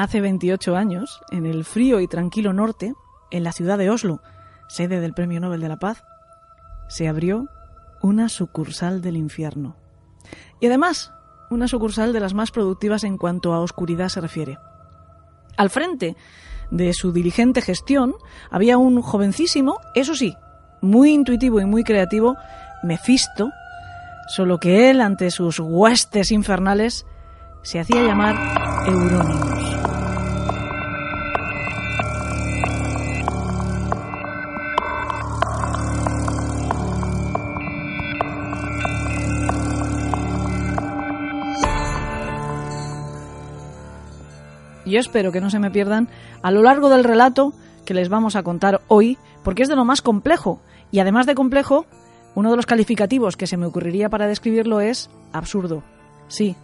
Hace 28 años, en el frío y tranquilo norte, en la ciudad de Oslo, sede del Premio Nobel de la Paz, se abrió una sucursal del infierno. Y además, una sucursal de las más productivas en cuanto a oscuridad se refiere. Al frente de su diligente gestión había un jovencísimo, eso sí, muy intuitivo y muy creativo, Mefisto, solo que él, ante sus huestes infernales, se hacía llamar Euronymous. Yo espero que no se me pierdan a lo largo del relato que les vamos a contar hoy, porque es de lo más complejo. Y además de complejo, uno de los calificativos que se me ocurriría para describirlo es absurdo. Sí,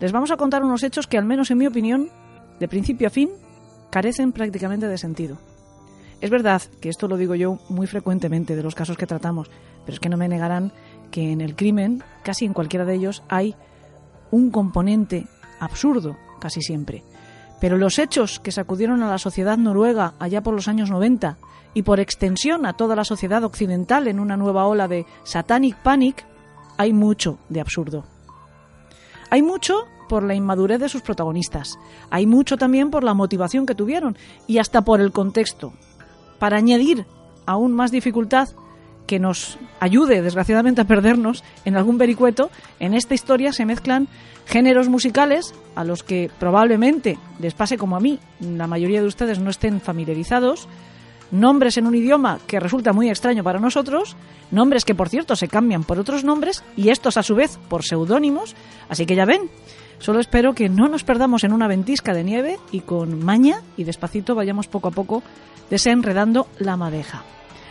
les vamos a contar unos hechos que, al menos en mi opinión, de principio a fin, carecen prácticamente de sentido. Es verdad que esto lo digo yo muy frecuentemente de los casos que tratamos, pero es que no me negarán que en el crimen, casi en cualquiera de ellos, hay un componente absurdo, casi siempre. Pero los hechos que sacudieron a la sociedad noruega allá por los años 90 y por extensión a toda la sociedad occidental en una nueva ola de satanic panic, hay mucho de absurdo. Hay mucho por la inmadurez de sus protagonistas, hay mucho también por la motivación que tuvieron y hasta por el contexto. Para añadir aún más dificultad que nos ayude, desgraciadamente, a perdernos en algún vericueto, en esta historia se mezclan géneros musicales a los que probablemente les pase como a mí, la mayoría de ustedes no estén familiarizados, nombres en un idioma que resulta muy extraño para nosotros, nombres que por cierto se cambian por otros nombres y estos a su vez por seudónimos, así que ya ven, solo espero que no nos perdamos en una ventisca de nieve y con maña y despacito vayamos poco a poco desenredando la madeja.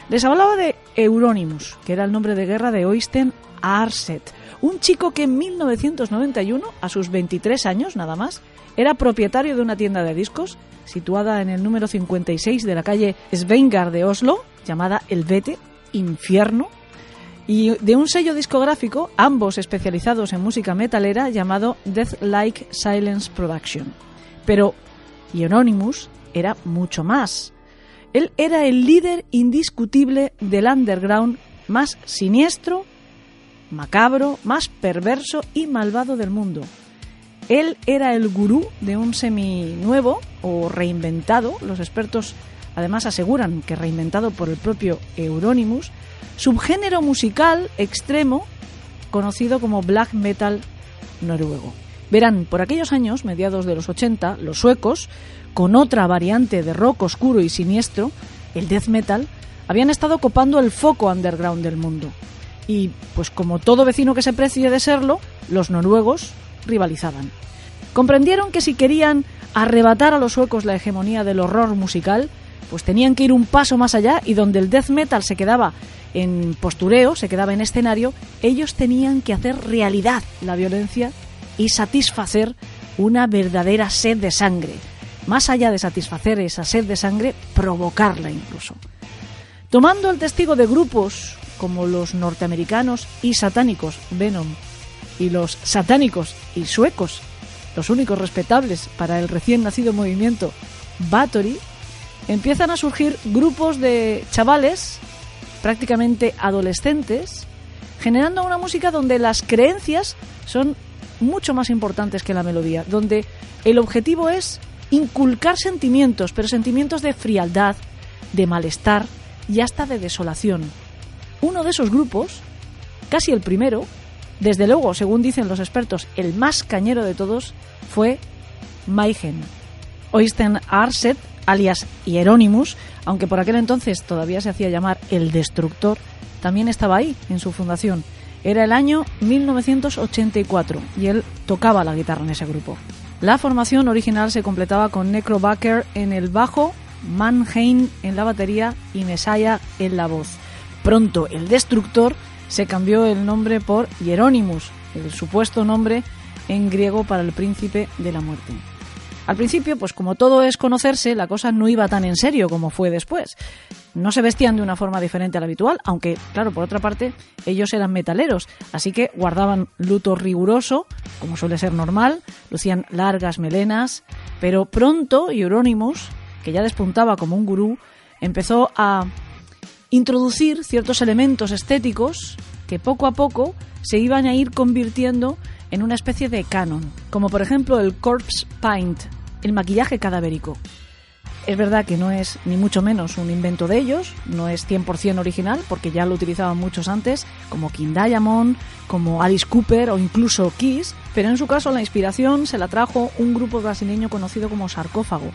Les hablaba de Euronymous, que era el nombre de guerra de Oysten Arset, un chico que en 1991, a sus 23 años nada más, era propietario de una tienda de discos situada en el número 56 de la calle Sveingar de Oslo, llamada El Vete, Infierno, y de un sello discográfico, ambos especializados en música metalera, llamado Death Like Silence Production. Pero Euronymous era mucho más. Él era el líder indiscutible del underground más siniestro, macabro, más perverso y malvado del mundo. Él era el gurú de un semi-nuevo o reinventado, los expertos además aseguran que reinventado por el propio Euronymous, subgénero musical extremo conocido como black metal noruego. Verán, por aquellos años, mediados de los 80, los suecos, con otra variante de rock oscuro y siniestro, el death metal, habían estado copando el foco underground del mundo. Y, pues como todo vecino que se precie de serlo, los noruegos rivalizaban. Comprendieron que si querían arrebatar a los suecos la hegemonía del horror musical, pues tenían que ir un paso más allá y donde el death metal se quedaba en postureo, se quedaba en escenario, ellos tenían que hacer realidad la violencia y satisfacer una verdadera sed de sangre. Más allá de satisfacer esa sed de sangre, provocarla incluso. Tomando el testigo de grupos como los norteamericanos y satánicos Venom y los satánicos y suecos, los únicos respetables para el recién nacido movimiento Bathory, empiezan a surgir grupos de chavales prácticamente adolescentes, generando una música donde las creencias son mucho más importantes que la melodía, donde el objetivo es inculcar sentimientos, pero sentimientos de frialdad, de malestar y hasta de desolación. Uno de esos grupos, casi el primero, desde luego, según dicen los expertos, el más cañero de todos, fue Maigen. Oysten Arset, alias Hieronymus, aunque por aquel entonces todavía se hacía llamar el Destructor, también estaba ahí en su fundación. Era el año 1984 y él tocaba la guitarra en ese grupo. La formación original se completaba con Necrobacker en el bajo, Mannheim en la batería y Messiah en la voz. Pronto el Destructor se cambió el nombre por Hieronymus, el supuesto nombre en griego para el príncipe de la muerte. Al principio, pues como todo es conocerse, la cosa no iba tan en serio como fue después. No se vestían de una forma diferente a la habitual, aunque, claro, por otra parte, ellos eran metaleros, así que guardaban luto riguroso, como suele ser normal, lucían largas melenas, pero pronto Euronymous, que ya despuntaba como un gurú, empezó a introducir ciertos elementos estéticos que poco a poco se iban a ir convirtiendo en una especie de canon, como por ejemplo el corpse paint, el maquillaje cadavérico. Es verdad que no es ni mucho menos un invento de ellos, no es 100% original porque ya lo utilizaban muchos antes, como King Diamond, como Alice Cooper o incluso Kiss, pero en su caso la inspiración se la trajo un grupo brasileño conocido como Sarcófago.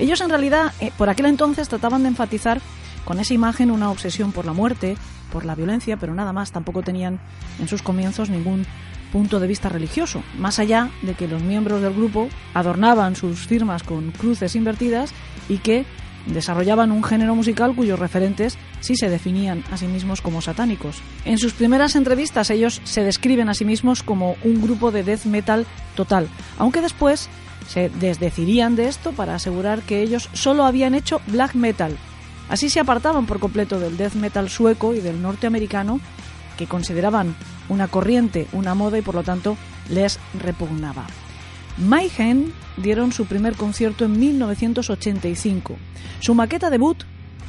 Ellos en realidad eh, por aquel entonces trataban de enfatizar con esa imagen una obsesión por la muerte, por la violencia, pero nada más, tampoco tenían en sus comienzos ningún punto de vista religioso, más allá de que los miembros del grupo adornaban sus firmas con cruces invertidas y que desarrollaban un género musical cuyos referentes sí se definían a sí mismos como satánicos. En sus primeras entrevistas ellos se describen a sí mismos como un grupo de death metal total, aunque después se desdecirían de esto para asegurar que ellos solo habían hecho black metal. Así se apartaban por completo del death metal sueco y del norteamericano que consideraban una corriente, una moda y por lo tanto les repugnaba. Mayhem dieron su primer concierto en 1985. Su maqueta debut,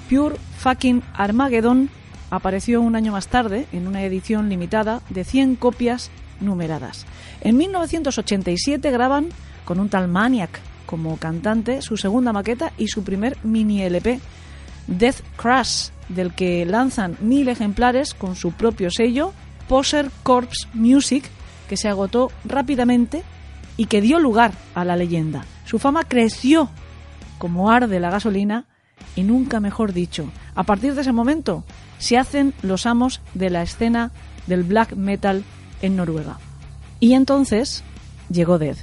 Pure Fucking Armageddon, apareció un año más tarde en una edición limitada de 100 copias numeradas. En 1987 graban con un tal Maniac como cantante su segunda maqueta y su primer mini LP, Death Crash, del que lanzan mil ejemplares con su propio sello, Poser Corpse Music, que se agotó rápidamente y que dio lugar a la leyenda. Su fama creció como arde la gasolina y nunca mejor dicho. A partir de ese momento se hacen los amos de la escena del black metal en Noruega. Y entonces llegó Dead.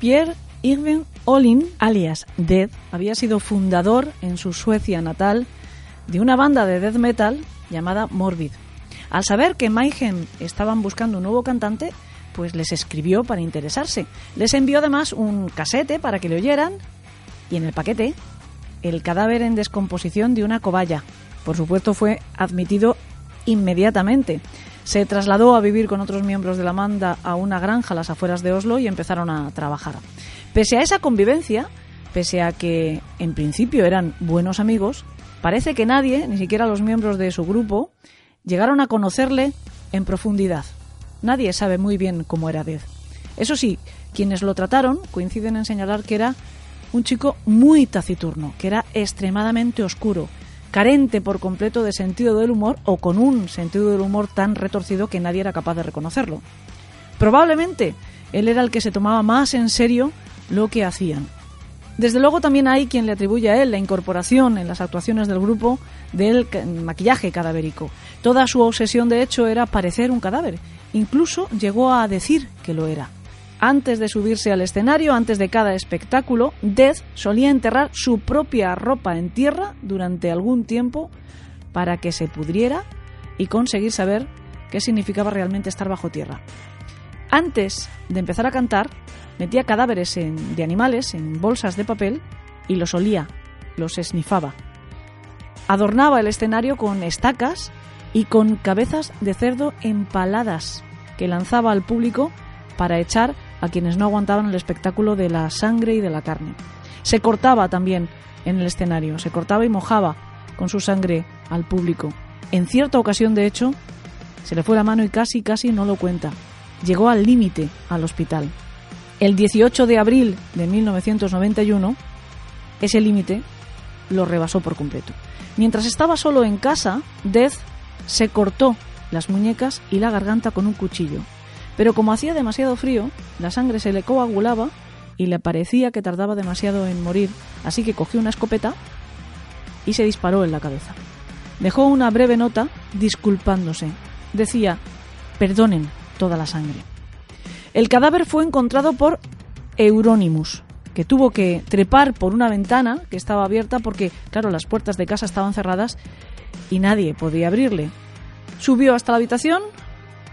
Pierre Irving Olin, alias Dead, había sido fundador en su Suecia natal de una banda de death metal llamada Morbid. Al saber que Mayhem estaban buscando un nuevo cantante, pues les escribió para interesarse. Les envió además un casete para que le oyeran y en el paquete el cadáver en descomposición de una cobaya. Por supuesto fue admitido inmediatamente. Se trasladó a vivir con otros miembros de la banda a una granja a las afueras de Oslo y empezaron a trabajar. Pese a esa convivencia, pese a que en principio eran buenos amigos, parece que nadie, ni siquiera los miembros de su grupo, llegaron a conocerle en profundidad. Nadie sabe muy bien cómo era Death. Eso sí, quienes lo trataron coinciden en señalar que era un chico muy taciturno, que era extremadamente oscuro, carente por completo de sentido del humor o con un sentido del humor tan retorcido que nadie era capaz de reconocerlo. Probablemente él era el que se tomaba más en serio lo que hacían. Desde luego también hay quien le atribuye a él la incorporación en las actuaciones del grupo del maquillaje cadavérico. Toda su obsesión, de hecho, era parecer un cadáver. Incluso llegó a decir que lo era. Antes de subirse al escenario, antes de cada espectáculo, Death solía enterrar su propia ropa en tierra durante algún tiempo para que se pudriera y conseguir saber qué significaba realmente estar bajo tierra. Antes de empezar a cantar, metía cadáveres de animales en bolsas de papel y los olía, los esnifaba. Adornaba el escenario con estacas y con cabezas de cerdo empaladas que lanzaba al público para echar a quienes no aguantaban el espectáculo de la sangre y de la carne. Se cortaba también en el escenario, se cortaba y mojaba con su sangre al público. En cierta ocasión, de hecho, se le fue la mano y casi, casi no lo cuenta. Llegó al límite al hospital. El 18 de abril de 1991, ese límite lo rebasó por completo. Mientras estaba solo en casa, Death se cortó las muñecas y la garganta con un cuchillo. Pero como hacía demasiado frío, la sangre se le coagulaba y le parecía que tardaba demasiado en morir, así que cogió una escopeta y se disparó en la cabeza. Dejó una breve nota disculpándose. Decía, perdonen toda la sangre. El cadáver fue encontrado por Euronymous, que tuvo que trepar por una ventana que estaba abierta porque, claro, las puertas de casa estaban cerradas y nadie podía abrirle. Subió hasta la habitación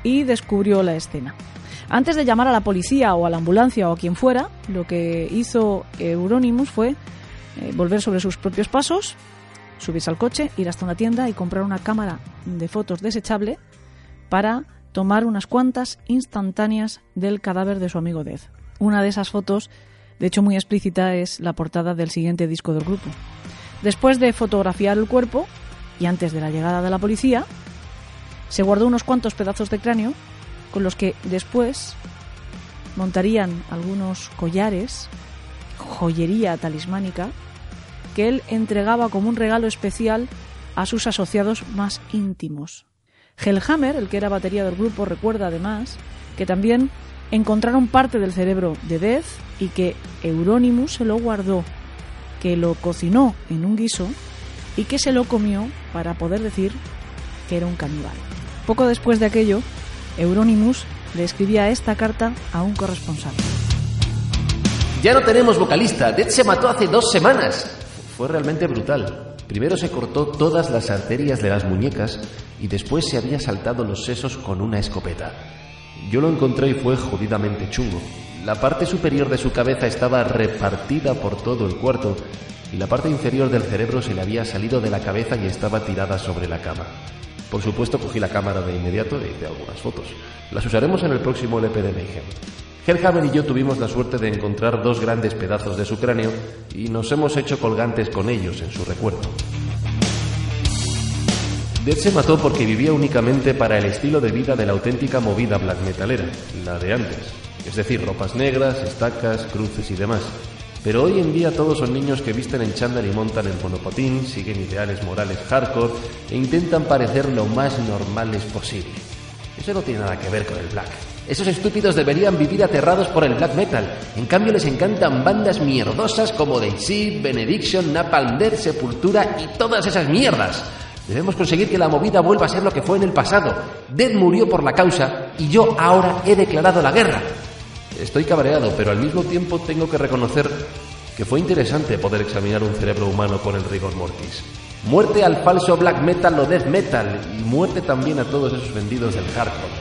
y descubrió la escena. Antes de llamar a la policía o a la ambulancia o a quien fuera, lo que hizo Euronymous fue eh, volver sobre sus propios pasos, subirse al coche, ir hasta una tienda y comprar una cámara de fotos desechable para tomar unas cuantas instantáneas del cadáver de su amigo Death. Una de esas fotos, de hecho muy explícita, es la portada del siguiente disco del grupo. Después de fotografiar el cuerpo, y antes de la llegada de la policía, se guardó unos cuantos pedazos de cráneo con los que después montarían algunos collares, joyería talismánica, que él entregaba como un regalo especial a sus asociados más íntimos. Hellhammer, el que era batería del grupo, recuerda además que también encontraron parte del cerebro de Death y que Euronymous se lo guardó, que lo cocinó en un guiso y que se lo comió para poder decir que era un caníbal. Poco después de aquello, Euronymous le escribía esta carta a un corresponsal. Ya no tenemos vocalista, Death se mató hace dos semanas. Fue realmente brutal. Primero se cortó todas las arterias de las muñecas y después se había saltado los sesos con una escopeta. Yo lo encontré y fue jodidamente chungo. La parte superior de su cabeza estaba repartida por todo el cuarto y la parte inferior del cerebro se le había salido de la cabeza y estaba tirada sobre la cama. Por supuesto, cogí la cámara de inmediato e hice algunas fotos. Las usaremos en el próximo LP de Mayhem. Hellhammer y yo tuvimos la suerte de encontrar dos grandes pedazos de su cráneo y nos hemos hecho colgantes con ellos en su recuerdo. Dead se mató porque vivía únicamente para el estilo de vida de la auténtica movida black metalera, la de antes, es decir, ropas negras, estacas, cruces y demás. Pero hoy en día todos son niños que visten en chándal y montan en monopatín, siguen ideales morales hardcore e intentan parecer lo más normales posible. Eso no tiene nada que ver con el black. Esos estúpidos deberían vivir aterrados por el black metal. En cambio les encantan bandas mierdosas como Seed, Benediction, Napalm Death, Sepultura y todas esas mierdas. Debemos conseguir que la movida vuelva a ser lo que fue en el pasado. Dead murió por la causa y yo ahora he declarado la guerra. Estoy cabreado, pero al mismo tiempo tengo que reconocer que fue interesante poder examinar un cerebro humano con el rigor mortis. Muerte al falso black metal o death metal y muerte también a todos esos vendidos del hardcore.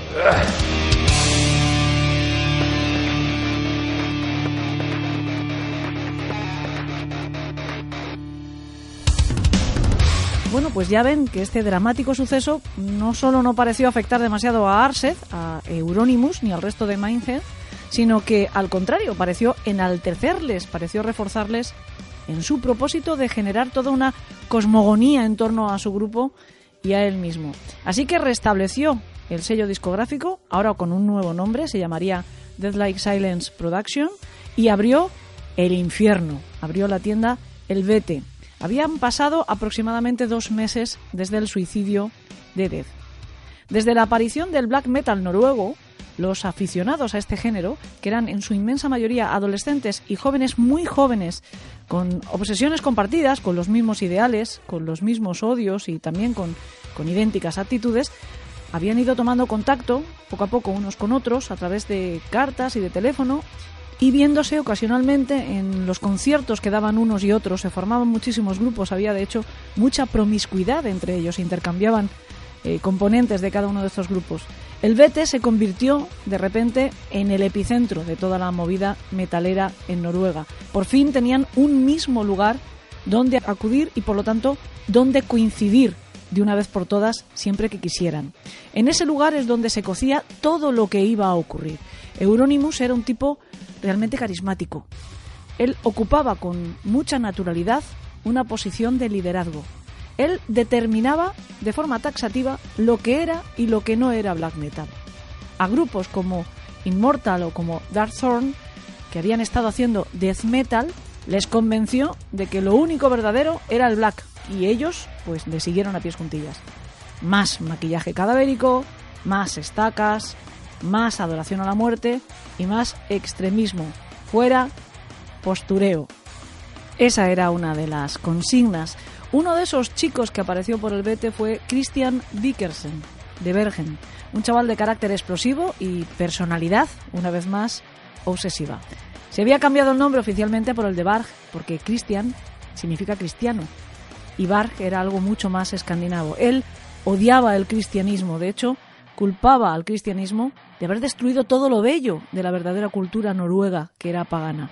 Bueno, pues ya ven que este dramático suceso no solo no pareció afectar demasiado a Arseth, a Euronymous ni al resto de Mindhead, sino que al contrario, pareció enaltecerles, pareció reforzarles en su propósito de generar toda una cosmogonía en torno a su grupo y a él mismo. Así que restableció el sello discográfico, ahora con un nuevo nombre, se llamaría Death Like Silence Production, y abrió el infierno, abrió la tienda El Vete, habían pasado aproximadamente dos meses desde el suicidio de Death. Desde la aparición del black metal noruego, los aficionados a este género, que eran en su inmensa mayoría adolescentes y jóvenes muy jóvenes, con obsesiones compartidas, con los mismos ideales, con los mismos odios y también con, con idénticas actitudes, habían ido tomando contacto poco a poco unos con otros a través de cartas y de teléfono y viéndose ocasionalmente en los conciertos que daban unos y otros, se formaban muchísimos grupos, había de hecho mucha promiscuidad entre ellos, intercambiaban eh, componentes de cada uno de estos grupos. El BT se convirtió de repente en el epicentro de toda la movida metalera en Noruega. Por fin tenían un mismo lugar donde acudir y por lo tanto donde coincidir de una vez por todas siempre que quisieran. En ese lugar es donde se cocía todo lo que iba a ocurrir. Euronymous era un tipo realmente carismático. Él ocupaba con mucha naturalidad una posición de liderazgo. Él determinaba de forma taxativa lo que era y lo que no era black metal. A grupos como Immortal o como Darkthorn, que habían estado haciendo death metal, les convenció de que lo único verdadero era el black y ellos pues le siguieron a pies juntillas. Más maquillaje cadavérico, más estacas, más adoración a la muerte y más extremismo. Fuera postureo. Esa era una de las consignas. Uno de esos chicos que apareció por el Bete fue Christian Dickersen, de Bergen, un chaval de carácter explosivo y personalidad, una vez más, obsesiva. Se había cambiado el nombre oficialmente por el de Barg, porque Christian significa cristiano, y Barg era algo mucho más escandinavo. Él odiaba el cristianismo, de hecho, culpaba al cristianismo de haber destruido todo lo bello de la verdadera cultura noruega, que era pagana.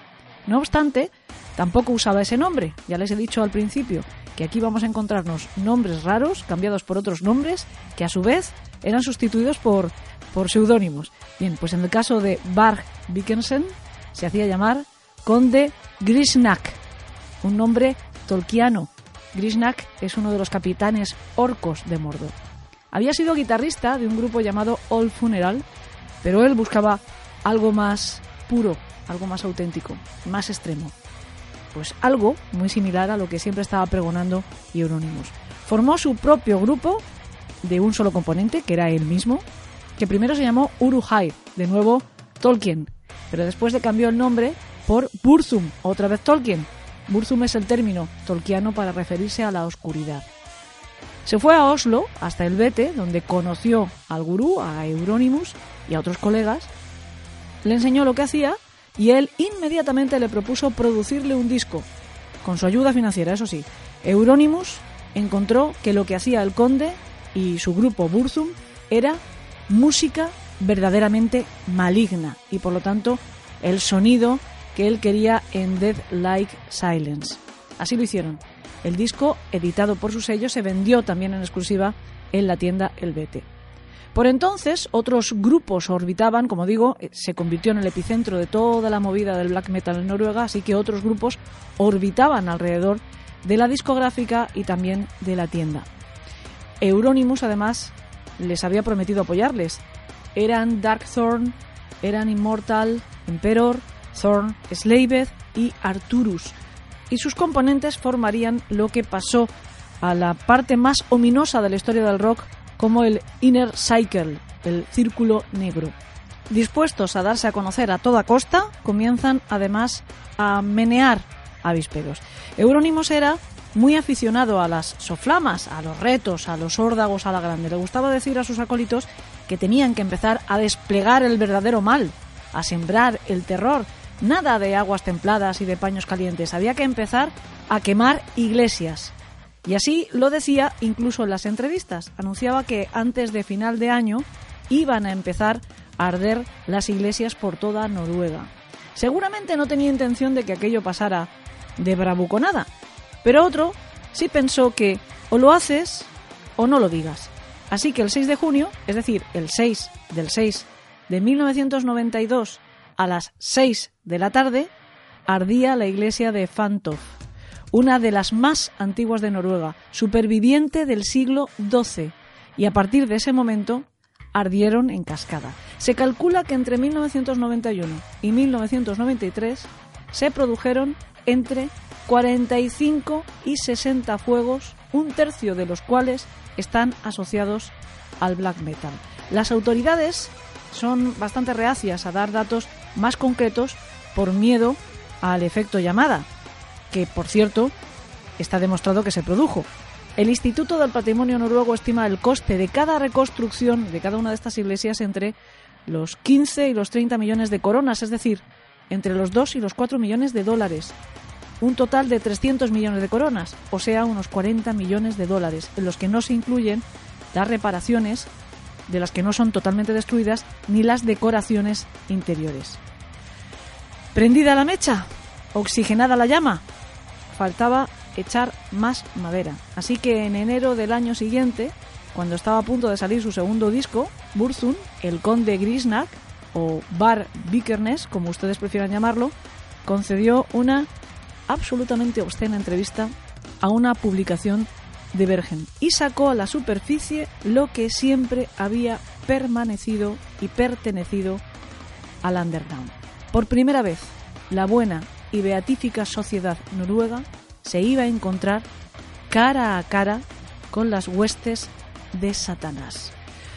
No obstante, tampoco usaba ese nombre. Ya les he dicho al principio que aquí vamos a encontrarnos nombres raros cambiados por otros nombres que a su vez eran sustituidos por, por seudónimos. Bien, pues en el caso de Barg Vikensen se hacía llamar Conde Grisnak, un nombre tolkiano. Grisnak es uno de los capitanes orcos de Mordor. Había sido guitarrista de un grupo llamado All Funeral, pero él buscaba algo más puro, algo más auténtico, más extremo. Pues algo muy similar a lo que siempre estaba pregonando Euronymous. Formó su propio grupo de un solo componente, que era él mismo, que primero se llamó Uruhai, de nuevo Tolkien, pero después le cambió el nombre por Burzum, otra vez Tolkien. Burzum es el término tolkiano para referirse a la oscuridad. Se fue a Oslo, hasta el Bete, donde conoció al gurú, a Euronymous y a otros colegas, le enseñó lo que hacía y él inmediatamente le propuso producirle un disco, con su ayuda financiera, eso sí. Euronymous encontró que lo que hacía el conde y su grupo Burzum era música verdaderamente maligna y por lo tanto el sonido que él quería en Dead Like Silence. Así lo hicieron. El disco, editado por su sello, se vendió también en exclusiva en la tienda El Bete. Por entonces, otros grupos orbitaban, como digo, eh, se convirtió en el epicentro de toda la movida del black metal en Noruega, así que otros grupos orbitaban alrededor de la discográfica y también de la tienda. Euronymous, además, les había prometido apoyarles. Eran Darkthorn, eran Immortal, Emperor, Thorn, Slaved y Arturus, y sus componentes formarían lo que pasó a la parte más ominosa de la historia del rock como el Inner Cycle, el círculo negro. Dispuestos a darse a conocer a toda costa, comienzan además a menear avisperos. Eurónimos era muy aficionado a las soflamas, a los retos, a los órdagos a la grande. Le gustaba decir a sus acólitos que tenían que empezar a desplegar el verdadero mal, a sembrar el terror, Nada de aguas templadas y de paños calientes. Había que empezar a quemar iglesias. Y así lo decía incluso en las entrevistas. Anunciaba que antes de final de año iban a empezar a arder las iglesias por toda Noruega. Seguramente no tenía intención de que aquello pasara de bravuconada, pero otro sí pensó que o lo haces o no lo digas. Así que el 6 de junio, es decir, el 6 del 6 de 1992 a las 6 de la tarde ardía la iglesia de Fantov, una de las más antiguas de Noruega, superviviente del siglo XII, y a partir de ese momento ardieron en cascada. Se calcula que entre 1991 y 1993 se produjeron entre 45 y 60 fuegos, un tercio de los cuales están asociados al black metal. Las autoridades son bastante reacias a dar datos más concretos por miedo al efecto llamada, que por cierto está demostrado que se produjo. El Instituto del Patrimonio Noruego estima el coste de cada reconstrucción de cada una de estas iglesias entre los 15 y los 30 millones de coronas, es decir, entre los 2 y los 4 millones de dólares. Un total de 300 millones de coronas, o sea, unos 40 millones de dólares, en los que no se incluyen las reparaciones de las que no son totalmente destruidas ni las decoraciones interiores. Prendida la mecha, oxigenada la llama, faltaba echar más madera. Así que en enero del año siguiente, cuando estaba a punto de salir su segundo disco, Burzun, el conde Grisnak, o Bar Vikernes, como ustedes prefieran llamarlo, concedió una absolutamente obscena entrevista a una publicación de Bergen y sacó a la superficie lo que siempre había permanecido y pertenecido al underground. Por primera vez, la buena y beatífica sociedad noruega se iba a encontrar cara a cara con las huestes de Satanás.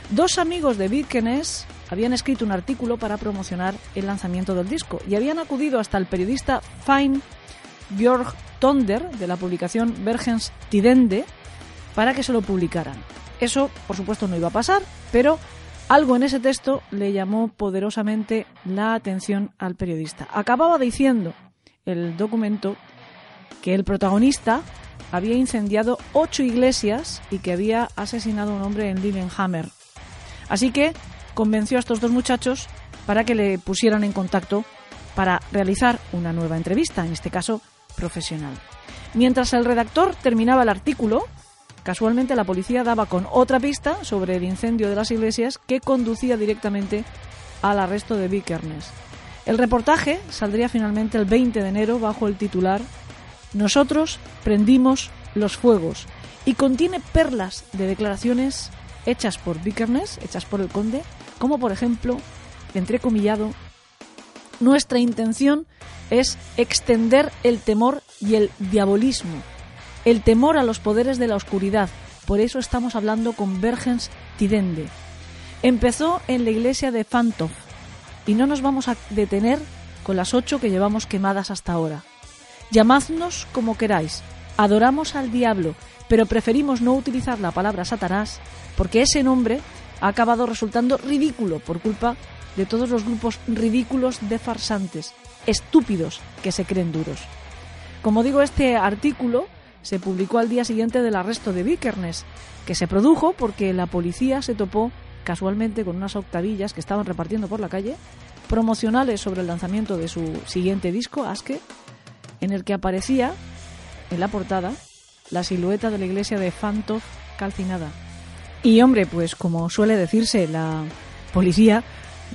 Dos amigos de Birkenes habían escrito un artículo para promocionar el lanzamiento del disco y habían acudido hasta el periodista Fine Björg Tonder de la publicación Bergens Tidende para que se lo publicaran. Eso, por supuesto, no iba a pasar, pero algo en ese texto le llamó poderosamente la atención al periodista. Acababa diciendo el documento que el protagonista había incendiado ocho iglesias y que había asesinado a un hombre en Lillehammer. Así que convenció a estos dos muchachos para que le pusieran en contacto para realizar una nueva entrevista. En este caso profesional. Mientras el redactor terminaba el artículo, casualmente la policía daba con otra pista sobre el incendio de las iglesias que conducía directamente al arresto de Vikernes. El reportaje saldría finalmente el 20 de enero bajo el titular Nosotros prendimos los fuegos y contiene perlas de declaraciones hechas por Vikernes, hechas por el conde, como por ejemplo, entrecomillado, nuestra intención es extender el temor y el diabolismo, el temor a los poderes de la oscuridad. Por eso estamos hablando con Bergens Tidende. Empezó en la iglesia de Fantov y no nos vamos a detener con las ocho que llevamos quemadas hasta ahora. Llamadnos como queráis, adoramos al diablo, pero preferimos no utilizar la palabra Satanás porque ese nombre ha acabado resultando ridículo por culpa de todos los grupos ridículos de farsantes, estúpidos que se creen duros. Como digo, este artículo se publicó al día siguiente del arresto de Vikernes, que se produjo porque la policía se topó casualmente con unas octavillas que estaban repartiendo por la calle, promocionales sobre el lanzamiento de su siguiente disco, Aske, en el que aparecía en la portada la silueta de la iglesia de Fantov calcinada. Y hombre, pues como suele decirse, la policía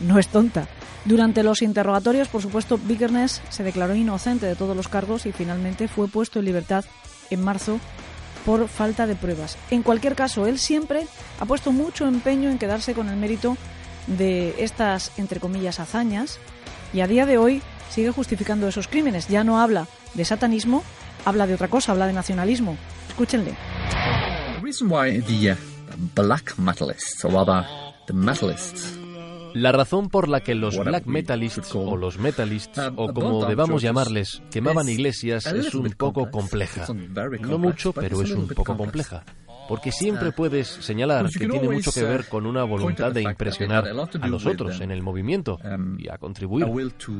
no es tonta. Durante los interrogatorios, por supuesto, Vikernes se declaró inocente de todos los cargos y finalmente fue puesto en libertad en marzo por falta de pruebas. En cualquier caso, él siempre ha puesto mucho empeño en quedarse con el mérito de estas, entre comillas, hazañas y a día de hoy sigue justificando esos crímenes. Ya no habla de satanismo, habla de otra cosa, habla de nacionalismo. Escúchenle. La razón por la que los black metalists o los metalists o como debamos llamarles quemaban iglesias es un poco compleja. No mucho, pero es un poco compleja. Porque siempre puedes señalar que tiene mucho que ver con una voluntad de impresionar a los otros en el movimiento y a contribuir.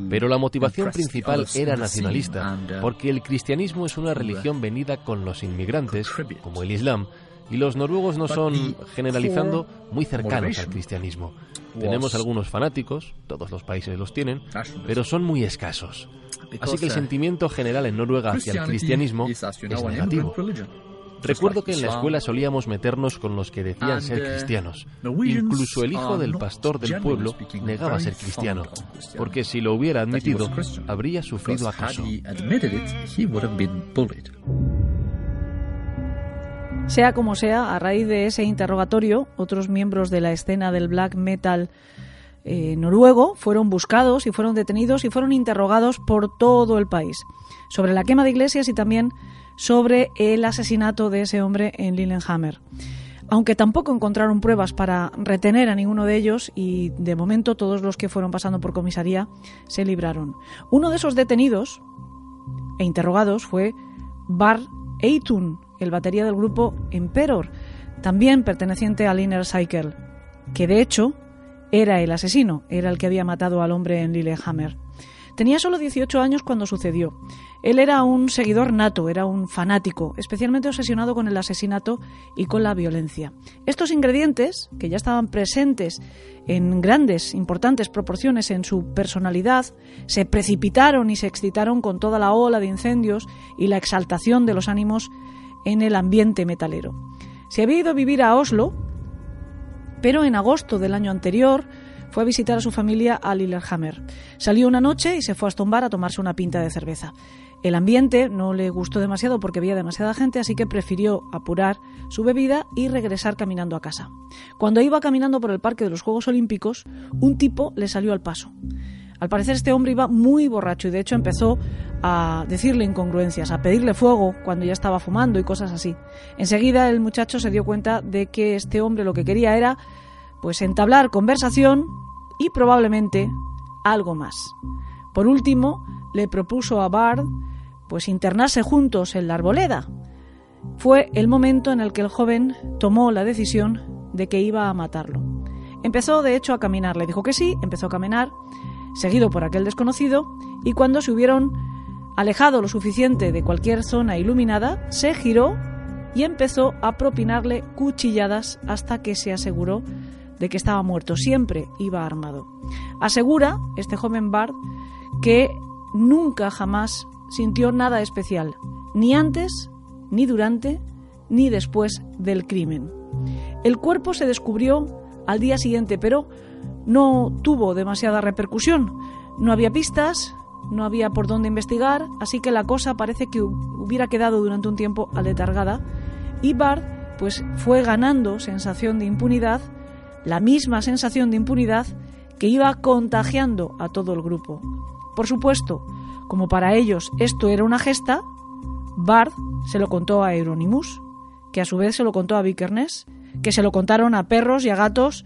Pero la motivación principal era nacionalista, porque el cristianismo es una religión venida con los inmigrantes, como el Islam, y los noruegos no son, generalizando, muy cercanos al cristianismo. Tenemos algunos fanáticos, todos los países los tienen, pero son muy escasos. Así que el sentimiento general en Noruega hacia el cristianismo es negativo. Recuerdo que en la escuela solíamos meternos con los que decían ser cristianos. Incluso el hijo del pastor del pueblo negaba ser cristiano, porque si lo hubiera admitido, habría sufrido acoso. Sea como sea, a raíz de ese interrogatorio, otros miembros de la escena del black metal eh, noruego fueron buscados y fueron detenidos y fueron interrogados por todo el país sobre la quema de iglesias y también sobre el asesinato de ese hombre en Lillehammer. Aunque tampoco encontraron pruebas para retener a ninguno de ellos y de momento todos los que fueron pasando por comisaría se libraron. Uno de esos detenidos e interrogados fue Bar Eitun, el batería del grupo Emperor, también perteneciente al Inner Cycle, que de hecho era el asesino, era el que había matado al hombre en Lillehammer. Tenía solo 18 años cuando sucedió. Él era un seguidor nato, era un fanático, especialmente obsesionado con el asesinato y con la violencia. Estos ingredientes, que ya estaban presentes en grandes, importantes proporciones en su personalidad, se precipitaron y se excitaron con toda la ola de incendios y la exaltación de los ánimos en el ambiente metalero. Se había ido a vivir a Oslo, pero en agosto del año anterior fue a visitar a su familia a Lillehammer. Salió una noche y se fue a Stombar a tomarse una pinta de cerveza. El ambiente no le gustó demasiado porque había demasiada gente, así que prefirió apurar su bebida y regresar caminando a casa. Cuando iba caminando por el parque de los Juegos Olímpicos, un tipo le salió al paso. Al parecer este hombre iba muy borracho y de hecho empezó a decirle incongruencias, a pedirle fuego cuando ya estaba fumando y cosas así. Enseguida el muchacho se dio cuenta de que este hombre lo que quería era pues entablar conversación y probablemente algo más. Por último, le propuso a Bard pues internarse juntos en la arboleda. Fue el momento en el que el joven tomó la decisión de que iba a matarlo. Empezó de hecho a caminar, le dijo que sí, empezó a caminar seguido por aquel desconocido, y cuando se hubieron alejado lo suficiente de cualquier zona iluminada, se giró y empezó a propinarle cuchilladas hasta que se aseguró de que estaba muerto. Siempre iba armado. Asegura este joven Bard que nunca jamás sintió nada especial, ni antes, ni durante, ni después del crimen. El cuerpo se descubrió al día siguiente, pero no tuvo demasiada repercusión. No había pistas, no había por dónde investigar, así que la cosa parece que hubiera quedado durante un tiempo aletargada y Bard pues fue ganando sensación de impunidad, la misma sensación de impunidad que iba contagiando a todo el grupo. Por supuesto, como para ellos esto era una gesta, Bard se lo contó a Euronymous, que a su vez se lo contó a Vikernes, que se lo contaron a perros y a gatos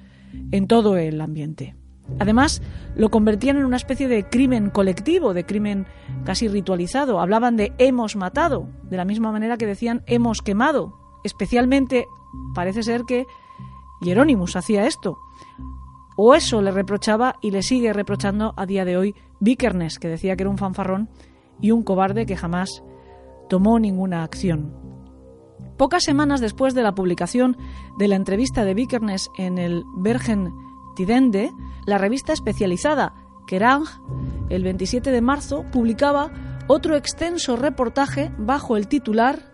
en todo el ambiente. Además, lo convertían en una especie de crimen colectivo, de crimen casi ritualizado. Hablaban de hemos matado, de la misma manera que decían hemos quemado. Especialmente parece ser que Hieronymus hacía esto. O eso le reprochaba y le sigue reprochando a día de hoy Vikernes, que decía que era un fanfarrón y un cobarde que jamás tomó ninguna acción. Pocas semanas después de la publicación de la entrevista de Vikernes en el Bergen Tidende, la revista especializada Kerrang, el 27 de marzo, publicaba otro extenso reportaje bajo el titular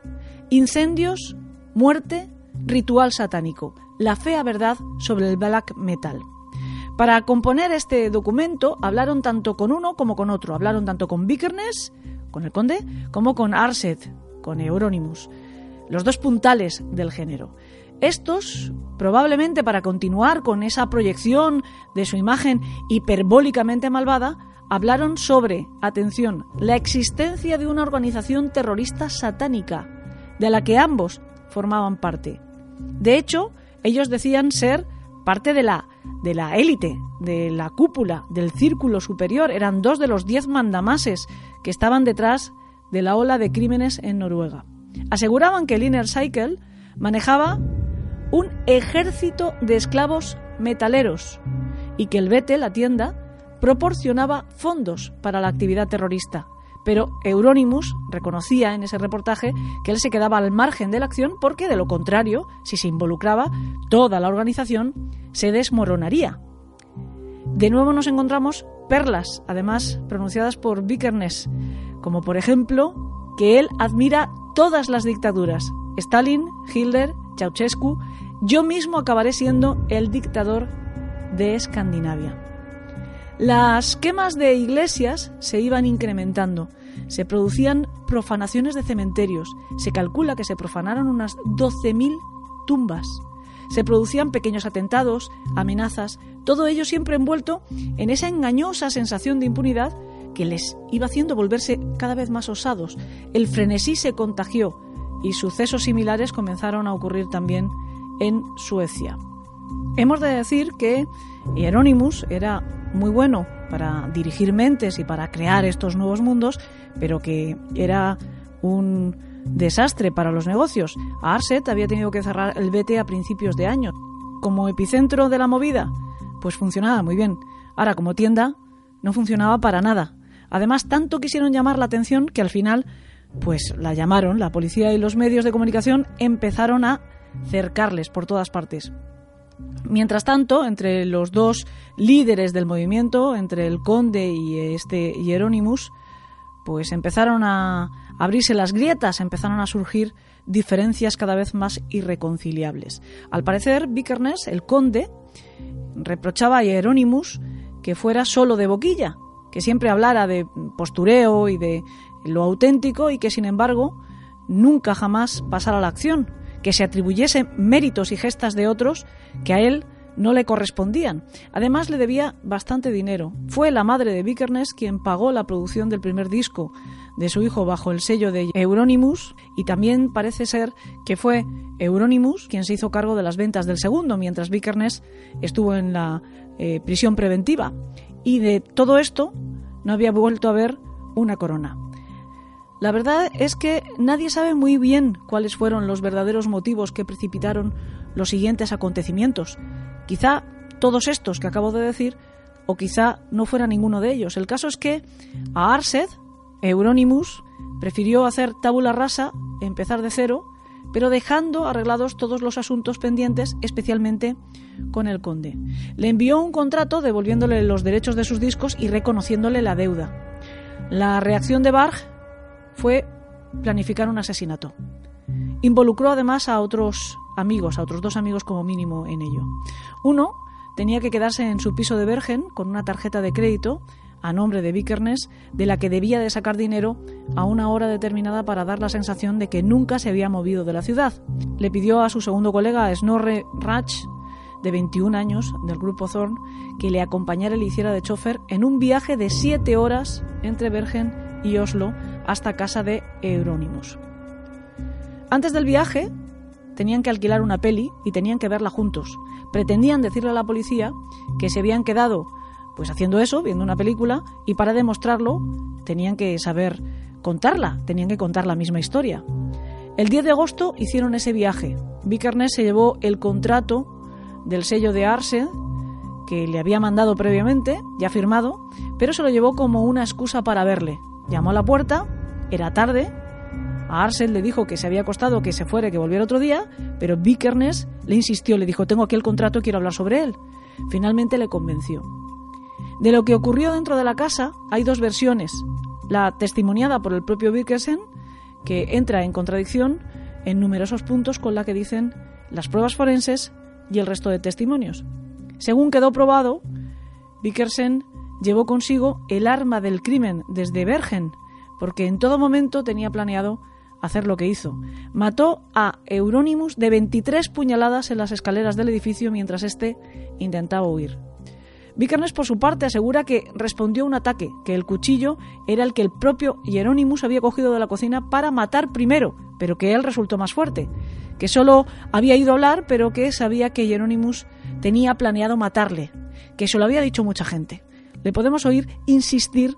Incendios, muerte, ritual satánico, la fea verdad sobre el black metal. Para componer este documento hablaron tanto con uno como con otro. Hablaron tanto con Vikernes, con el conde, como con Arset, con Euronymous, los dos puntales del género. Estos, probablemente para continuar con esa proyección de su imagen hiperbólicamente malvada, hablaron sobre, atención, la existencia de una organización terrorista satánica, de la que ambos formaban parte. De hecho, ellos decían ser parte de la de la élite, de la cúpula, del círculo superior. Eran dos de los diez mandamases que estaban detrás de la ola de crímenes en Noruega. Aseguraban que el Inner Cycle manejaba un ejército de esclavos metaleros y que el Bete, la tienda, proporcionaba fondos para la actividad terrorista. Pero Euronymous reconocía en ese reportaje que él se quedaba al margen de la acción porque, de lo contrario, si se involucraba, toda la organización se desmoronaría. De nuevo nos encontramos perlas, además pronunciadas por Vikernes, como por ejemplo que él admira todas las dictaduras, Stalin, Hitler, Ceausescu, yo mismo acabaré siendo el dictador de Escandinavia. Las quemas de iglesias se iban incrementando. Se producían profanaciones de cementerios. Se calcula que se profanaron unas 12.000 tumbas. Se producían pequeños atentados, amenazas, todo ello siempre envuelto en esa engañosa sensación de impunidad que les iba haciendo volverse cada vez más osados. El frenesí se contagió y sucesos similares comenzaron a ocurrir también en Suecia. Hemos de decir que Hieronymus era muy bueno para dirigir mentes y para crear estos nuevos mundos, pero que era un desastre para los negocios. Arset había tenido que cerrar el BT a principios de año. Como epicentro de la movida, pues funcionaba muy bien. Ahora, como tienda, no funcionaba para nada. Además, tanto quisieron llamar la atención que al final pues la llamaron, la policía y los medios de comunicación empezaron a cercarles por todas partes. Mientras tanto, entre los dos líderes del movimiento, entre el conde y este Hieronymus, pues empezaron a abrirse las grietas, empezaron a surgir diferencias cada vez más irreconciliables. Al parecer, Vikernes, el conde, reprochaba a Hieronymus que fuera solo de boquilla, que siempre hablara de postureo y de lo auténtico y que sin embargo nunca jamás pasara la acción, que se atribuyese méritos y gestas de otros que a él no le correspondían. Además le debía bastante dinero. Fue la madre de Vikernes quien pagó la producción del primer disco de su hijo bajo el sello de Euronymous y también parece ser que fue Euronymous quien se hizo cargo de las ventas del segundo mientras Vikernes estuvo en la eh, prisión preventiva. Y de todo esto no había vuelto a ver una corona. La verdad es que nadie sabe muy bien cuáles fueron los verdaderos motivos que precipitaron los siguientes acontecimientos. Quizá todos estos que acabo de decir, o quizá no fuera ninguno de ellos. El caso es que a Arsed, Euronymous, prefirió hacer tabula rasa, empezar de cero, pero dejando arreglados todos los asuntos pendientes, especialmente con el conde. Le envió un contrato devolviéndole los derechos de sus discos y reconociéndole la deuda. La reacción de Barg fue planificar un asesinato. Involucró además a otros amigos, a otros dos amigos como mínimo en ello. Uno tenía que quedarse en su piso de Bergen con una tarjeta de crédito a nombre de Vikernes, de la que debía de sacar dinero a una hora determinada para dar la sensación de que nunca se había movido de la ciudad. Le pidió a su segundo colega, Snorre Rach, de 21 años, del grupo Thorn, que le acompañara y le hiciera de chofer en un viaje de siete horas entre Bergen y Oslo hasta casa de Euronymous. Antes del viaje, tenían que alquilar una peli y tenían que verla juntos. Pretendían decirle a la policía que se habían quedado pues haciendo eso, viendo una película, y para demostrarlo tenían que saber contarla, tenían que contar la misma historia. El 10 de agosto hicieron ese viaje. Vikernes se llevó el contrato del sello de Arse que le había mandado previamente, ya firmado, pero se lo llevó como una excusa para verle. Llamó a la puerta, era tarde, a Arsel le dijo que se había acostado, que se fuera, que volviera otro día, pero Vikernes le insistió, le dijo, tengo aquí el contrato, quiero hablar sobre él. Finalmente le convenció. De lo que ocurrió dentro de la casa hay dos versiones. La testimoniada por el propio Wilkerson, que entra en contradicción en numerosos puntos con la que dicen las pruebas forenses y el resto de testimonios. Según quedó probado, Vickersen llevó consigo el arma del crimen desde Bergen, porque en todo momento tenía planeado hacer lo que hizo. Mató a Euronymous de 23 puñaladas en las escaleras del edificio mientras éste intentaba huir. Vikernes, por su parte, asegura que respondió a un ataque, que el cuchillo era el que el propio Hieronymus había cogido de la cocina para matar primero, pero que él resultó más fuerte, que solo había ido a hablar, pero que sabía que Hieronymus tenía planeado matarle, que se lo había dicho mucha gente. Le podemos oír insistir,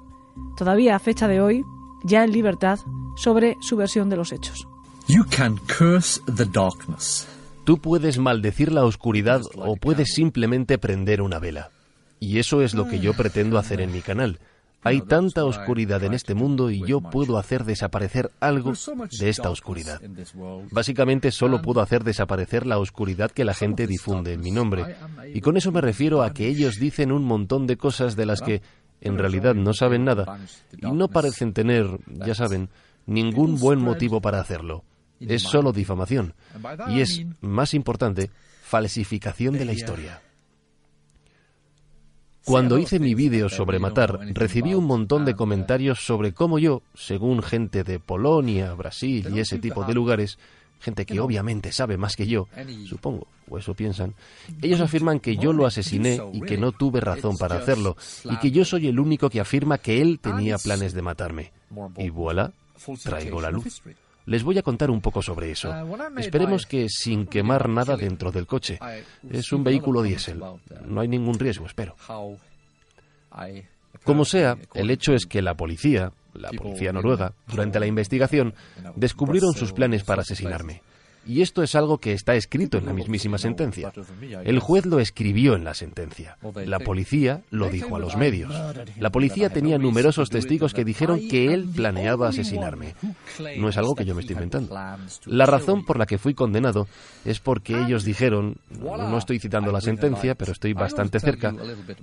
todavía a fecha de hoy, ya en libertad, sobre su versión de los hechos. Tú puedes maldecir la oscuridad o puedes simplemente prender una vela. Y eso es lo que yo pretendo hacer en mi canal. Hay tanta oscuridad en este mundo y yo puedo hacer desaparecer algo de esta oscuridad. Básicamente solo puedo hacer desaparecer la oscuridad que la gente difunde en mi nombre. Y con eso me refiero a que ellos dicen un montón de cosas de las que en realidad no saben nada y no parecen tener, ya saben, ningún buen motivo para hacerlo. Es solo difamación. Y es, más importante, falsificación de la historia. Cuando hice mi vídeo sobre matar, recibí un montón de comentarios sobre cómo yo, según gente de Polonia, Brasil y ese tipo de lugares, gente que obviamente sabe más que yo, supongo, o eso piensan, ellos afirman que yo lo asesiné y que no tuve razón para hacerlo, y que yo soy el único que afirma que él tenía planes de matarme. Y voilà, traigo la luz. Les voy a contar un poco sobre eso. Esperemos que sin quemar nada dentro del coche. Es un vehículo diésel. No hay ningún riesgo, espero. Como sea, el hecho es que la policía, la policía noruega, durante la investigación, descubrieron sus planes para asesinarme. Y esto es algo que está escrito en la mismísima sentencia. El juez lo escribió en la sentencia. La policía lo dijo a los medios. La policía tenía numerosos testigos que dijeron que él planeaba asesinarme. No es algo que yo me estoy inventando. La razón por la que fui condenado es porque ellos dijeron, no estoy citando la sentencia, pero estoy bastante cerca,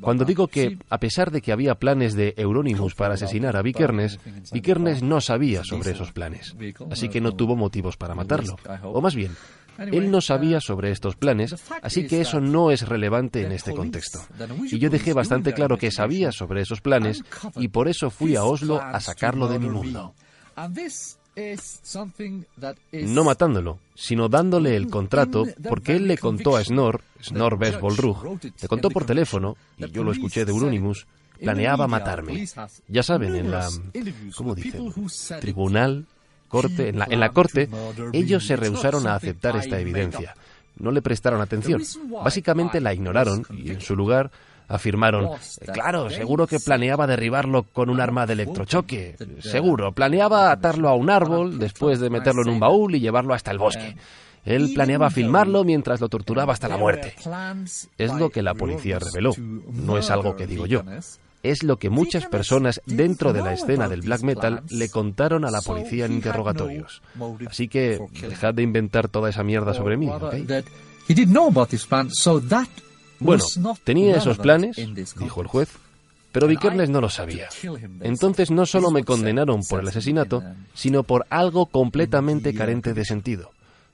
cuando digo que, a pesar de que había planes de Euronymous para asesinar a Vikernes, Vikernes no sabía sobre esos planes. Así que no tuvo motivos para matarlo más bien, él no sabía sobre estos planes, así que eso no es relevante en este contexto. Y yo dejé bastante claro que sabía sobre esos planes y por eso fui a Oslo a sacarlo de mi mundo. No matándolo, sino dándole el contrato porque él le contó a Snor, Snor Vesbolrug, le contó por teléfono, y yo lo escuché de Euronymous, planeaba matarme. Ya saben, en la, ¿cómo dicen? Tribunal corte, en la, en la corte, ellos se rehusaron a aceptar esta evidencia. No le prestaron atención. Básicamente la ignoraron y en su lugar afirmaron, claro, seguro que planeaba derribarlo con un arma de electrochoque. Seguro, planeaba atarlo a un árbol después de meterlo en un baúl y llevarlo hasta el bosque. Él planeaba filmarlo mientras lo torturaba hasta la muerte. Es lo que la policía reveló, no es algo que digo yo es lo que muchas personas dentro de la escena del black metal le contaron a la policía en interrogatorios. Así que dejad de inventar toda esa mierda sobre mí, ¿ok? Bueno, tenía esos planes, dijo el juez, Pero Vikernes no lo sabía. Entonces no solo me condenaron por el asesinato, sino por algo completamente carente de sentido.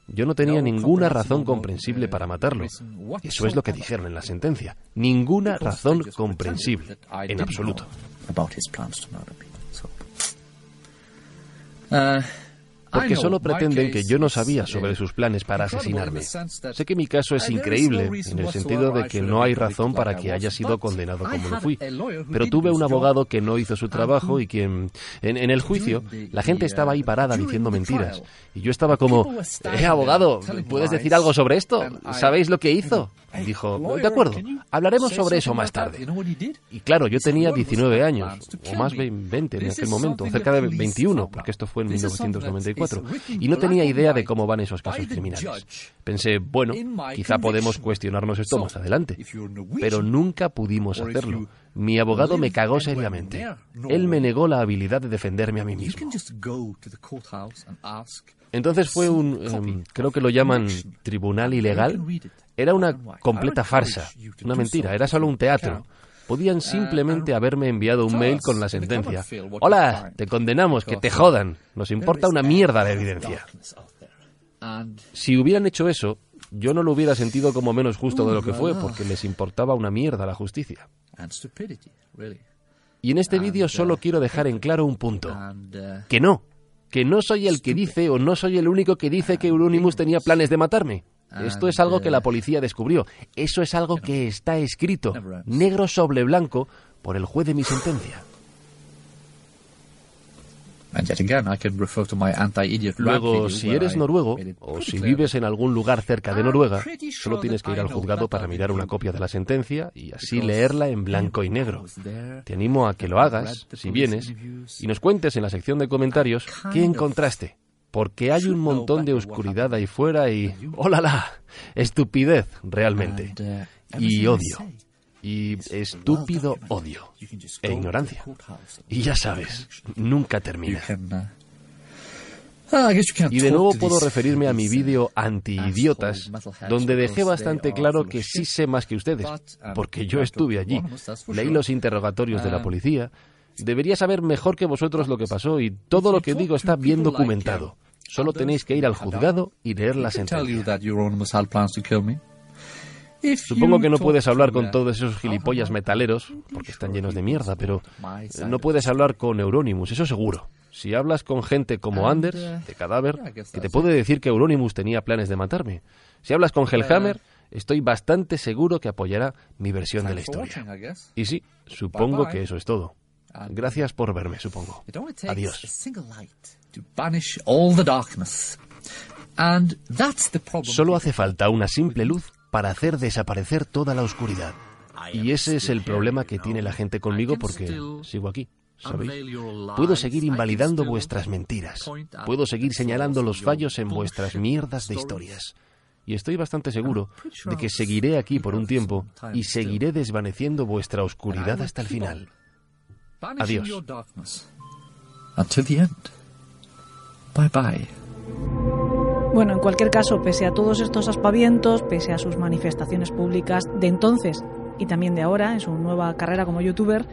Yo no tenía ninguna razón comprensible para matarlo. Eso es lo que dijeron en la sentencia. Ninguna razón comprensible, en absoluto. Porque solo pretenden que yo no sabía sobre sus planes para asesinarme. Sé que mi caso es increíble, en el sentido de que no hay razón para que haya sido condenado como lo fui. Pero tuve un abogado que no hizo su trabajo y quien, en, el juicio, la gente estaba ahí parada diciendo mentiras. Y yo estaba como, eh, abogado, ¿puedes decir algo sobre esto? ¿Sabéis lo que hizo? Dijo, de acuerdo, hablaremos sobre eso más tarde. Y claro, yo tenía 19 años, o más 20 en aquel momento, cerca de 21, porque esto fue en 1994, y no tenía idea de cómo van esos casos criminales. Pensé, bueno, quizá podemos cuestionarnos esto más adelante, pero nunca pudimos hacerlo. Mi abogado me cagó seriamente. Él me negó la habilidad de defenderme a mí mismo. Entonces fue un, em, creo que lo llaman tribunal ilegal, era una completa farsa, una mentira, era solo un teatro. Podían simplemente haberme enviado un mail con la sentencia. Hola, te condenamos, que te jodan. Nos importa una mierda la evidencia. Si hubieran hecho eso, yo no lo hubiera sentido como menos justo de lo que fue, porque les importaba una mierda la justicia. Y en este vídeo solo quiero dejar en claro un punto. Que no, que no soy el que dice o no soy el único que dice que Euronymous tenía planes de matarme. Esto es algo que la policía descubrió. Eso es algo que está escrito, negro sobre blanco, por el juez de mi sentencia. Luego, si eres noruego o si vives en algún lugar cerca de Noruega, solo tienes que ir al juzgado para mirar una copia de la sentencia y así leerla en blanco y negro. Te animo a que lo hagas, si vienes, y nos cuentes en la sección de comentarios qué encontraste porque hay un montón de oscuridad ahí fuera y... ¡Hola! la! Estupidez, realmente. Uh, y odio. Y estúpido odio. E ignorancia. Y ya sabes, nunca termina. Uh, ah, y de nuevo puedo referirme a mi vídeo anti-idiotas, donde dejé bastante claro que sí sé más que ustedes, um, porque yo estuve allí, leí los interrogatorios de la um, policía, debería saber mejor que vosotros lo que pasó y todo lo que digo está bien documentado. Solo tenéis que ir al juzgado y leer la sentencia. Supongo que no puedes hablar con todos esos gilipollas metaleros, porque están llenos de mierda, pero no puedes hablar con Euronymous, eso seguro. Si hablas con gente como Anders, de Cadáver, que te puede decir que Euronymous tenía planes de matarme. Si hablas con Hellhammer, estoy bastante seguro que apoyará mi versión de la historia. Y sí, supongo que eso es todo. Gracias por verme, supongo. Adiós. Solo hace falta una simple luz para hacer desaparecer toda la oscuridad. Y ese es el problema que tiene la gente conmigo porque sigo aquí. ¿sabéis? Puedo seguir invalidando vuestras mentiras. Puedo seguir señalando los fallos en vuestras mierdas de historias. Y estoy bastante seguro de que seguiré aquí por un tiempo y seguiré desvaneciendo vuestra oscuridad hasta el final. Adiós. Bye bye. Bueno, en cualquier caso, pese a todos estos aspavientos, pese a sus manifestaciones públicas de entonces y también de ahora, en su nueva carrera como youtuber,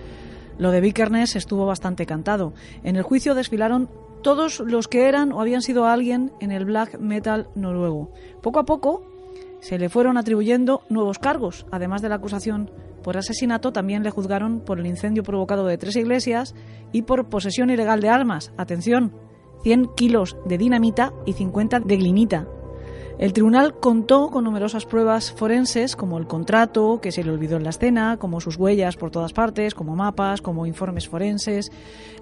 lo de Vikernes estuvo bastante cantado. En el juicio desfilaron todos los que eran o habían sido alguien en el black metal noruego. Poco a poco se le fueron atribuyendo nuevos cargos. Además de la acusación por asesinato, también le juzgaron por el incendio provocado de tres iglesias y por posesión ilegal de armas. Atención, 100 kilos de dinamita y 50 de glinita. El tribunal contó con numerosas pruebas forenses, como el contrato que se le olvidó en la escena, como sus huellas por todas partes, como mapas, como informes forenses.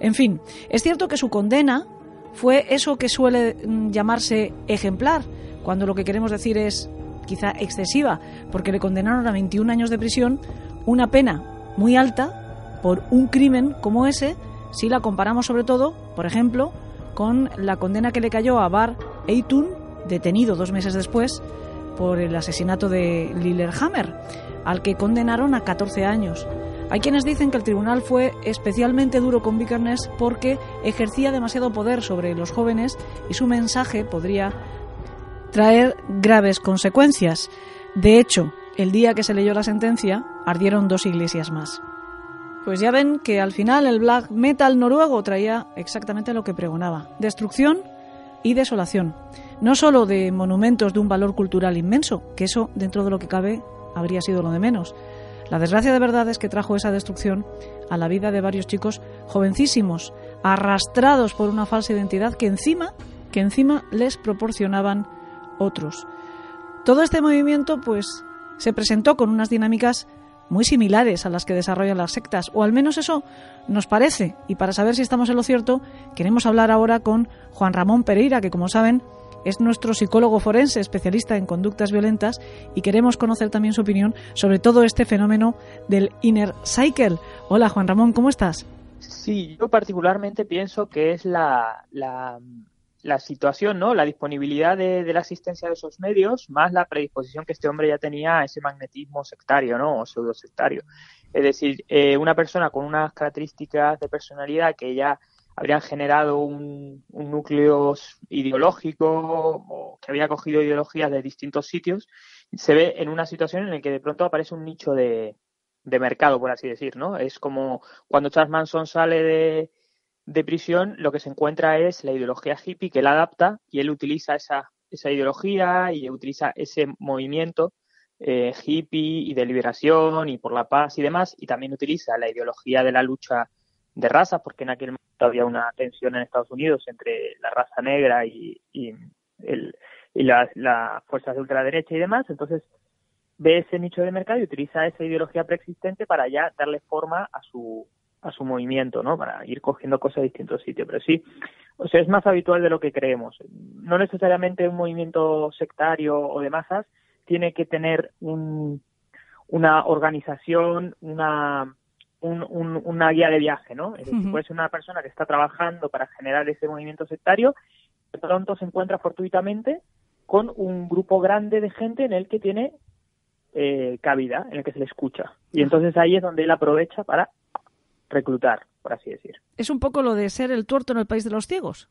En fin, es cierto que su condena fue eso que suele mm, llamarse ejemplar, cuando lo que queremos decir es quizá excesiva, porque le condenaron a 21 años de prisión, una pena muy alta por un crimen como ese, si la comparamos sobre todo, por ejemplo, con la condena que le cayó a Bar Eitun, detenido dos meses después por el asesinato de Lillehammer, al que condenaron a 14 años. Hay quienes dicen que el tribunal fue especialmente duro con Vikernes porque ejercía demasiado poder sobre los jóvenes y su mensaje podría traer graves consecuencias. De hecho, el día que se leyó la sentencia, ardieron dos iglesias más. Pues ya ven que al final el black metal noruego traía exactamente lo que pregonaba, destrucción y desolación. No solo de monumentos de un valor cultural inmenso, que eso dentro de lo que cabe habría sido lo de menos. La desgracia de verdad es que trajo esa destrucción a la vida de varios chicos jovencísimos, arrastrados por una falsa identidad que encima, que encima les proporcionaban otros. Todo este movimiento pues se presentó con unas dinámicas muy similares a las que desarrollan las sectas, o al menos eso nos parece. Y para saber si estamos en lo cierto, queremos hablar ahora con Juan Ramón Pereira, que como saben es nuestro psicólogo forense, especialista en conductas violentas, y queremos conocer también su opinión sobre todo este fenómeno del inner cycle. Hola Juan Ramón, ¿cómo estás? Sí, yo particularmente pienso que es la, la la situación, ¿no? La disponibilidad de, la asistencia de esos medios, más la predisposición que este hombre ya tenía a ese magnetismo sectario, ¿no? O pseudosectario. Es decir, eh, una persona con unas características de personalidad que ya habrían generado un, núcleo ideológico o que había cogido ideologías de distintos sitios, se ve en una situación en la que de pronto aparece un nicho de, de mercado, por así decir, ¿no? Es como cuando Charles Manson sale de, de prisión lo que se encuentra es la ideología hippie que él adapta y él utiliza esa, esa ideología y utiliza ese movimiento eh, hippie y de liberación y por la paz y demás y también utiliza la ideología de la lucha de razas porque en aquel momento había una tensión en Estados Unidos entre la raza negra y, y, el, y las, las fuerzas de ultraderecha y demás. Entonces ve ese nicho de mercado y utiliza esa ideología preexistente para ya darle forma a su a su movimiento, ¿no? Para ir cogiendo cosas de distintos sitios. Pero sí, o sea, es más habitual de lo que creemos. No necesariamente un movimiento sectario o de masas tiene que tener un, una organización, una, un, una guía de viaje, ¿no? Es decir, puede ser una persona que está trabajando para generar ese movimiento sectario, de pronto se encuentra fortuitamente con un grupo grande de gente en el que tiene eh, cabida, en el que se le escucha. Y entonces ahí es donde él aprovecha para reclutar, por así decir. Es un poco lo de ser el tuerto en el país de los ciegos.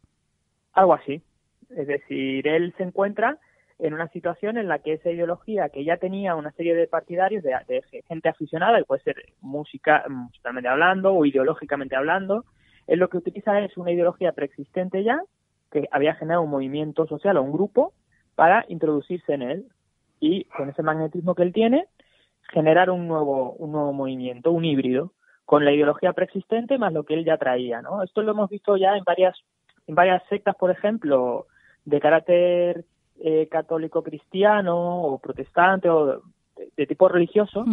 Algo así. Es decir, él se encuentra en una situación en la que esa ideología que ya tenía una serie de partidarios, de, gente aficionada, y puede ser música, musicalmente hablando o ideológicamente hablando, él lo que utiliza es una ideología preexistente ya, que había generado un movimiento social o un grupo para introducirse en él y con ese magnetismo que él tiene generar un nuevo un nuevo movimiento, un híbrido con la ideología preexistente más lo que él ya traía, ¿no? Esto lo hemos visto ya en varias, en varias sectas, por ejemplo, de carácter eh, católico cristiano o protestante o de, tipo religioso,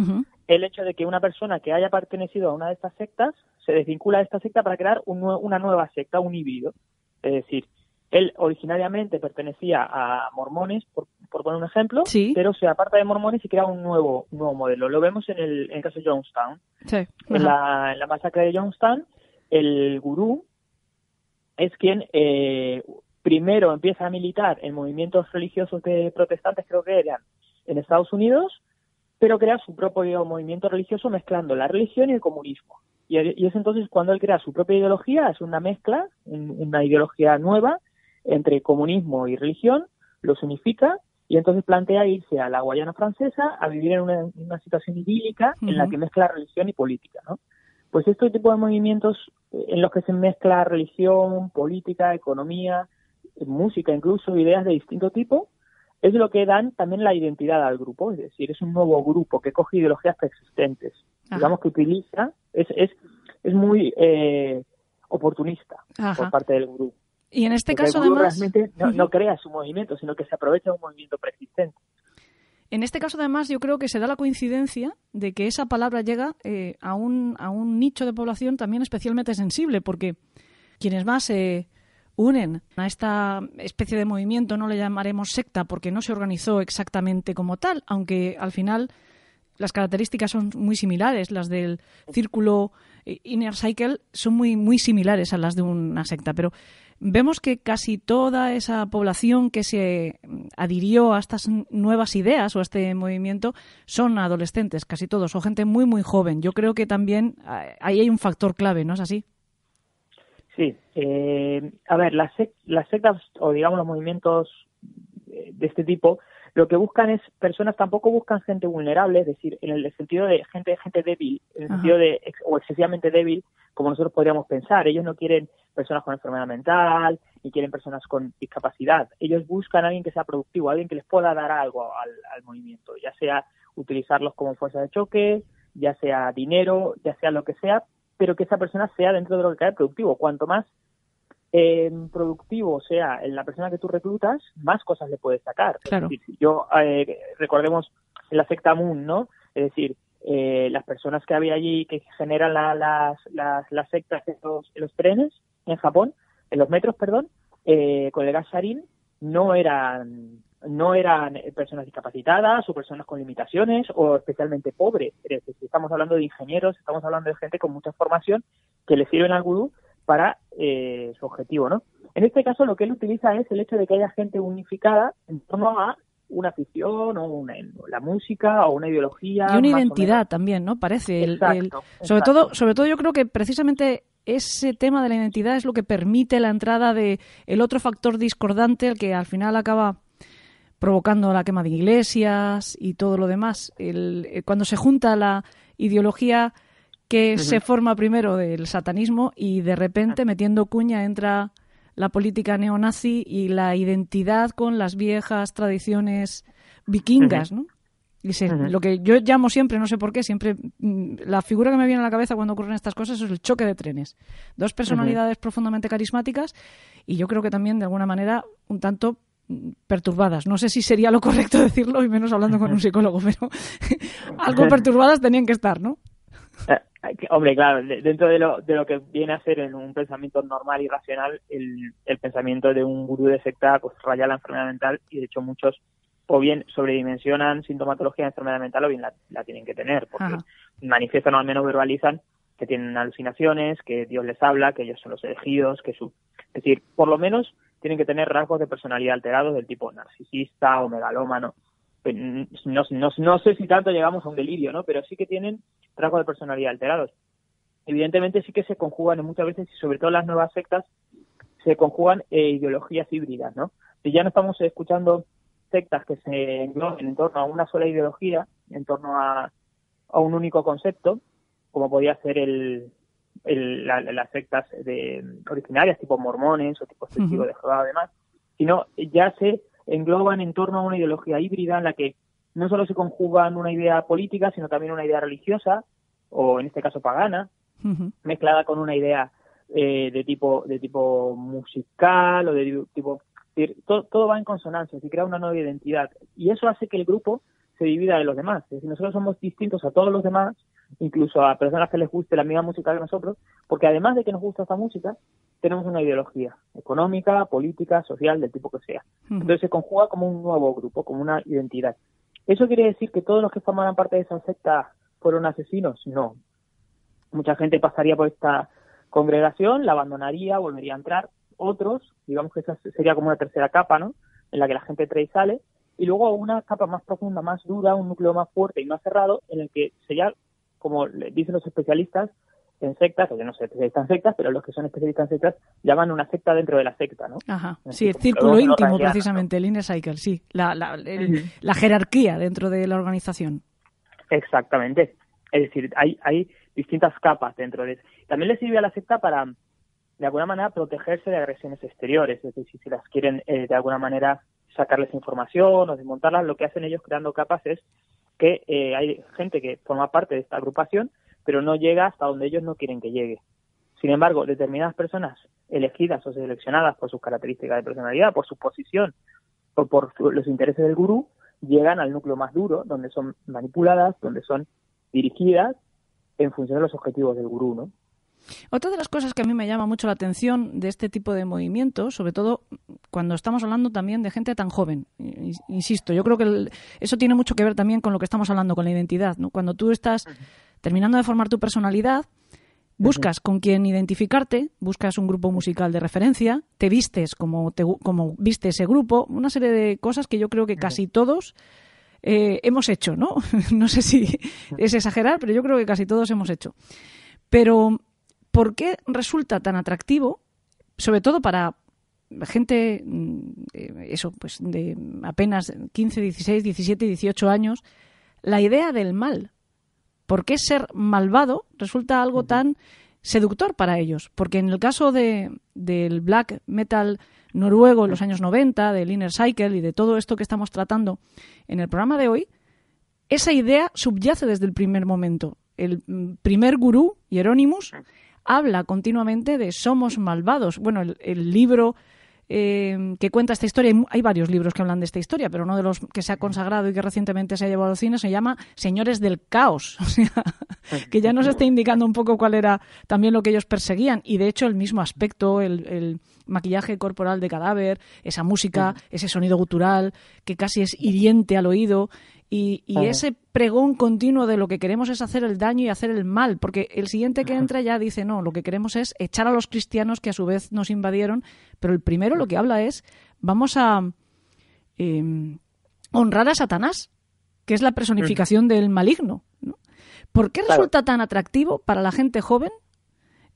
el hecho de que una persona que haya pertenecido a una de estas sectas se desvincula de esta secta para crear una nueva secta, un híbrido. Es decir, él originariamente pertenecía a mormones, por, poner un ejemplo, pero se aparta de mormones y crea un nuevo, nuevo modelo. Lo vemos en el, en caso de Jonestown. En, la, en, la, masacre de Jonestown, el gurú es quien eh, primero empieza a militar en movimientos religiosos de protestantes, creo que eran, en Estados Unidos, pero crea su propio movimiento religioso mezclando la religión y el comunismo. Y, es entonces cuando él crea su propia ideología, es una mezcla, una ideología nueva, entre comunismo y religión, los unifica y entonces plantea irse a la Guayana francesa a vivir en una, situación idílica en la que mezcla religión y política, ¿no? Pues este tipo de movimientos eh, en los que se mezcla religión, política, economía, música, incluso ideas de distinto tipo, es lo que dan también la identidad al grupo, es decir, es un nuevo grupo que coge ideologías preexistentes, digamos que utiliza, es, es, es muy eh, oportunista por parte del grupo. Y en este caso, además. No, crea su movimiento, sino que se aprovecha de un movimiento preexistente. En este caso, además, yo creo que se da la coincidencia de que esa palabra llega eh, a, un, a un nicho de población también especialmente sensible, porque quienes más se unen a esta especie de movimiento, no le llamaremos secta porque no se organizó exactamente como tal, aunque al final las características son muy similares, las del círculo eh, Inner Cycle son muy, muy similares a las de una secta, pero vemos que casi toda esa población que se adhirió a estas nuevas ideas o a este movimiento son adolescentes, casi todos, o gente muy, muy joven. Yo creo que también eh, ahí hay un factor clave, ¿no es así? Sí. Eh, a ver, las, las sectas o digamos los movimientos de este tipo lo que buscan es personas, tampoco buscan gente vulnerable, es decir, en el sentido de gente, gente débil, en el sentido de, o excesivamente débil, como nosotros podríamos pensar. Ellos no quieren personas con enfermedad mental, ni quieren personas con discapacidad. Ellos buscan a alguien que sea productivo, alguien que les pueda dar algo al, al movimiento, ya sea utilizarlos como fuerza de choque, ya sea dinero, ya sea lo que sea, pero que esa persona sea dentro de lo que cae productivo. Cuanto más eh, productivo sea la persona que tú reclutas, más cosas le puedes sacar. Claro. yo eh, recordemos la secta Moon, ¿no? Es decir, eh, las personas que había allí que generan las, las, las sectas en los, en los, trenes en Japón, en los metros, perdón, eh, con el gas sarin, no eran no eran personas discapacitadas o personas con limitaciones o especialmente pobres. Es decir, estamos hablando de ingenieros, estamos hablando de gente con mucha formación que le sirven al gurú para eh, su objetivo, ¿no? En este caso lo que él utiliza es el hecho de que haya gente unificada en torno a una afición o una, la música o una ideología y una identidad también, ¿no? Parece el, sobre todo sobre todo yo creo que precisamente ese tema de la identidad es lo que permite la entrada de el otro factor discordante el que al final acaba provocando la quema de iglesias y todo lo demás. El, eh, cuando se junta la ideología que se forma primero del satanismo y de repente metiendo cuña entra la política neonazi y la identidad con las viejas tradiciones vikingas, ¿no? Y lo que yo llamo siempre, no sé por qué, siempre mm, la figura que me viene a la cabeza cuando ocurren estas cosas es el choque de trenes. Dos personalidades profundamente carismáticas y yo creo que también de alguna manera un tanto mm, perturbadas. No sé si sería lo correcto decirlo y menos hablando con un psicólogo, pero algo perturbadas tenían que estar, ¿no? Hombre, claro, dentro de lo, de lo que viene a ser en un pensamiento normal y racional, el, el pensamiento de un gurú de secta pues raya la enfermedad mental y de hecho muchos o bien sobredimensionan sintomatología de enfermedad mental o bien la, tienen que tener, porque manifiestan o al menos verbalizan que tienen alucinaciones, que Dios les habla, que ellos son los elegidos, que su... Es decir, por lo menos tienen que tener rasgos de personalidad alterados del tipo narcisista o megalómano. Pues, no, no, no sé si tanto llegamos a un delirio, ¿no? Pero sí que tienen rasgos de personalidad alterados. Evidentemente sí que se conjugan muchas veces, y sobre todo las nuevas sectas, se conjugan eh, ideologías híbridas, ¿no? Si ya no estamos escuchando sectas que se engloben en torno a una sola ideología, en torno a, a un único concepto, como podía ser el, las sectas de, originarias, tipo mormones o tipo testigos de Jehová, además, sino ya se engloban en torno a una ideología híbrida en la que no solo se conjugan una idea política, sino también una idea religiosa, o en este caso pagana, mezclada con una idea eh, de tipo de tipo musical o de tipo todo, todo, va en consonancia, se crea una nueva identidad y eso hace que el grupo se divida de los demás. Es decir, nosotros somos distintos a todos los demás, incluso a personas que les guste la misma música que nosotros, porque además de que nos gusta esta música, tenemos una ideología económica, política, social, del tipo que sea. Entonces se conjuga como un nuevo grupo, como una identidad. ¿Eso quiere decir que todos los que formaran parte de esa secta fueron asesinos? No. Mucha gente pasaría por esta congregación, la abandonaría, volvería a entrar. Otros, digamos que esa sería como una tercera capa, ¿no? En la que la gente entra y sale. Y luego una capa más profunda, más dura, un núcleo más fuerte y más cerrado, en el que sería, como dicen los especialistas, en sectas, o yo no sé especialistas en sectas, pero los que son especialistas en sectas llaman una secta dentro de la secta, ¿no? Ajá, sí, el círculo íntimo precisamente, el inner cycle, sí, la, la, la jerarquía dentro de la organización. Exactamente, es decir, hay, hay distintas capas dentro de eso. También le sirve a la secta para, de alguna manera, protegerse de agresiones exteriores, es decir, si las quieren eh, de alguna manera sacarles información o desmontarlas, lo que hacen ellos creando capas es que eh, hay gente que forma parte de esta agrupación pero no llega hasta donde ellos no quieren que llegue. Sin embargo, determinadas personas elegidas o seleccionadas por sus características de personalidad, por su posición o por los intereses del gurú, llegan al núcleo más duro, donde son manipuladas, donde son dirigidas en función de los objetivos del gurú, ¿no? Otra de las cosas que a mí me llama mucho la atención de este tipo de movimientos, sobre todo cuando estamos hablando también de gente tan joven, insisto, yo creo que eso tiene mucho que ver también con lo que estamos hablando, con la identidad, ¿no? Cuando tú estás terminando de formar tu personalidad, buscas con quién identificarte, buscas un grupo musical de referencia, te vistes como, como viste ese grupo, una serie de cosas que yo creo que casi todos eh, hemos hecho, ¿no? no sé si es exagerar, pero yo creo que casi todos hemos hecho. Pero, ¿por qué resulta tan atractivo, sobre todo para gente, mm, eh, eso, pues de apenas 15, 16, 17, 18 años, la idea del mal. ¿Por qué ser malvado resulta algo tan seductor para ellos? Porque en el caso de, del black metal noruego en los años 90, del Inner Cycle y de todo esto que estamos tratando en el programa de hoy, esa idea subyace desde el primer momento. El mm, primer gurú, Hieronymus, habla continuamente de somos malvados. Bueno, el, libro eh, que cuenta esta historia, hay, varios libros que hablan de esta historia, pero uno de los que se ha consagrado y que recientemente se ha llevado al cine se llama Señores del Caos, o sea, que ya nos está indicando un poco cuál era también lo que ellos perseguían. Y de hecho el mismo aspecto, el maquillaje corporal de cadáver, esa música, ese sonido gutural que casi es hiriente al oído, y, ese pregón continuo de lo que queremos es hacer el daño y hacer el mal, porque el siguiente que entra ya dice, no, lo que queremos es echar a los cristianos que a su vez nos invadieron, pero el primero lo que habla es, vamos a em, honrar a Satanás, que es la personificación del maligno. ¿Por qué resulta tan atractivo para la gente joven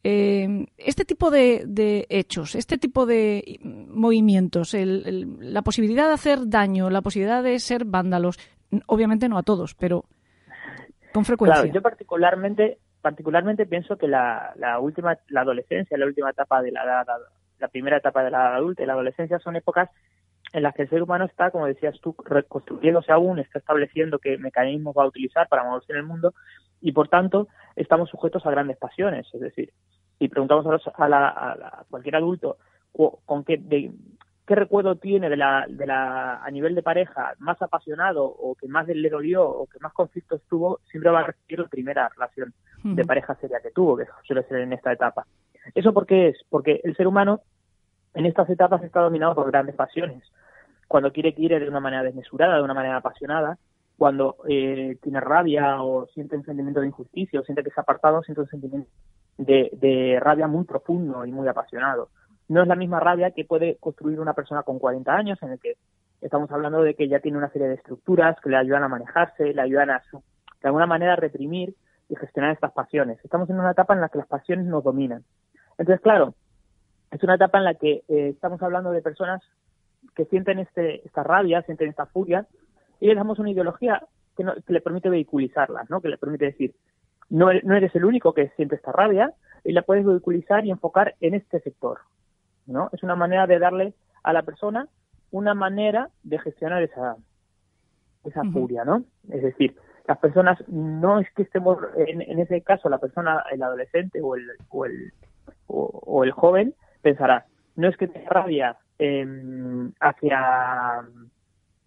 em, este tipo de, hechos, este tipo de movimientos, la posibilidad de hacer daño, la posibilidad de ser vándalos, Obviamente no a todos, pero con frecuencia. Claro, yo particularmente particularmente pienso que la, la última la adolescencia, la última etapa de la edad, la primera etapa de la edad adulta y la adolescencia son épocas en las que el ser humano está, como decías tú, reconstruyéndose aún, está estableciendo qué mecanismos va a utilizar para moverse en el mundo y, por tanto, estamos sujetos a grandes pasiones. Es decir, si preguntamos a, la, a, cualquier adulto con qué, de, qué recuerdo tiene de la, de la, a nivel de pareja más apasionado o que más le dolió o que más conflictos tuvo, siempre va a recibir la primera relación de pareja seria que tuvo, que suele ser en esta etapa. ¿Eso por qué es? Porque el ser humano en estas etapas está dominado por grandes pasiones. Cuando quiere, quiere de una manera desmesurada, de una manera apasionada. Cuando eh, tiene rabia o siente un sentimiento de injusticia o siente que se ha apartado, siente un sentimiento de, de rabia muy profundo y muy apasionado no es la misma rabia que puede construir una persona con 40 años, en el que estamos hablando de que ya tiene una serie de estructuras que le ayudan a manejarse, le ayudan a, de alguna manera, reprimir y gestionar estas pasiones. Estamos en una etapa en la que las pasiones nos dominan. Entonces, claro, es una etapa en la que eh, estamos hablando de personas que sienten este, esta rabia, sienten esta furia, y les damos una ideología que, que le permite vehiculizarlas, ¿no? que le permite decir, no, no eres el único que siente esta rabia, y la puedes vehiculizar y enfocar en este sector. ¿No? Es una manera de darle a la persona una manera de gestionar esa, esa furia, ¿no? Es decir, las personas no es que estemos, en, ese caso, la persona, el adolescente o el, o el, o, el joven pensará, no es que tenga rabia em, hacia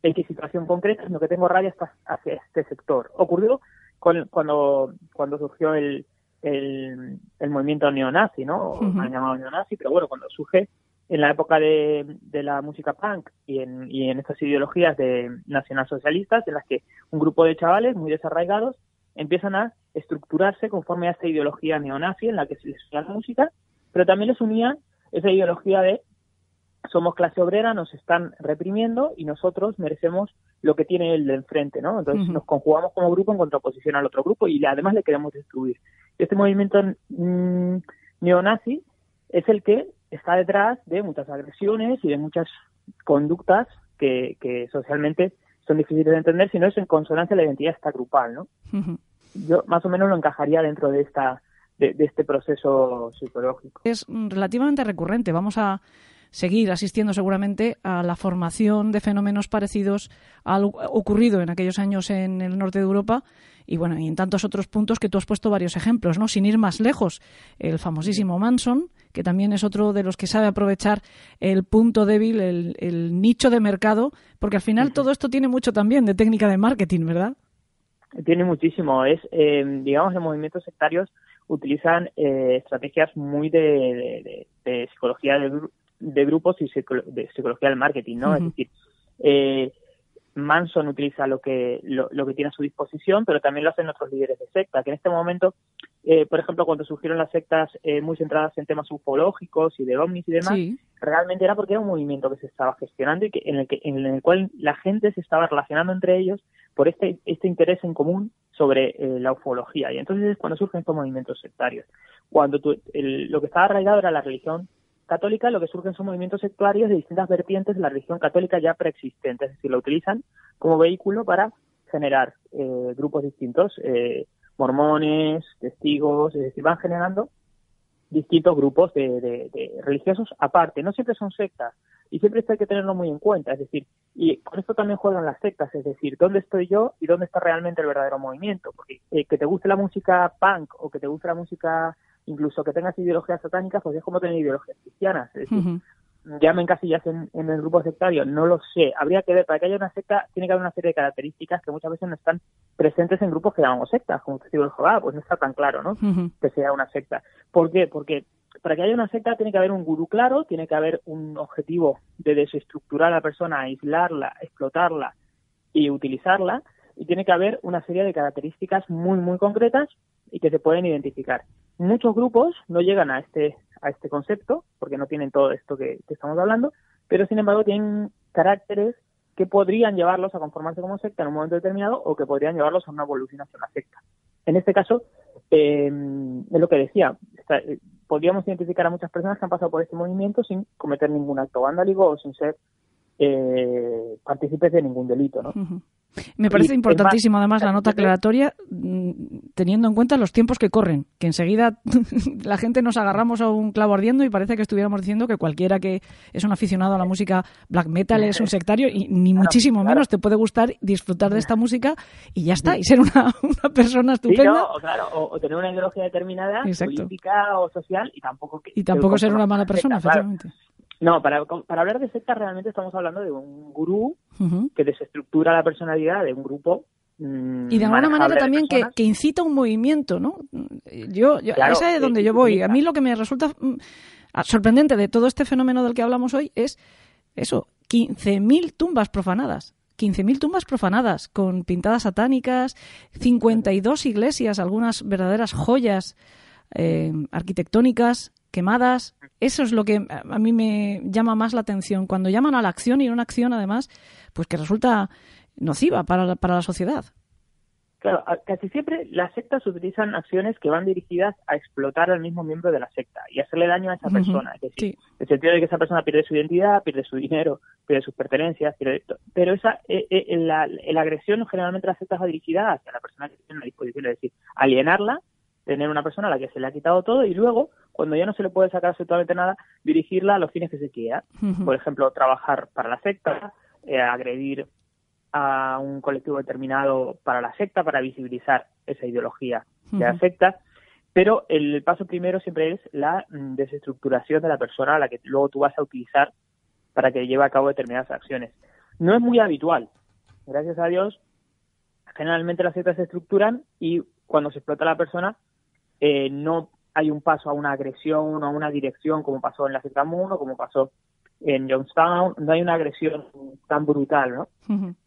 X situación concreta, sino que tengo rabia hacia este sector. Ocurrió cuando, cuando surgió el, el, el movimiento neonazi, ¿no? Han llamado neonazi, pero bueno, cuando surge en la época de, de la música punk y en, y en estas ideologías de nacionalsocialistas, en las que un grupo de chavales muy desarraigados empiezan a estructurarse conforme a esta ideología neonazi en la que se les unía la música, pero también les unía esa ideología de somos clase obrera, nos están reprimiendo y nosotros merecemos lo que tiene el de enfrente, ¿no? Entonces nos conjugamos como grupo en contraposición al otro grupo y además le queremos destruir. Este movimiento mm, neonazi es el que está detrás de muchas agresiones y de muchas conductas que, que socialmente son difíciles de entender si no es en consonancia la identidad esta grupal, ¿no? Yo más o menos lo encajaría dentro de esta de, este proceso psicológico. Es relativamente recurrente. Vamos a seguir asistiendo seguramente a la formación de fenómenos parecidos al ocurrido en aquellos años en el norte de Europa y bueno, y en tantos otros puntos que tú has puesto varios ejemplos, ¿no? Sin ir más lejos, el famosísimo Manson, que también es otro de los que sabe aprovechar el punto débil, el, nicho de mercado, porque al final todo esto tiene mucho también de técnica de marketing, ¿verdad? Tiene muchísimo. Es, eh, digamos, en movimientos sectarios utilizan eh, estrategias muy de, psicología de, de grupos y de psicología del marketing, ¿no? Es decir, eh, Manson utiliza lo que lo, que tiene a su disposición, pero también lo hacen otros líderes de secta, que en este momento, eh, por ejemplo, cuando surgieron las sectas eh, muy centradas en temas ufológicos y de ovnis y demás, realmente era porque era un movimiento que se estaba gestionando y que en el que en el cual la gente se estaba relacionando entre ellos por este este interés en común sobre la ufología y entonces es cuando surgen estos movimientos sectarios. Cuando lo que estaba arraigado era la religión católica lo que surgen son movimientos sectuarios de distintas vertientes de la religión católica ya preexistente, es decir, lo utilizan como vehículo para generar eh, grupos distintos, eh, mormones, testigos, es decir, van generando distintos grupos de, religiosos aparte. No siempre son sectas y siempre esto hay que tenerlo muy en cuenta. Es decir, y con esto también juegan las sectas, es decir, dónde estoy yo y dónde está realmente el verdadero movimiento. Porque eh, que te guste la música punk o que te guste la música incluso que tengas ideologías satánicas, pues es como tener ideologías cristianas. Es decir, ya me encasillas en, en el grupo sectario, no lo sé. Habría que ver, para que haya una secta, tiene que haber una serie de características que muchas veces no están presentes en grupos que llamamos sectas, como Testigo de Jehová, pues no está tan claro, ¿no? Que sea una secta. ¿Por qué? Porque para que haya una secta tiene que haber un gurú claro, tiene que haber un objetivo de desestructurar a la persona, aislarla, explotarla y utilizarla, y tiene que haber una serie de características muy, muy concretas y que se pueden identificar. Muchos grupos no llegan a este a este concepto, porque no tienen todo esto que, estamos hablando, pero sin embargo tienen caracteres que podrían llevarlos a conformarse como secta en un momento determinado o que podrían llevarlos a una evolución hacia una secta. En este caso, eh, es lo que decía, eh, podríamos identificar a muchas personas que han pasado por este movimiento sin cometer ningún acto vandálico o sin ser eh, partícipes de ningún delito. ¿no? Me parece importantísimo además la nota aclaratoria mm, teniendo en cuenta los tiempos que corren, que enseguida la gente nos agarramos a un clavo ardiendo y parece que estuviéramos diciendo que cualquiera que es un aficionado a la música black metal es un sectario y ni muchísimo menos te puede gustar disfrutar de esta música y ya está, y ser una, persona estupenda. o, claro, o, tener una ideología determinada, política o social y tampoco... y tampoco ser una mala persona, efectivamente. No, para, para hablar de secta realmente estamos hablando de un gurú que desestructura la personalidad de un grupo mm, y de alguna manera también que, que, incita un movimiento, ¿no? Yo, yo esa es donde yo voy. A mí lo que me resulta mm, sorprendente de todo este fenómeno del que hablamos hoy es eso, 15.000 tumbas profanadas. 15.000 tumbas profanadas con pintadas satánicas, 52 iglesias, algunas verdaderas joyas eh, arquitectónicas quemadas. Eso es lo que a mí me llama más la atención. Cuando llaman a la acción y una acción, además, pues que resulta nociva para la, para la sociedad. Claro, casi siempre las sectas utilizan acciones que van dirigidas a explotar al mismo miembro de la secta y hacerle daño a esa persona. Es decir, el sentido de que esa persona pierde su identidad, pierde su dinero, pierde sus pertenencias, pero esa eh, eh, la, la, agresión generalmente las sectas va dirigida hacia la persona que tiene la disposición, es decir, alienarla tener una persona a la que se le ha quitado todo y luego, cuando ya no se le puede sacar absolutamente nada, dirigirla a los fines que se quiera. Por ejemplo, trabajar para la secta, eh, agredir a un colectivo determinado para la secta, para visibilizar esa ideología de la secta. Pero el paso primero siempre es la mm, desestructuración de la persona a la que luego tú vas a utilizar para que lleve a cabo determinadas acciones. No es muy habitual. Gracias a Dios, generalmente las sectas se estructuran y cuando se explota la persona, eh, no hay un paso a una agresión o a una dirección como pasó en la Z1 o como pasó en Johnstown, no hay una agresión tan brutal, ¿no?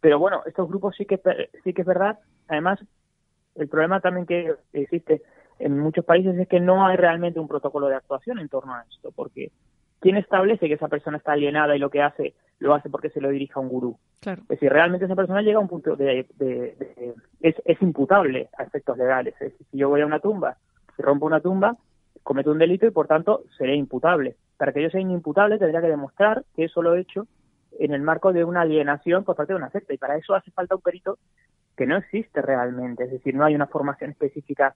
Pero bueno, estos grupos sí que sí que es verdad. Además, el problema también que existe en muchos países es que no hay realmente un protocolo de actuación en torno a esto, porque ¿quién establece que esa persona está alienada y lo que hace lo hace porque se lo dirige a un gurú? Claro. Es decir, realmente esa persona llega a un punto de, es, es imputable a efectos legales. Es decir, si yo voy a una tumba si rompo una tumba, comete un delito y por tanto seré imputable. Para que yo sea inimputable tendría que demostrar que eso lo he hecho en el marco de una alienación por parte de una secta y para eso hace falta un perito que no existe realmente, es decir, no hay una formación específica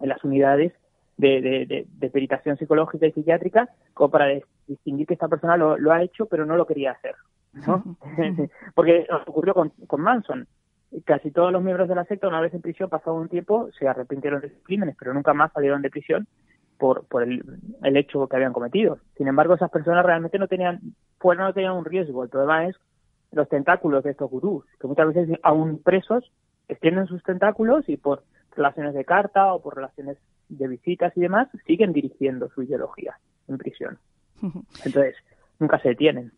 en las unidades de, de, peritación psicológica y psiquiátrica como para distinguir que esta persona lo, ha hecho pero no lo quería hacer. ¿no? Porque ocurrió con, con Manson casi todos los miembros de la secta, una vez en prisión, pasado un tiempo, se arrepintieron de sus crímenes, pero nunca más salieron de prisión por, por el, el hecho que habían cometido. Sin embargo, esas personas realmente no tenían, fuera no tenían un riesgo. El problema es los tentáculos de estos gurús, que muchas veces, aún presos, extienden sus tentáculos y por relaciones de carta o por relaciones de visitas y demás, siguen dirigiendo su ideología en prisión. Entonces, nunca se detienen.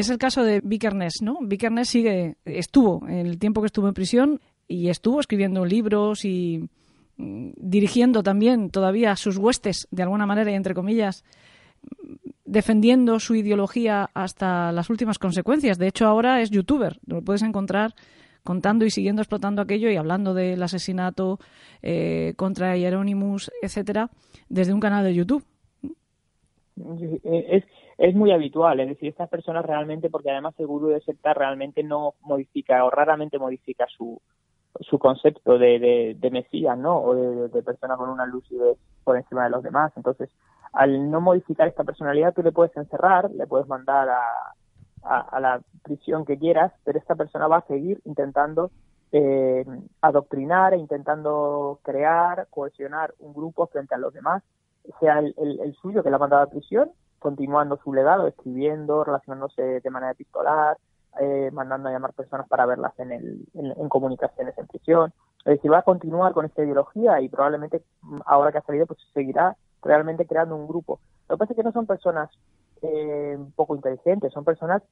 Es el caso de Vikernes, ¿no? Vikernes sigue, estuvo en el tiempo que estuvo en prisión y estuvo escribiendo libros y mm, dirigiendo también todavía sus huestes, de alguna manera y entre comillas, defendiendo su ideología hasta las últimas consecuencias. De hecho, ahora es youtuber, lo puedes encontrar contando y siguiendo explotando aquello y hablando del asesinato eh, contra Hieronymus, etcétera, desde un canal de YouTube. Es, es muy habitual, es decir, estas personas realmente, porque además el gurú de secta realmente no modifica o raramente modifica su, su concepto de, de, Mesías, ¿no? O de, persona con una lucidez por encima de los demás. Entonces, al no modificar esta personalidad, tú le puedes encerrar, le puedes mandar a, a, la prisión que quieras, pero esta persona va a seguir intentando eh, adoctrinar e intentando crear, cohesionar un grupo frente a los demás, sea el, el, suyo que la ha mandado a prisión, continuando su legado, escribiendo, relacionándose de manera epistolar, eh, mandando a llamar personas para verlas en, el, en, comunicaciones en prisión. Es decir, va a continuar con esta ideología y probablemente mm, ahora que ha salido, pues seguirá realmente creando un grupo. Lo que pasa es que no son personas eh, poco inteligentes, son personas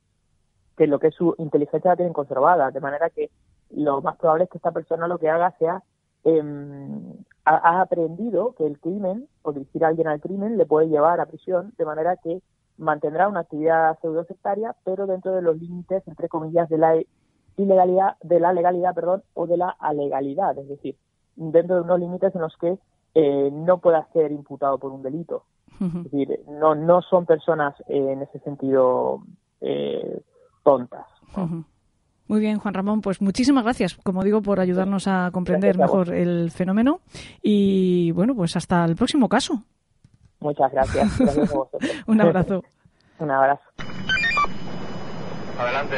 que lo que es su inteligencia la tienen conservada, de manera que lo más probable es que esta persona lo que haga sea em, ha, aprendido que el crimen o dirigir a alguien al crimen le puede llevar a prisión, de manera que mantendrá una actividad pseudo-sectaria, pero dentro de los límites, entre comillas, de la ilegalidad, de la legalidad, perdón, o de la alegalidad, es decir, dentro de unos límites en los que eh, no pueda ser imputado por un delito. Es decir, no, no son personas eh, en ese sentido eh, tontas. Muy bien, Juan Ramón, pues muchísimas gracias, como digo, por ayudarnos a comprender mejor el fenómeno y bueno, pues hasta el próximo caso. Muchas gracias. Un abrazo. Un abrazo. Adelante.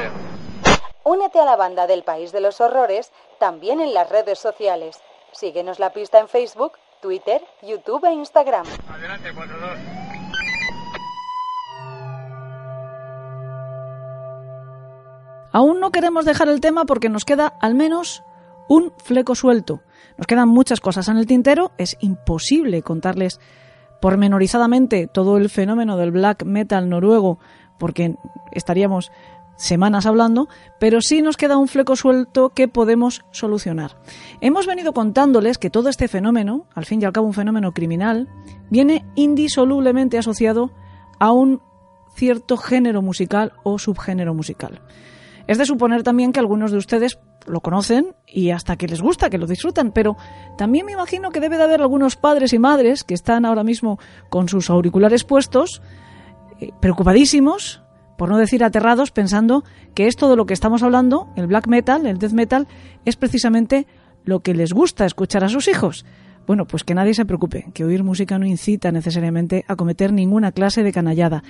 Únete a la banda del País de los Horrores también en las redes sociales. Síguenos la pista en Facebook, Twitter, YouTube e Instagram. Adelante, 4 Aún no queremos dejar el tema porque nos queda al menos un fleco suelto. Nos quedan muchas cosas en el tintero, es imposible contarles pormenorizadamente todo el fenómeno del black metal noruego porque estaríamos semanas hablando, pero sí nos queda un fleco suelto que podemos solucionar. Hemos venido contándoles que todo este fenómeno, al fin y al cabo un fenómeno criminal, viene indisolublemente asociado a un cierto género musical o subgénero musical. Es de suponer también que algunos de ustedes lo conocen y hasta que les gusta, que lo disfrutan, pero también me imagino que debe de haber algunos padres y madres que están ahora mismo con sus auriculares puestos, eh, preocupadísimos, por no decir aterrados, pensando que esto de lo que estamos hablando, el black metal, el death metal, es precisamente lo que les gusta escuchar a sus hijos. Bueno, pues que nadie se preocupe, que oír música no incita necesariamente a cometer ninguna clase de canallada,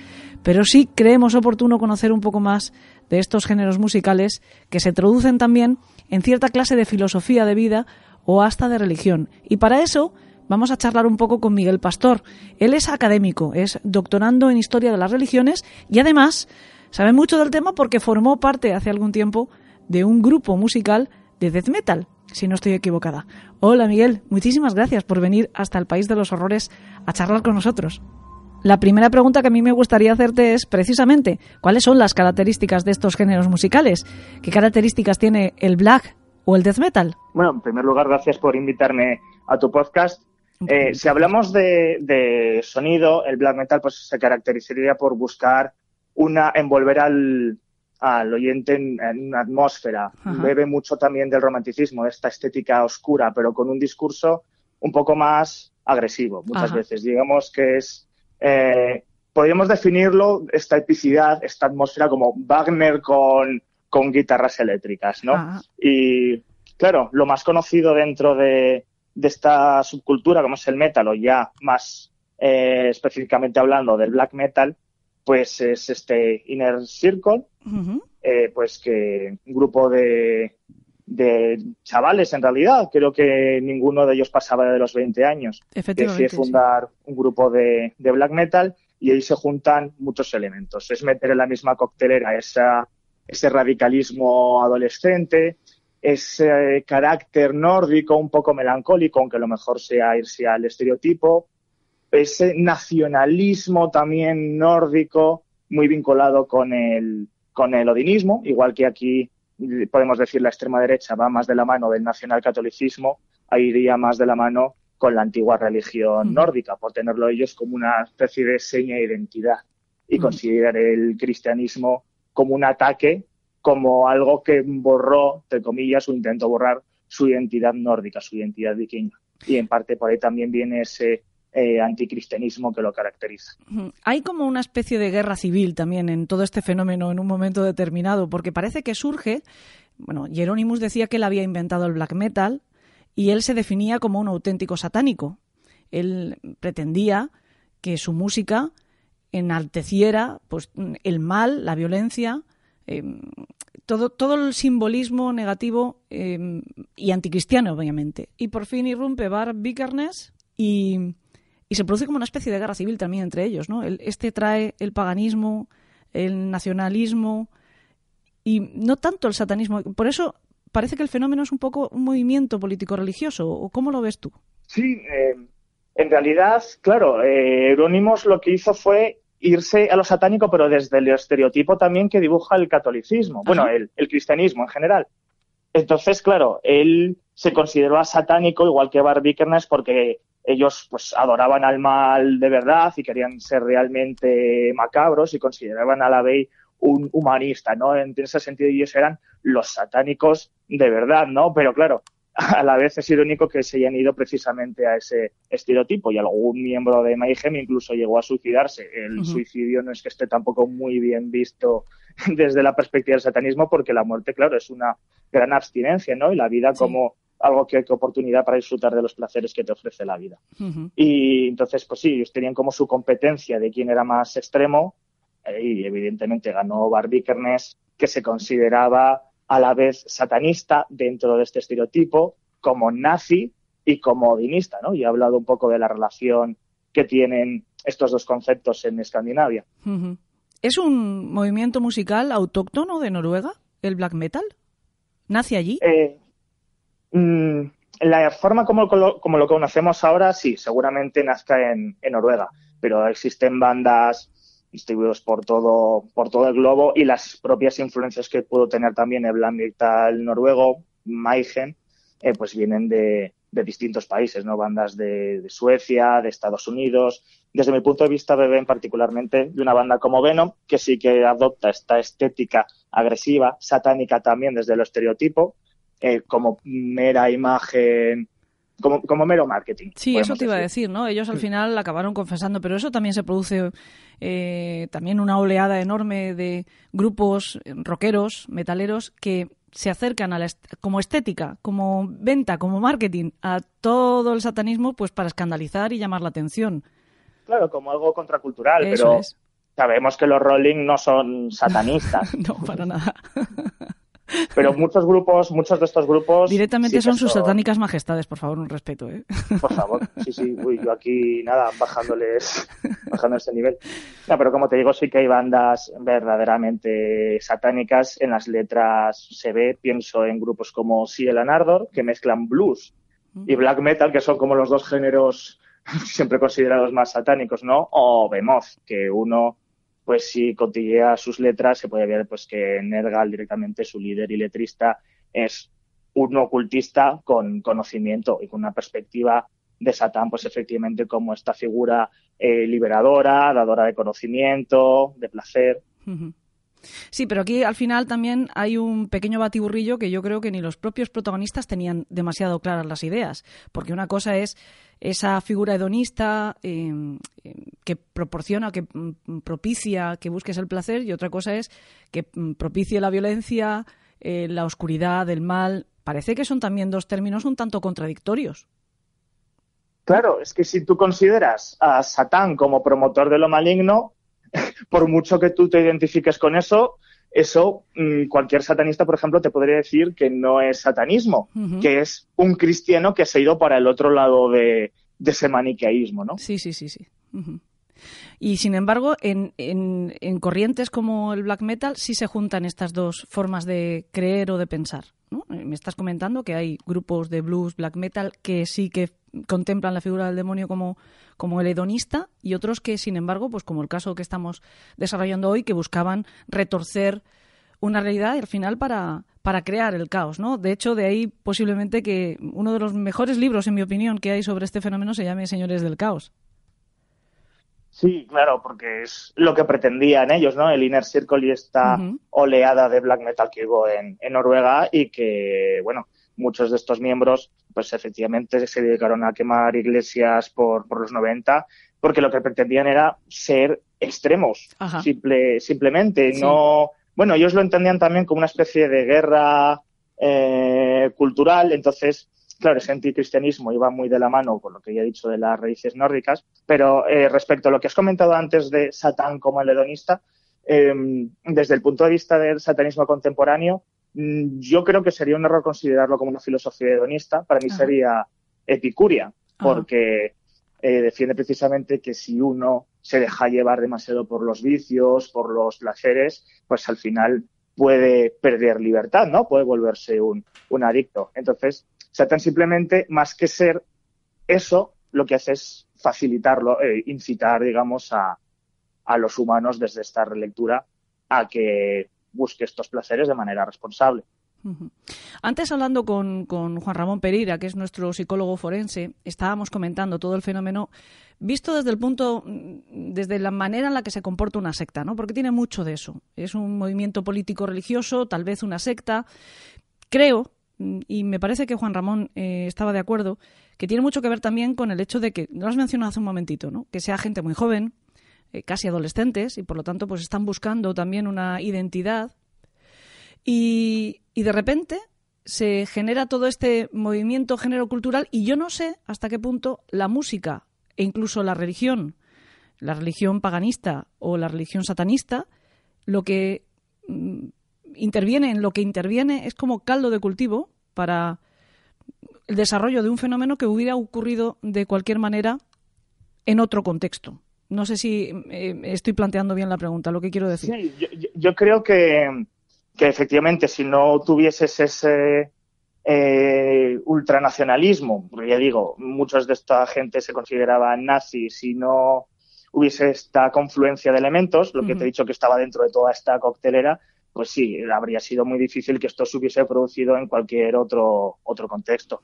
pero sí creemos oportuno conocer un poco más de estos géneros musicales que se traducen también en cierta clase de filosofía de vida o hasta de religión. Y para eso vamos a charlar un poco con Miguel Pastor. Él es académico, es doctorando en historia de las religiones y además sabe mucho del tema porque formó parte hace algún tiempo de un grupo musical de death metal si no estoy equivocada. Hola Miguel, muchísimas gracias por venir hasta el País de los Horrores a charlar con nosotros. La primera pregunta que a mí me gustaría hacerte es precisamente, ¿cuáles son las características de estos géneros musicales? ¿Qué características tiene el black o el death metal? Bueno, en primer lugar, gracias por invitarme a tu podcast. Eh, si hablamos de, sonido, el black metal pues se caracterizaría por buscar una envolver al, al oyente en, una atmósfera. Bebe mucho también del romanticismo, esta estética oscura, pero con un discurso un poco más agresivo muchas veces. Digamos que es, eh, podríamos definirlo, esta epicidad, esta atmósfera como Wagner con, con guitarras eléctricas, ¿no? Y claro, lo más conocido dentro de, de, esta subcultura, como es el metal, o ya más eh, específicamente hablando del black metal, pues es este Inner Circle, eh, pues que un grupo de, de chavales en realidad, creo que ninguno de ellos pasaba de los 20 años, decide fundar un grupo de, de, black metal y ahí se juntan muchos elementos. Es meter en la misma coctelera esa, ese radicalismo adolescente, ese carácter nórdico un poco melancólico, aunque lo mejor sea irse al estereotipo, ese nacionalismo también nórdico muy vinculado con el, con el odinismo, igual que aquí podemos decir la extrema derecha va más de la mano del nacionalcatolicismo, ahí iría más de la mano con la antigua religión nórdica, por tenerlo ellos como una especie de seña de identidad y considerar el cristianismo como un ataque, como algo que borró, entre comillas, o intentó borrar su identidad nórdica, su identidad vikinga. Y en parte por ahí también viene ese eh, anticristianismo que lo caracteriza. Hay como una especie de guerra civil también en todo este fenómeno en un momento determinado, porque parece que surge, bueno, Hieronymus decía que él había inventado el black metal y él se definía como un auténtico satánico. Él pretendía que su música enalteciera pues el mal, la violencia, em, todo, todo el simbolismo negativo em, y anticristiano, obviamente. Y por fin irrumpe Bar Vikernes y, y, se produce como una especie de guerra civil también entre ellos. ¿no? este trae el paganismo, el nacionalismo y no tanto el satanismo. Por eso parece que el fenómeno es un poco un movimiento político-religioso. ¿O cómo lo ves tú? Sí, eh, en realidad, claro, eh, lo que hizo fue irse a lo satánico, pero desde el estereotipo también que dibuja el catolicismo, bueno, el, cristianismo en general. Entonces, claro, él se consideró satánico, igual que Barbikernes, porque ellos pues adoraban al mal de verdad y querían ser realmente macabros y consideraban a la vez un humanista, ¿no? En ese sentido ellos eran los satánicos de verdad, ¿no? Pero claro, a la vez es irónico que se hayan ido precisamente a ese estereotipo y algún miembro de Mayhem incluso llegó a suicidarse. El suicidio no es que esté tampoco muy bien visto desde la perspectiva del satanismo porque la muerte, claro, es una gran abstinencia, ¿no? Y la vida como algo que, que, oportunidad para disfrutar de los placeres que te ofrece la vida. Y entonces, pues sí, ellos tenían como su competencia de quién era más extremo eh, y evidentemente ganó Barbie que se consideraba a la vez satanista dentro de este estereotipo, como nazi y como odinista, ¿no? Y he hablado un poco de la relación que tienen estos dos conceptos en Escandinavia. ¿Es un movimiento musical autóctono de Noruega, el black metal? ¿Nace allí? Eh, mm, la forma como, lo conocemos ahora, sí, seguramente nazca en, Noruega, pero existen bandas distribuidos por todo, por todo el globo y las propias influencias que pudo tener también el black metal noruego, Maigen, eh, pues vienen de, de, distintos países, ¿no? Bandas de, Suecia, de Estados Unidos. Desde mi punto de vista, beben particularmente de una banda como Venom, que sí que adopta esta estética agresiva, satánica también desde el estereotipo, eh, como mera imagen como, como mero marketing. Sí, eso te iba a decir, ¿no? Ellos al final acabaron confesando, pero eso también se produce eh, también una oleada enorme de grupos rockeros, metaleros, que se acercan a la como estética, como venta, como marketing a todo el satanismo, pues para escandalizar y llamar la atención. Claro, como algo contracultural, pero sabemos que los Rolling no son satanistas. no, para nada. Pero muchos grupos, muchos de estos grupos... Directamente son sus satánicas majestades, por favor, un respeto, ¿eh? Por favor, sí, sí, uy, yo aquí, nada, bajándoles, bajando este nivel. No, pero como te digo, sí que hay bandas verdaderamente satánicas, en las letras se ve, pienso en grupos como Ciel and Ardor, que mezclan blues y black metal, que son como los dos géneros siempre considerados más satánicos, ¿no? O Bemoth, que uno pues si cotillea sus letras se puede ver pues que Nergal directamente su líder y letrista es un ocultista con conocimiento y con una perspectiva de Satán, pues efectivamente como esta figura eh, liberadora, dadora de conocimiento, de placer. Sí, pero aquí al final también hay un pequeño batiburrillo que yo creo que ni los propios protagonistas tenían demasiado claras las ideas, porque una cosa es esa figura hedonista em, em, que proporciona, que mm, propicia que busques el placer y otra cosa es que mm, propicie la violencia, eh, la oscuridad, el mal. Parece que son también dos términos un tanto contradictorios. Claro, es que si tú consideras a Satán como promotor de lo maligno, por mucho que tú te identifiques con eso, eso mm, cualquier satanista, por ejemplo, te podría decir que no es satanismo, que es un cristiano que se ha ido para el otro lado de, ese maniqueísmo, ¿no? Sí, sí, sí, sí. Y sin embargo, en, en, corrientes como el black metal sí se juntan estas dos formas de creer o de pensar. ¿No? Me estás comentando que hay grupos de blues, black metal, que sí que contemplan la figura del demonio como, como el hedonista y otros que, sin embargo, pues como el caso que estamos desarrollando hoy, que buscaban retorcer una realidad y al final para, para crear el caos, ¿no? De hecho, de ahí posiblemente que uno de los mejores libros, en mi opinión, que hay sobre este fenómeno se llame Señores del Caos. Sí, claro, porque es lo que pretendían ellos, ¿no? El Inner Circle y esta oleada de black metal que hubo en, en Noruega y que, bueno, muchos de estos miembros, pues efectivamente se dedicaron a quemar iglesias por, por los 90, porque lo que pretendían era ser extremos, simple, simplemente, no, bueno, ellos lo entendían también como una especie de guerra eh, cultural, entonces, claro, ese anticristianismo iba muy de la mano con lo que ya he dicho de las raíces nórdicas, pero eh, respecto a lo que has comentado antes de Satán como el hedonista, em, desde el punto de vista del satanismo contemporáneo, mm, yo creo que sería un error considerarlo como una filosofía hedonista. Para mí sería epicuria, porque eh, defiende precisamente que si uno se deja llevar demasiado por los vicios, por los placeres, pues al final puede perder libertad, ¿no? Puede volverse un, un adicto. Entonces, Satán simplemente, más que ser eso, lo que hace es facilitarlo, eh, incitar, digamos, a, a los humanos desde esta relectura a que busque estos placeres de manera responsable. Antes hablando con, con, Juan Ramón Pereira, que es nuestro psicólogo forense, estábamos comentando todo el fenómeno visto desde el punto, desde la manera en la que se comporta una secta, ¿no? Porque tiene mucho de eso. Es un movimiento político religioso, tal vez una secta. Creo, y me parece que Juan Ramón eh, estaba de acuerdo, que tiene mucho que ver también con el hecho de que, lo has mencionado hace un momentito, ¿no? Que sea gente muy joven, eh, casi adolescentes, y por lo tanto, pues están buscando también una identidad y, de repente se genera todo este movimiento género cultural y yo no sé hasta qué punto la música e incluso la religión, la religión paganista o la religión satanista, lo que mm, interviene en lo que interviene es como caldo de cultivo para el desarrollo de un fenómeno que hubiera ocurrido de cualquier manera en otro contexto. No sé si eh, estoy planteando bien la pregunta, lo que quiero decir. Sí, yo creo que, que efectivamente si no tuvieses ese eh, ultranacionalismo, porque ya digo, muchos de esta gente se consideraban nazis y no hubiese esta confluencia de elementos, lo que te he dicho que estaba dentro de toda esta coctelera, pues sí, habría sido muy difícil que esto se hubiese producido en cualquier otro, otro contexto.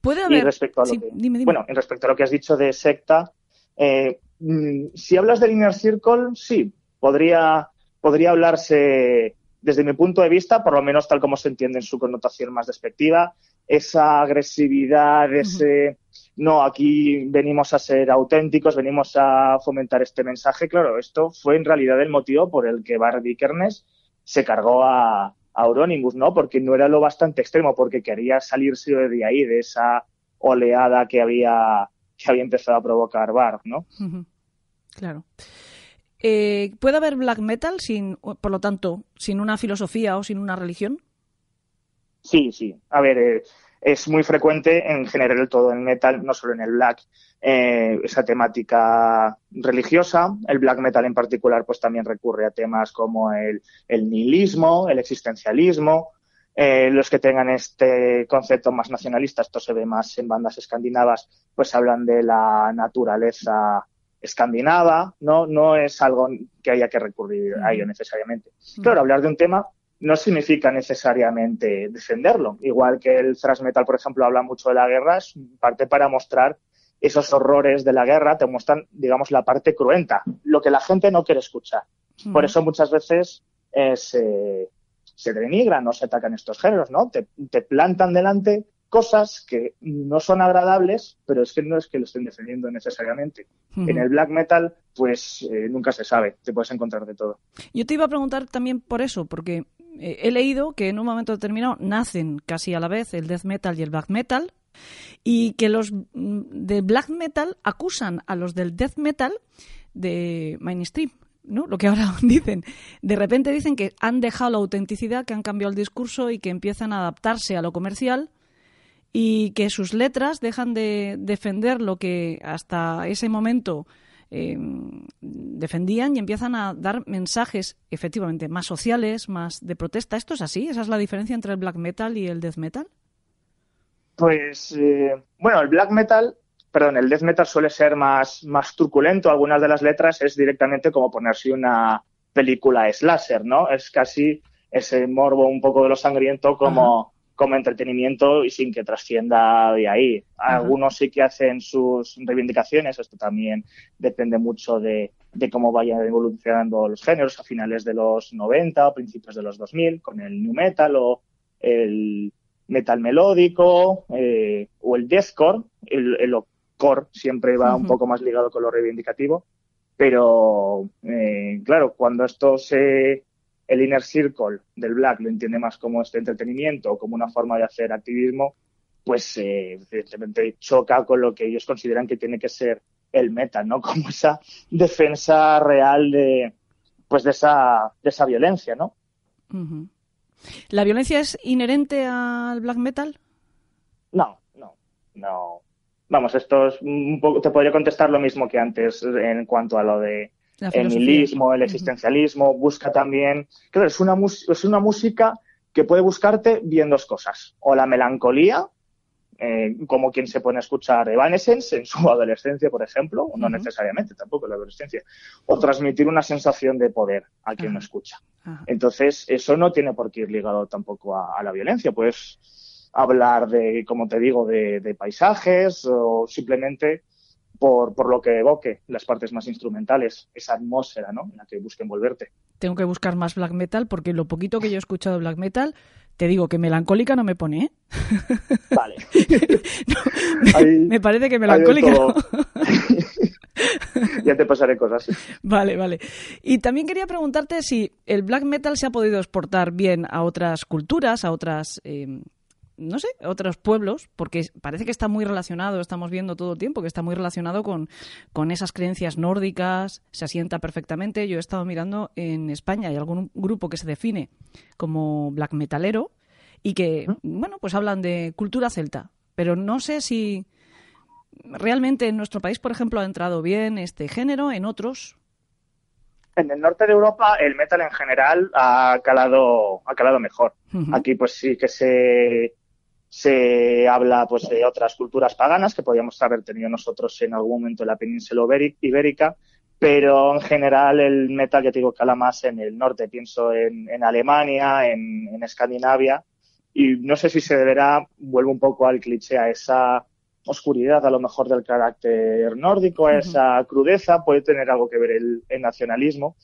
Puede haber. respecto a lo que, Bueno, en respecto a lo que has dicho de secta, eh, mm, si hablas del Inner Circle, sí, podría, podría hablarse desde mi punto de vista, por lo menos tal como se entiende en su connotación más despectiva, esa agresividad, ese no, aquí venimos a ser auténticos, venimos a fomentar este mensaje. Claro, esto fue en realidad el motivo por el que Barbie Kernes se cargó a, a Euronymous, ¿no? Porque no era lo bastante extremo, porque quería salirse de ahí, de esa oleada que había, que había empezado a provocar Barb, ¿no? Claro. Eh, ¿Puede haber black metal sin, por lo tanto, sin una filosofía o sin una religión? Sí, sí. A ver, eh, es muy frecuente en general todo el metal, no solo en el black, eh, esa temática religiosa. El black metal en particular, pues también recurre a temas como el, nihilismo, el existencialismo. los que tengan este concepto más nacionalista, esto se ve más en bandas escandinavas, pues hablan de la naturaleza escandinava, ¿no? No es algo que haya que recurrir a ello necesariamente. Claro, hablar de un tema no significa necesariamente defenderlo. Igual que el thrash metal, por ejemplo, habla mucho de la guerra, es parte para mostrar esos horrores de la guerra, te muestran, digamos, la parte cruenta, lo que la gente no quiere escuchar. Por eso muchas veces eh, se, se denigran o se atacan estos géneros, ¿no? Te, te plantan delante cosas que no son agradables, pero es que no es que lo estén defendiendo necesariamente. En el black metal, pues eh, nunca se sabe, te puedes encontrar de todo. Yo te iba a preguntar también por eso, porque eh, he leído que en un momento determinado nacen casi a la vez el death metal y el black metal, y que los mm, de black metal acusan a los del death metal de mainstream. ¿no? Lo que ahora dicen. De repente dicen que han dejado la autenticidad, que han cambiado el discurso y que empiezan a adaptarse a lo comercial y que sus letras dejan de defender lo que hasta ese momento eh, defendían y empiezan a dar mensajes efectivamente más sociales, más de protesta. ¿Esto es así? ¿Esa es la diferencia entre el black metal y el death metal? Pues eh, bueno, el black metal, perdón, el death metal suele ser más, más truculento. Algunas de las letras es directamente como ponerse una película slasher, ¿no? Es casi ese morbo un poco de lo sangriento como como entretenimiento y sin que trascienda de ahí. Algunos sí que hacen sus reivindicaciones, esto también depende mucho de, cómo vayan evolucionando los géneros a finales de los 90 o principios de los 2000, con el new metal o el, metal melódico eh, o el deathcore. El, el core siempre va un poco más ligado con lo reivindicativo. Pero, eh, claro, cuando esto se. El inner circle del black lo entiende más como este entretenimiento o como una forma de hacer activismo, pues eh, evidentemente choca con lo que ellos consideran que tiene que ser el metal, ¿no? Como esa defensa real de, pues de esa, de esa violencia, ¿no? ¿La violencia es inherente al black metal? No, no, no. Vamos, esto es un poco, te podría contestar lo mismo que antes en cuanto a lo de el nihilismo, el existencialismo, busca también, claro, es una, es una música que puede buscarte bien dos cosas, o la melancolía, eh, como quien se pone a escuchar Evanescence en su adolescencia, por ejemplo, no necesariamente tampoco en la adolescencia, o transmitir una sensación de poder a quien lo escucha. Entonces, eso no tiene por qué ir ligado tampoco a, la violencia, puedes hablar de, como te digo, de, paisajes o simplemente por, por, lo que evoque las partes más instrumentales, esa atmósfera ¿no? en la que busque envolverte. Tengo que buscar más black metal porque lo poquito que yo he escuchado de black metal te digo que melancólica no me pone, ¿eh? Vale. me parece que melancólica. ya te pasaré cosas. Vale, vale. Y también quería preguntarte si el black metal se ha podido exportar bien a otras culturas, a otras eh, no sé, otros pueblos, porque parece que está muy relacionado, estamos viendo todo el tiempo, que está muy relacionado con, con esas creencias nórdicas, se asienta perfectamente. Yo he estado mirando en España, hay algún grupo que se define como black metalero y que, bueno, pues hablan de cultura celta, pero no sé si realmente en nuestro país, por ejemplo, ha entrado bien este género, en otros en el norte de Europa el metal en general ha calado, ha calado mejor. Aquí pues sí que se, se habla pues de otras culturas paganas que podríamos haber tenido nosotros en algún momento en la península ibérica, pero en general el metal, ya te digo, cala más en el norte, pienso en, en Alemania, en, en, Escandinavia, y no sé si se deberá, vuelvo un poco al cliché, a esa oscuridad a lo mejor del carácter nórdico, a esa crudeza, puede tener algo que ver el, el nacionalismo,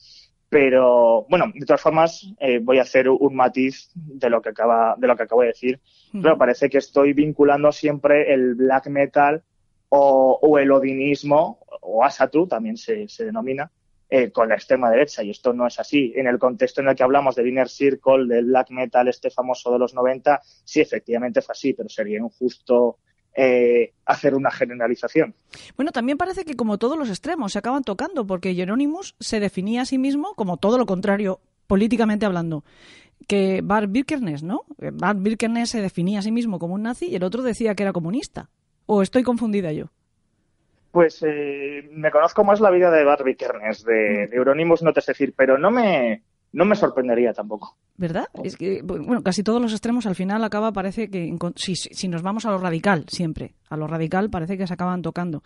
pero bueno, de todas formas, eh, voy a hacer un matiz de lo que acaba, de lo que acabo de decir. Pero parece que estoy vinculando siempre el black metal o, el odinismo, o Asatru también se, denomina, eh, con la extrema derecha. Y esto no es así. En el contexto en el que hablamos del Inner Circle, del black metal este famoso de los 90, sí, efectivamente fue así, pero sería injusto eh, hacer una generalización. Bueno, también parece que como todos los extremos se acaban tocando, porque Hieronymus se definía a sí mismo como todo lo contrario, políticamente hablando, que Bart Birkenes, ¿no? Bart Birkenes se definía a sí mismo como un nazi y el otro decía que era comunista. ¿O estoy confundida yo? Pues eh, me conozco más la vida de Bart Birkenes, de, de Euronymous, no te sé decir, pero no me, no me sorprendería tampoco. ¿Verdad? Es que, bueno, casi todos los extremos al final acaba, parece que, si, si, nos vamos a lo radical, siempre, a lo radical parece que se acaban tocando.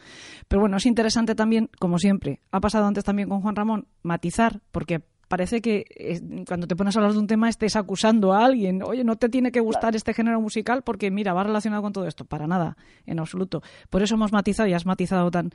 Pero bueno, es interesante también, como siempre, ha pasado antes también con Juan Ramón, matizar, porque parece que eh, cuando te pones a hablar de un tema estés acusando a alguien, oye, no te tiene que gustar este género musical porque mira, va relacionado con todo esto. Para nada, en absoluto. Por eso hemos matizado y has matizado tan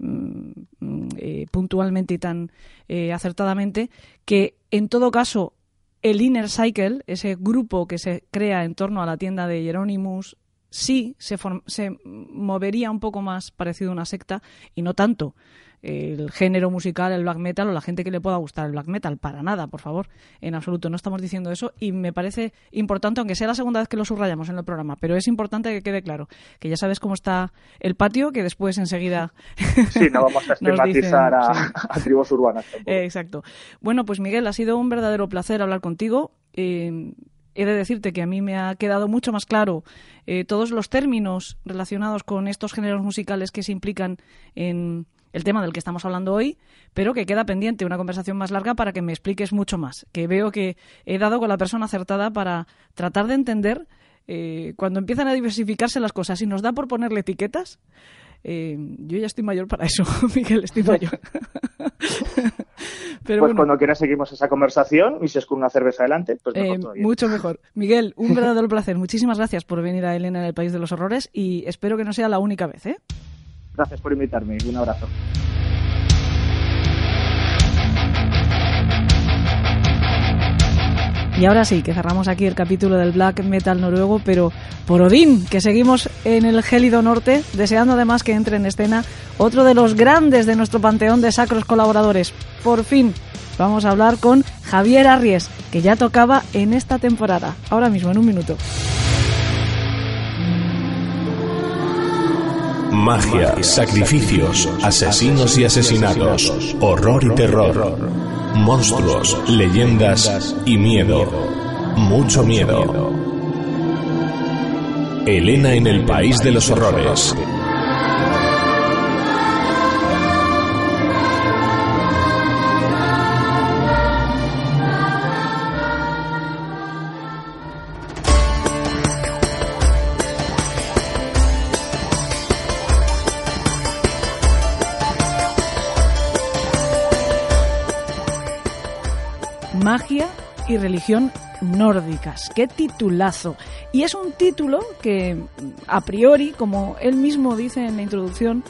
eh, puntualmente y tan eh, acertadamente que en todo caso el Inner Cycle, ese grupo que se crea en torno a la tienda de Hieronymus, sí se, se movería un poco más parecido a una secta y no tanto el género musical, el black metal o la gente que le pueda gustar el black metal. Para nada, por favor, en absoluto. No estamos diciendo eso y me parece importante, aunque sea la segunda vez que lo subrayamos en el programa, pero es importante que quede claro que ya sabes cómo está el patio, que después enseguida. Sí, no vamos a estigmatizar a, tribus urbanas. exacto. Bueno, pues Miguel, ha sido un verdadero placer hablar contigo. Eh, he de decirte que a mí me ha quedado mucho más claro eh, todos los términos relacionados con estos géneros musicales que se implican en, el tema del que estamos hablando hoy, pero que queda pendiente una conversación más larga para que me expliques mucho más, que veo que he dado con la persona acertada para tratar de entender eh, cuando empiezan a diversificarse las cosas y nos da por ponerle etiquetas. Eh, yo ya estoy mayor para eso, Miguel, estoy mayor. Pero pues cuando quieras seguimos esa conversación y si es con una cerveza adelante, pues eh, Mucho mejor. Miguel, un verdadero placer. Muchísimas gracias por venir a Elena en el País de los Horrores y espero que no sea la única vez. ¿eh? Gracias por invitarme. Un abrazo. Y ahora sí, que cerramos aquí el capítulo del black metal noruego, pero por Odín, que seguimos en el gélido norte, deseando además que entre en escena otro de los grandes de nuestro panteón de sacros colaboradores. Por fin, vamos a hablar con Javier Arries, que ya tocaba en esta temporada. Ahora mismo, en un minuto. Magia, sacrificios, asesinos y asesinados, horror y terror, monstruos, leyendas y miedo. Mucho miedo. Elena en el País de los Horrores. Y religión nórdicas. ¡Qué titulazo! Y es un título que, a priori, como él mismo dice en la introducción,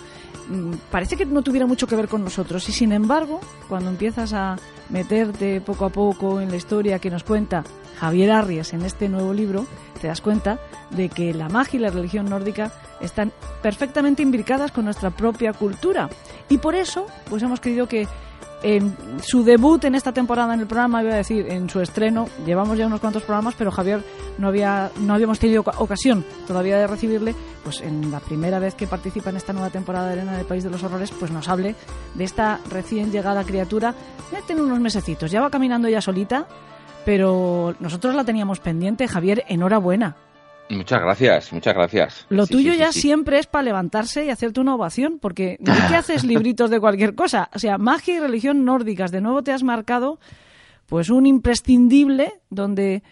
mm, parece que no tuviera mucho que ver con nosotros. Y sin embargo, cuando empiezas a meterte poco a poco en la historia que nos cuenta Javier Arries en este nuevo libro, te das cuenta de que la magia y la religión nórdica están perfectamente imbricadas con nuestra propia cultura. Y por eso, pues hemos querido que en su debut en esta temporada en el programa, iba a decir, en su estreno, llevamos ya unos cuantos programas, pero Javier no había no habíamos tenido ocasión todavía de recibirle, pues en la primera vez que participa en esta nueva temporada de Arena del País de los Horrores, pues nos hable de esta recién llegada criatura. Ya tiene unos mesecitos, ya va caminando ya solita, pero nosotros la teníamos pendiente. Javier, enhorabuena. Muchas gracias, muchas gracias. Lo Sí, tuyo sí, ya sí, siempre es para levantarse y hacerte una ovación, porque no es que haces libritos de cualquier cosa. O sea, magia y religión nórdicas. De nuevo te has marcado pues un imprescindible donde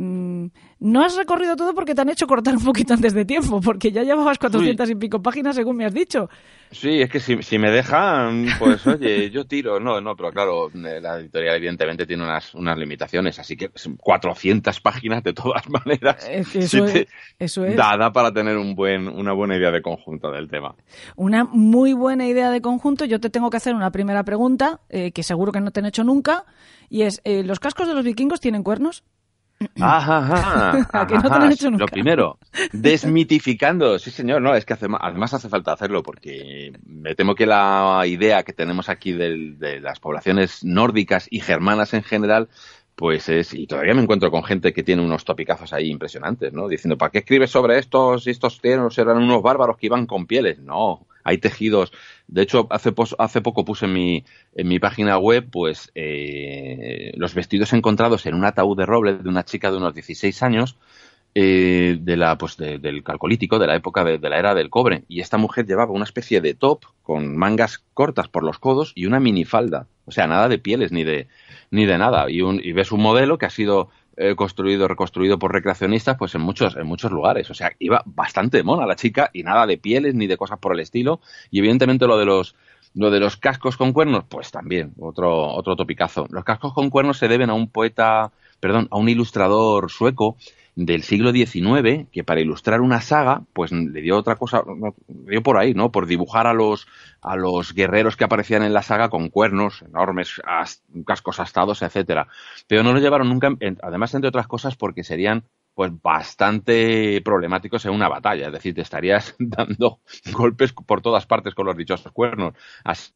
mm, no has recorrido todo porque te han hecho cortar un poquito antes de tiempo, porque ya llevabas 400 y pico páginas según me has dicho. Sí, es que si, si me dejan, pues oye, yo tiro. No, no, pero claro, eh, la editorial evidentemente tiene unas, unas limitaciones, así que son 400 páginas de todas maneras. Es que eso, te- es, eso es Da, da para tener un buen, una buena idea de conjunto del tema. una muy buena idea de conjunto. Yo te tengo que hacer una primera pregunta, eh, que seguro que no te han hecho nunca, y es, eh, ¿los cascos de los vikingos tienen cuernos? Ajá, ajá, A que no te lo ajá. han hecho nunca. Lo primero, desmitificando, sí señor, no, es que hace además hace falta hacerlo porque me temo que la idea que tenemos aquí de las poblaciones nórdicas y germanas en general, pues es, y todavía me encuentro con gente que tiene unos topicazos ahí impresionantes, ¿no? Diciendo, ¿para qué escribes sobre estos? Estos eran unos bárbaros que iban con pieles. No, hay tejidos. De hecho, hace, hace poco puse en mi, en mi página web, pues, eh, los vestidos encontrados en un ataúd de roble de una chica de unos 16 años, eh, de la, pues, de- del calcolítico, de la época de, de la era del cobre. Y esta mujer llevaba una especie de top con mangas cortas por los codos y una minifalda. O sea, nada de pieles ni de, ni de nada. Y, un, y ves un modelo que ha sido eh, construido, reconstruido por recreacionistas, pues en muchos, en muchos lugares. O sea, iba bastante mona la chica y nada de pieles ni de cosas por el estilo. Y evidentemente lo de los, lo de los cascos con cuernos, pues también, otro, otro topicazo. Los cascos con cuernos se deben a un poeta, perdón, a un ilustrador sueco del siglo XIX que para ilustrar una saga, pues le dio otra cosa, dio por ahí, ¿no? Por dibujar a los, a los guerreros que aparecían en la saga con cuernos enormes, as- cascos astados, etcétera. Pero no lo llevaron nunca, además entre otras cosas porque serían pues bastante problemáticos en una batalla, es decir, te estarías dando golpes por todas partes con los dichosos cuernos. Así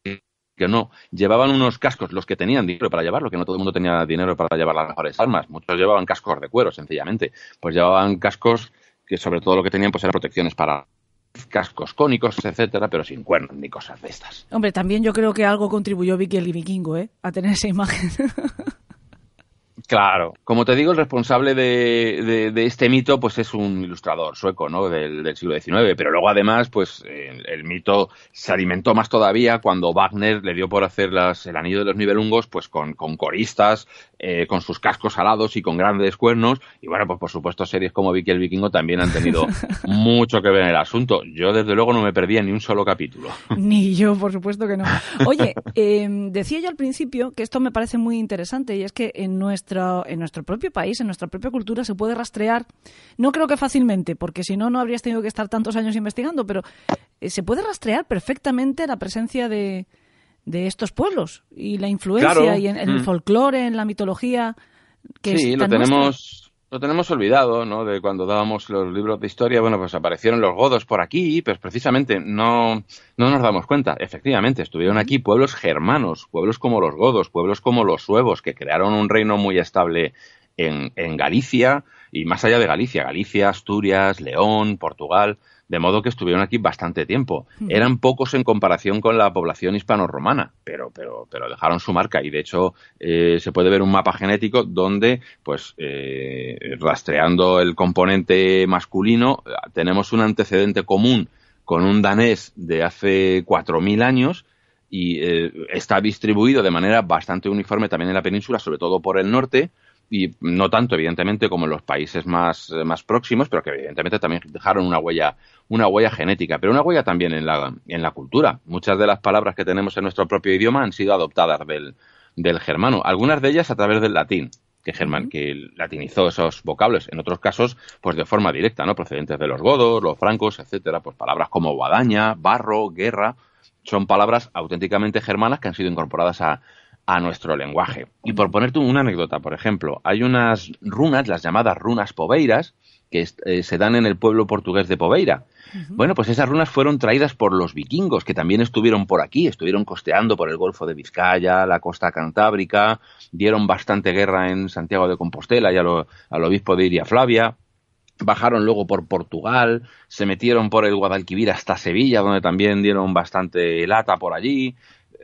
que no, llevaban unos cascos, los que tenían dinero para llevarlo, que no todo el mundo tenía dinero para llevar las mejores armas, muchos llevaban cascos de cuero, sencillamente, pues llevaban cascos que sobre todo lo que tenían pues eran protecciones para cascos cónicos, etcétera, pero sin cuernos ni cosas de estas. Hombre, también yo creo que algo contribuyó Vicky el Vikingo, ¿eh? A tener esa imagen. Claro. Como te digo, el responsable de, de- de este mito, pues es un ilustrador sueco, ¿no? Del, del siglo XIX. Pero luego, además, pues el, el mito se alimentó más todavía cuando Wagner le dio por hacer las, el anillo de los nivelungos, pues con, con coristas, eh, con sus cascos alados y con grandes cuernos. Y bueno, pues por supuesto, series como Vicky el Vikingo también han tenido mucho que ver en el asunto. Yo, desde luego, no me perdía ni un solo capítulo. Ni yo, por supuesto que no. Oye, eh, decía yo al principio que esto me parece muy interesante y es que en nuestro, en nuestro propio país, en nuestra propia cultura, se puede rastrear, no creo que fácilmente, porque si no, no habrías tenido que estar tantos años investigando, pero eh, se puede rastrear perfectamente la presencia de, de estos pueblos y la influencia Claro. y en, en el Mm. folclore, en la mitología que sí, lo tenemos, lo tenemos olvidado, ¿no? De cuando dábamos los libros de historia, bueno, pues aparecieron los godos por aquí, pues precisamente no, no nos damos cuenta. Efectivamente, estuvieron aquí pueblos germanos, pueblos como los godos, pueblos como los suevos, que crearon un reino muy estable en, en Galicia y más allá de Galicia, Galicia, Asturias, León, Portugal, de modo que estuvieron aquí bastante tiempo. Eran pocos en comparación con la población hispano-romana, pero, pero, pero dejaron su marca y de hecho eh, se puede ver un mapa genético donde, pues, eh, rastreando el componente masculino, tenemos un antecedente común con un danés de hace 4.000 años y eh, está distribuido de manera bastante uniforme también en la península, sobre todo por el norte, y no tanto evidentemente como en los países más, eh, más próximos, pero que evidentemente también dejaron una huella, una huella genética, pero una huella también en la, en la cultura. Muchas de las palabras que tenemos en nuestro propio idioma han sido adoptadas del, del germano, algunas de ellas a través del latín. Que, german, que latinizó esos vocablos, en otros casos, pues de forma directa, ¿no? Procedentes de los godos, los francos, etcétera, pues palabras como guadaña, barro, guerra, son palabras auténticamente germanas que han sido incorporadas a, a nuestro lenguaje. Y por ponerte una anécdota, por ejemplo, hay unas runas, las llamadas runas poveiras, que eh, se dan en el pueblo portugués de Poveira. Bueno, pues esas runas fueron traídas por los vikingos, que también estuvieron por aquí, estuvieron costeando por el Golfo de Vizcaya, la costa cantábrica, dieron bastante guerra en Santiago de Compostela y lo- al obispo de Iria Flavia. Bajaron luego por Portugal, se metieron por el Guadalquivir hasta Sevilla, donde también dieron bastante lata por allí,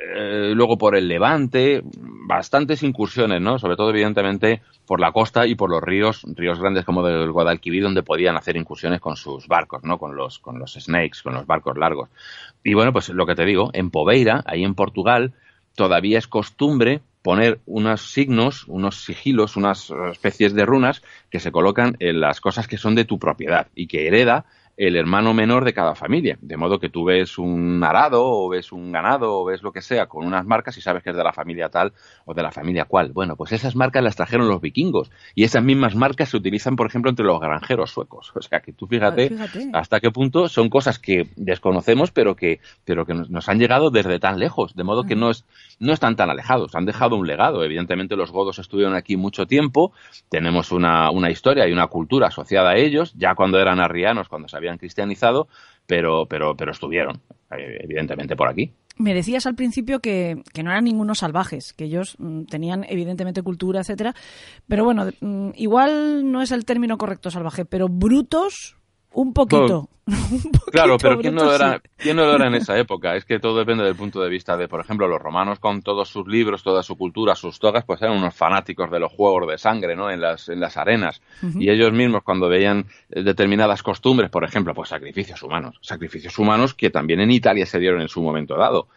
eh, luego por el Levante, bastantes incursiones, ¿no? Sobre todo, evidentemente, por la costa y por los ríos, ríos grandes como del Guadalquivir, donde podían hacer incursiones con sus barcos, ¿no? Con los, con los snakes, con los barcos largos. Y bueno, pues lo que te digo, en Poveira, ahí en Portugal, todavía es costumbre poner unos signos, unos sigilos, unas eh, especies de runas que se colocan en las cosas que son de tu propiedad y que hereda el hermano menor de cada familia. De modo que tú ves un arado o ves un ganado o ves lo que sea con unas marcas y sabes que es de la familia tal o de la familia cual. Bueno, pues esas marcas las trajeron los vikingos y esas mismas marcas se utilizan, por ejemplo, entre los granjeros suecos. O sea que tú fíjate, Ah, fíjate. hasta qué punto son cosas que desconocemos pero que, pero que nos, nos han llegado desde tan lejos. De modo que no, es, no están tan alejados. Han dejado un legado. Evidentemente los godos estuvieron aquí mucho tiempo. Tenemos una, una historia y una cultura asociada a ellos, ya cuando eran arrianos, cuando se habían cristianizado, pero, pero, pero estuvieron, eh, evidentemente, por aquí. Me decías al principio que, que no eran ningunos salvajes, que ellos mm, tenían evidentemente cultura, etcétera, pero bueno, mm, igual no es el término correcto salvaje, pero brutos un poquito. Un poquito Claro, pero ¿quién no, lo era. ¿quién no lo era en esa época? Es que todo depende del punto de vista de, por ejemplo, los romanos con todos sus libros, toda su cultura, sus togas, pues eran unos fanáticos de los juegos de sangre, ¿no? En las, en las arenas. Y ellos mismos, cuando veían eh, determinadas costumbres, por ejemplo, pues sacrificios humanos, sacrificios humanos que también en Italia se dieron en su momento dado.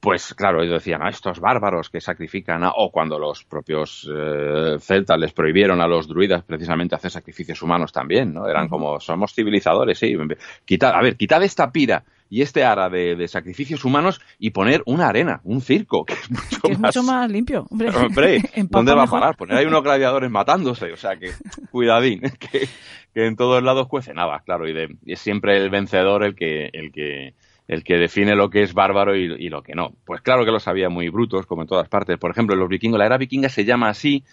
Pues claro, ellos decían, a estos bárbaros que sacrifican, a-", o cuando los propios eh, celtas les prohibieron a los druidas precisamente hacer sacrificios humanos también, ¿no? Eran como, somos civilizadores, sí. Quitad, a ver, quitad esta pira y este ara de, de sacrificios humanos y poner una arena, un circo, que es mucho Que es más... mucho más limpio. Hombre, Hombre, ¿dónde va a parar? Poner ahí unos gladiadores matándose, o sea que cuidadín, que, que en todos lados cuece nada, claro, y, de- y es siempre el vencedor el que, el que, el que define lo que es bárbaro y, lo que no. Pues claro que los había muy brutos, como en todas partes. Por ejemplo, los vikingos, la era vikinga se llama así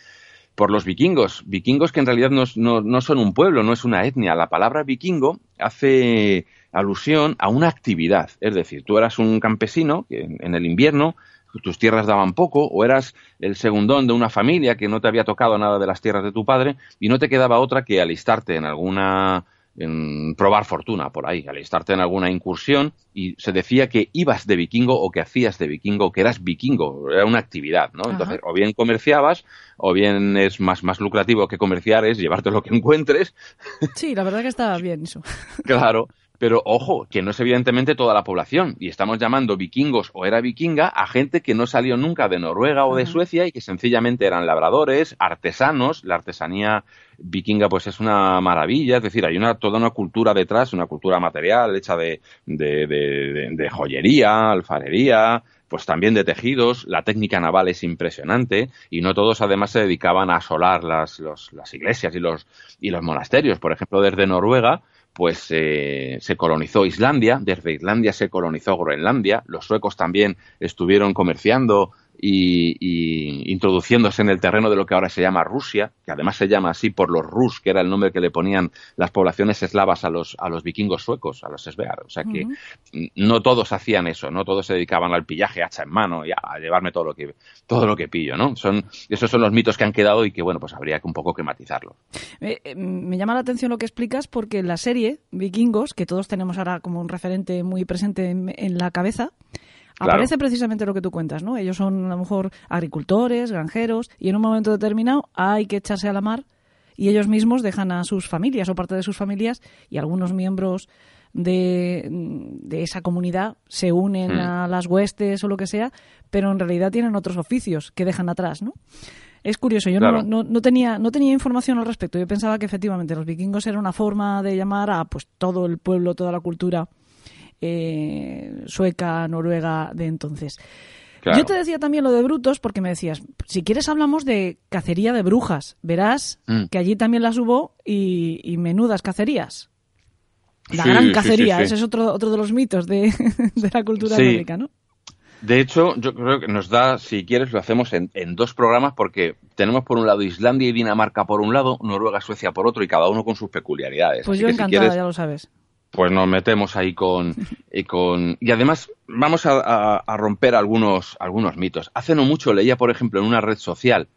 por los vikingos. Vikingos que en realidad no, son un pueblo, no es una etnia. La palabra vikingo hace alusión a una actividad. Es decir, tú eras un campesino que en el invierno tus tierras daban poco, o eras el segundón de una familia que no te había tocado nada de las tierras de tu padre, y no te quedaba otra que alistarte en alguna en probar fortuna por ahí, alistarte en alguna incursión y se decía que ibas de vikingo o que hacías de vikingo, que eras vikingo, era una actividad, ¿no? Entonces, o bien comerciabas, o bien es más, más lucrativo que comerciar es llevarte lo que encuentres, Sí, la verdad que está bien eso. Claro, pero ojo, que no es evidentemente toda la población. Y estamos llamando vikingos o era vikinga a gente que no salió nunca de Noruega o de Suecia y que sencillamente eran labradores, artesanos. La artesanía vikinga pues es una maravilla, es decir, hay una, toda una cultura detrás, una cultura material hecha de, de, de- de- de joyería, alfarería, pues también de tejidos, la técnica naval es impresionante y no todos además se dedicaban a asolar las, los- las iglesias y los, y los monasterios. Por ejemplo, desde Noruega pues eh, se colonizó Islandia, desde Islandia se colonizó Groenlandia, los suecos también estuvieron comerciando y, introduciéndose en el terreno de lo que ahora se llama Rusia, que además se llama así por los Rus, que era el nombre que le ponían las poblaciones eslavas a los, a los vikingos suecos, a los Svear. O sea que no todos hacían eso, no todos se dedicaban al pillaje hacha en mano y a, llevarme todo lo que todo lo que pillo, ¿no? Son esos son los mitos que han quedado y que bueno, pues habría que un poco que matizarlos. Eh, eh, me llama la atención lo que explicas porque la serie Vikingos, que todos tenemos ahora como un referente muy presente en la cabeza, Aparece precisamente lo que tú cuentas, ¿no? Ellos son a lo mejor agricultores, granjeros, y en un momento determinado hay que echarse a la mar y ellos mismos dejan a sus familias o parte de sus familias y algunos miembros de, esa comunidad se unen hmm. a las huestes o lo que sea, pero en realidad tienen otros oficios que dejan atrás, ¿no? Es curioso, yo no, no, tenía, no tenía información al respecto. Yo pensaba que efectivamente los vikingos era una forma de llamar a pues todo el pueblo, toda la cultura eh, sueca, noruega de entonces. Yo te decía también lo de brutos porque me decías, si quieres hablamos de cacería de brujas. Verás mm. que allí también las hubo y, menudas cacerías. La gran cacería, ese es otro, otro de los mitos de, la cultura nórdica, ¿no? De hecho, yo creo que nos da, si quieres, lo hacemos en, dos programas porque tenemos por un lado Islandia y Dinamarca por un lado, Noruega, Suecia por otro y cada uno con sus peculiaridades. Pues yo encantada, ya lo sabes pues nos metemos ahí con y con y además vamos a, romper algunos algunos mitos. Hace no mucho leía, por ejemplo, en una red social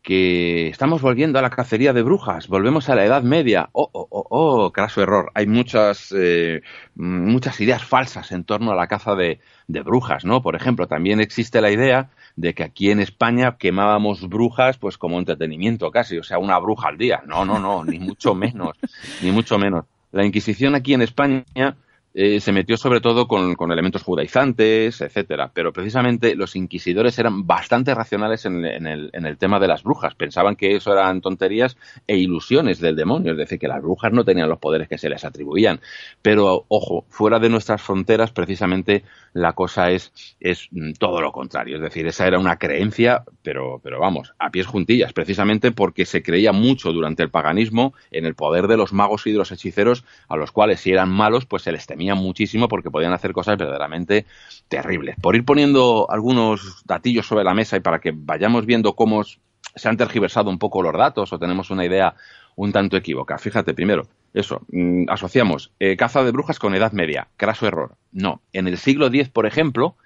que estamos volviendo a la cacería de brujas, volvemos a la Edad Media. Oh, oh, oh, oh craso error. Hay muchas eh, muchas ideas falsas en torno a la caza de, de brujas, ¿no? Por ejemplo, también existe la idea de que aquí en España quemábamos brujas pues como entretenimiento casi, o sea, una bruja al día. No, no, no, ni mucho menos, ni mucho menos. La Inquisición aquí en España eh, se metió sobre todo con, elementos judaizantes, etcétera. Pero precisamente los inquisidores eran bastante racionales en, el, en, el, tema de las brujas. Pensaban que eso eran tonterías e ilusiones del demonio, es decir, que las brujas no tenían los poderes que se les atribuían. Pero, ojo, fuera de nuestras fronteras, precisamente la cosa es, es todo lo contrario. Es decir, esa era una creencia, pero, pero vamos, a pies juntillas, precisamente porque se creía mucho durante el paganismo en el poder de los magos y de los hechiceros, a los cuales si eran malos, pues se les temía muchísimo porque podían hacer cosas verdaderamente terribles. Por ir poniendo algunos datillos sobre la mesa y para que vayamos viendo cómo se han tergiversado un poco los datos o tenemos una idea un tanto equívoca. Fíjate, primero, eso, mm, asociamos eh, caza de brujas con Edad Media. Craso error. No. En el siglo X, por ejemplo,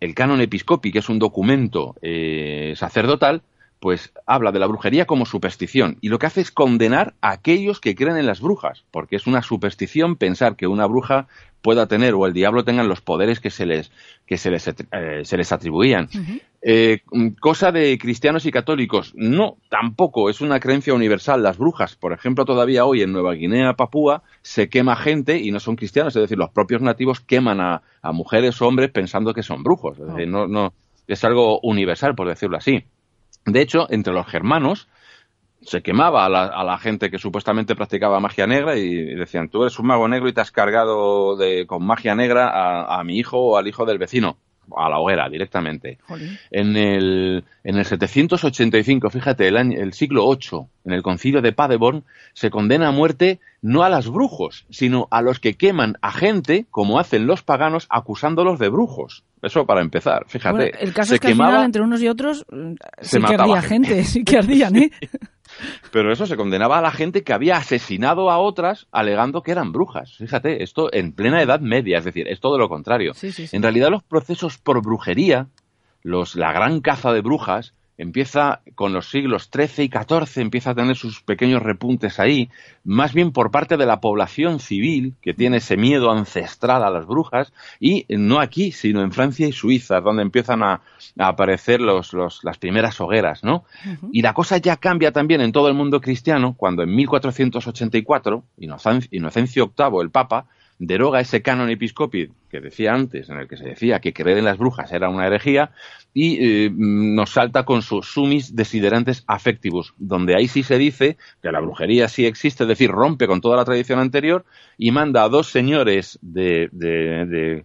el canon episcopi, que es un documento eh, sacerdotal, pues habla de la brujería como superstición y lo que hace es condenar a aquellos que creen en las brujas, porque es una superstición pensar que una bruja pueda tener o el diablo tengan los poderes que se les, que se les, eh, se les atribuían. Eh, cosa de cristianos y católicos, no, tampoco, es una creencia universal. Las brujas, por ejemplo, todavía hoy en Nueva Guinea, Papúa, se quema gente y no son cristianos, es decir, los propios nativos queman a, mujeres o hombres pensando que son brujos. Es, no, no, es algo universal, por decirlo así. De hecho, entre los germanos se quemaba a la, gente que supuestamente practicaba magia negra y decían, tú eres un mago negro y te has cargado de, con magia negra a, a mi hijo o al hijo del vecino a la hoguera directamente. En el, en el 785, fíjate, el, año, el siglo VIII, en el concilio de Paderborn, se condena a muerte no a los brujos, sino a los que queman a gente, como hacen los paganos, acusándolos de brujos. Eso para empezar, fíjate. el caso es que al final, entre unos y otros, mm, sí que ardía gente, sí que ardían, ¿eh? Pero eso se condenaba a la gente que había asesinado a otras alegando que eran brujas. Fíjate, esto en plena Edad Media, es decir, es todo lo contrario. En realidad los procesos por brujería, los, la gran caza de brujas, empieza con los siglos XIII y XIV, empieza a tener sus pequeños repuntes ahí, más bien por parte de la población civil, que tiene ese miedo ancestral a las brujas, y no aquí, sino en Francia y Suiza, donde empiezan a, aparecer los, las primeras hogueras, ¿no? Y la cosa ya cambia también en todo el mundo cristiano, cuando en 1484, Inocencio VIII, el Papa, deroga ese canon episcopi que decía antes, en el que se decía que creer en las brujas era una herejía, y eh, nos salta con sus sumis desiderantes affectivus, donde ahí sí se dice que la brujería sí existe, es decir, rompe con toda la tradición anterior y manda a dos señores de, de,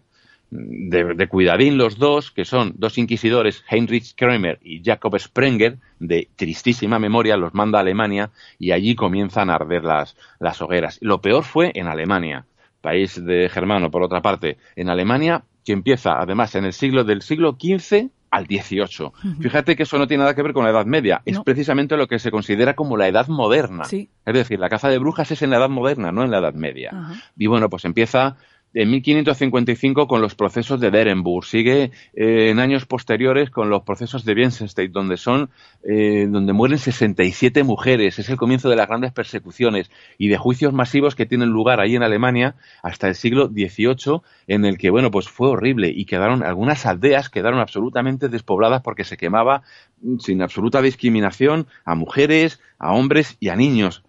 de cuidadín los dos, que son dos inquisidores, Heinrich Kramer y Jacob Sprenger, de tristísima memoria, los manda a Alemania y allí comienzan a arder las, las hogueras. Lo peor fue en Alemania país de germano, por otra parte, en Alemania, que empieza, además, en el siglo del siglo XV al 18. Fíjate que eso no tiene nada que ver con la Edad Media, es precisamente lo que se considera como la Edad Moderna. Es decir, la caza de brujas es en la Edad Moderna, no en la Edad Media. Y bueno, pues empieza en 1555 con los procesos de Derenburg, sigue eh, en años posteriores con los procesos de Bienenstein, donde son, eh, donde mueren 67 mujeres, es el comienzo de las grandes persecuciones y de juicios masivos que tienen lugar ahí en Alemania hasta el siglo XVIII, en el que, bueno, pues fue horrible y quedaron, algunas aldeas quedaron absolutamente despobladas porque se quemaba mm, sin absoluta discriminación a mujeres, a hombres y a niños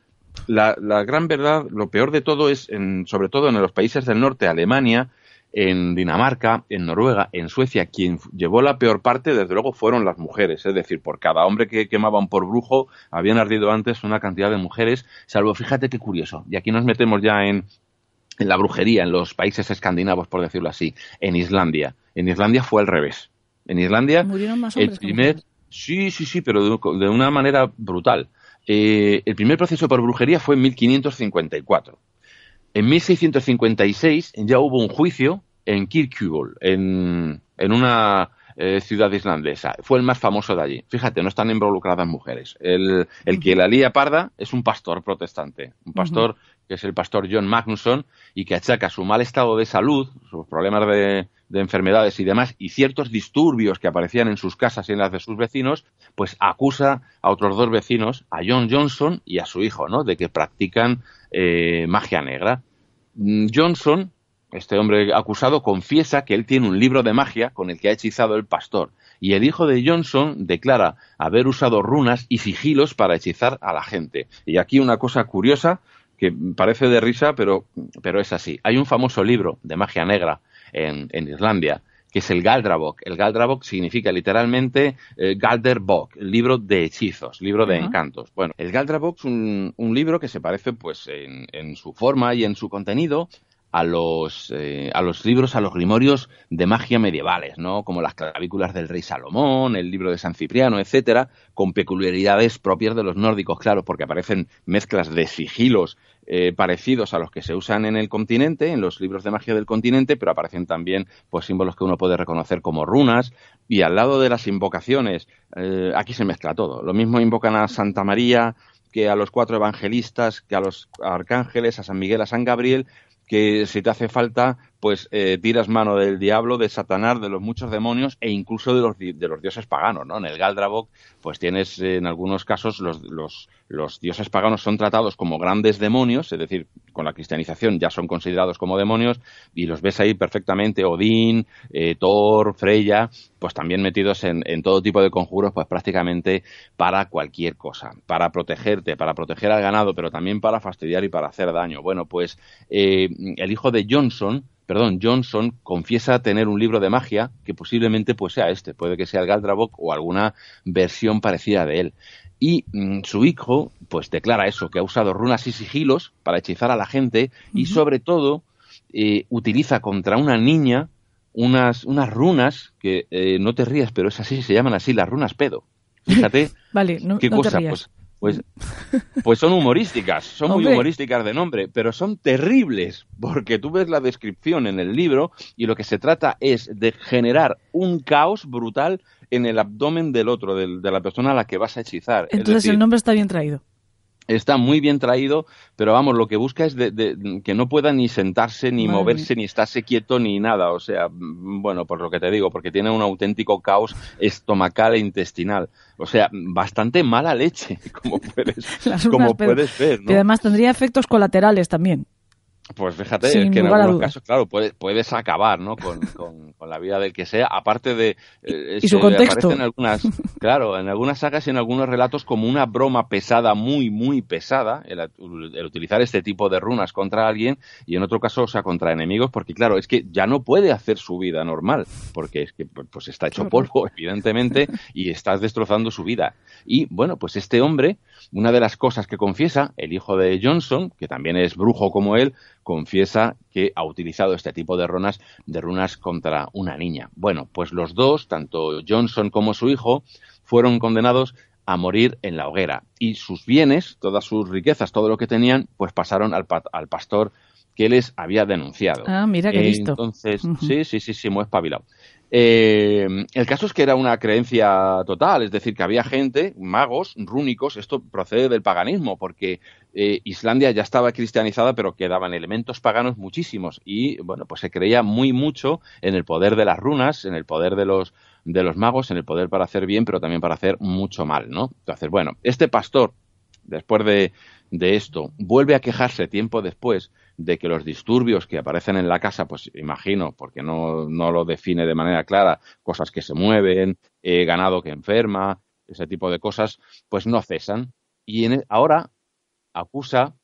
la, la, gran verdad, lo peor de todo es, en, sobre todo en los países del norte, Alemania, en Dinamarca, en Noruega, en Suecia, quien llevó la peor parte, desde luego, fueron las mujeres. Es decir, por cada hombre que quemaban por brujo, habían ardido antes una cantidad de mujeres, salvo, fíjate qué curioso, y aquí nos metemos ya en, en la brujería, en los países escandinavos, por decirlo así, en Islandia. En Islandia fue al revés. En Islandia, ¿Murieron más hombres el primer... Sí, sí, sí, pero de una manera brutal. Eh, el primer proceso por brujería fue en 1554. En 1656 ya hubo un juicio en Kirkjubol, en, en una eh, ciudad islandesa. Fue el más famoso de allí. Fíjate, no están involucradas mujeres. El, el que la lía parda es un pastor protestante, un pastor que es el pastor John Magnusson y que achaca su mal estado de salud, sus problemas de, de enfermedades y demás, y ciertos disturbios que aparecían en sus casas y en las de sus vecinos, pues acusa a otros dos vecinos, a John Johnson y a su hijo, ¿no? De que practican eh, magia negra. Mm, Johnson, este hombre acusado, confiesa que él tiene un libro de magia con el que ha hechizado el pastor. Y el hijo de Johnson declara haber usado runas y sigilos para hechizar a la gente. Y aquí una cosa curiosa que parece de risa, pero, pero es así. Hay un famoso libro de magia negra en, en Islandia, que es el Galdravok. El Galdravok significa literalmente eh, Galderbok, libro de hechizos, libro de encantos. Bueno, el Galdravok es un, un, libro que se parece, pues, en, en, su forma y en su contenido a los, eh, a los libros, a los grimorios de magia medievales, ¿no? Como las clavículas del rey Salomón, el libro de San Cipriano, etcétera, con peculiaridades propias de los nórdicos, claro, porque aparecen mezclas de sigilos eh, parecidos a los que se usan en el continente, en los libros de magia del continente, pero aparecen también pues símbolos que uno puede reconocer como runas y al lado de las invocaciones eh, aquí se mezcla todo. Lo mismo invocan a Santa María que a los cuatro evangelistas, que a los arcángeles, a San Miguel, a San Gabriel, que si te hace falta, pues eh, tiras mano del diablo, de Satanás, de los muchos demonios e incluso de los, de los dioses paganos, ¿no? En el Galdravok, pues tienes eh, en algunos casos los, los, los, dioses paganos son tratados como grandes demonios, es decir, con la cristianización ya son considerados como demonios y los ves ahí perfectamente, Odín, eh, Thor, Freya, pues también metidos en, en, todo tipo de conjuros, pues prácticamente para cualquier cosa, para protegerte, para proteger al ganado, pero también para fastidiar y para hacer daño. Bueno, pues el hijo de Johnson, perdón, Johnson confiesa tener un libro de magia que posiblemente pues sea este, puede que sea el Galdravok o alguna versión parecida de él. Y mm, su hijo pues declara eso, que ha usado runas y sigilos para hechizar a la gente y sobre todo eh, utiliza contra una niña unas, unas runas que eh, no te rías, pero es así, se llaman así, las runas pedo. Fíjate vale, no, qué no cosa, te rías. pues, pues, pues son humorísticas, son muy humorísticas de nombre, pero son terribles, porque tú ves la descripción en el libro y lo que se trata es de generar un caos brutal en el abdomen del otro, del- de la persona a la que vas a hechizar. Es Entonces decir, el nombre está bien traído. Está muy bien traído, pero vamos, lo que busca es de, de- que no pueda ni sentarse, ni Madre moverse, ni estarse quieto, ni nada. O sea, bueno, por lo que te digo, porque tiene un auténtico caos estomacal e intestinal. O sea, bastante mala leche, como puedes, como puedes ver, ¿no? Y además tendría efectos colaterales también. Pues fíjate, Sin es que en algunos casos, claro, puedes, puedes acabar, ¿no? Con, con- con la vida del que sea, aparte de... eh, Y su contexto. En algunas, claro, en algunas sagas y en algunos relatos como una broma pesada, muy, muy pesada, el, el utilizar este tipo de runas contra alguien y en otro caso, o sea, contra enemigos, porque claro, es que ya no puede hacer su vida normal, porque es que pues pues, está hecho polvo, evidentemente, y estás destrozando su vida. Y bueno, pues este hombre, una de las cosas que confiesa, el hijo de Johnson, que también es brujo como él, confiesa que ha utilizado este tipo de runas, de runas contra una niña. Bueno, pues los dos, tanto Johnson como su hijo, fueron condenados a morir en la hoguera y sus bienes, todas sus riquezas, todo lo que tenían, pues pasaron al, pa- al pastor que les había denunciado. Ah, mira qué listo. Entonces, sí, sí, sí, sí, muy espabilado. Eh, el caso es que era una creencia total, es decir, que había gente, magos, rúnicos, esto procede del paganismo, porque eh, Islandia ya estaba cristianizada, pero quedaban elementos paganos muchísimos, y bueno, pues se creía muy mucho en el poder de las runas, en el poder de los, de los magos, en el poder para hacer bien, pero también para hacer mucho mal, ¿no? Entonces, bueno, este pastor, después de, de esto, vuelve a quejarse tiempo después de que los disturbios que aparecen en la casa, pues imagino, porque no, no lo define de manera clara, cosas que se mueven, eh, ganado que enferma, ese tipo de cosas, pues no cesan. Y en, ahora acusa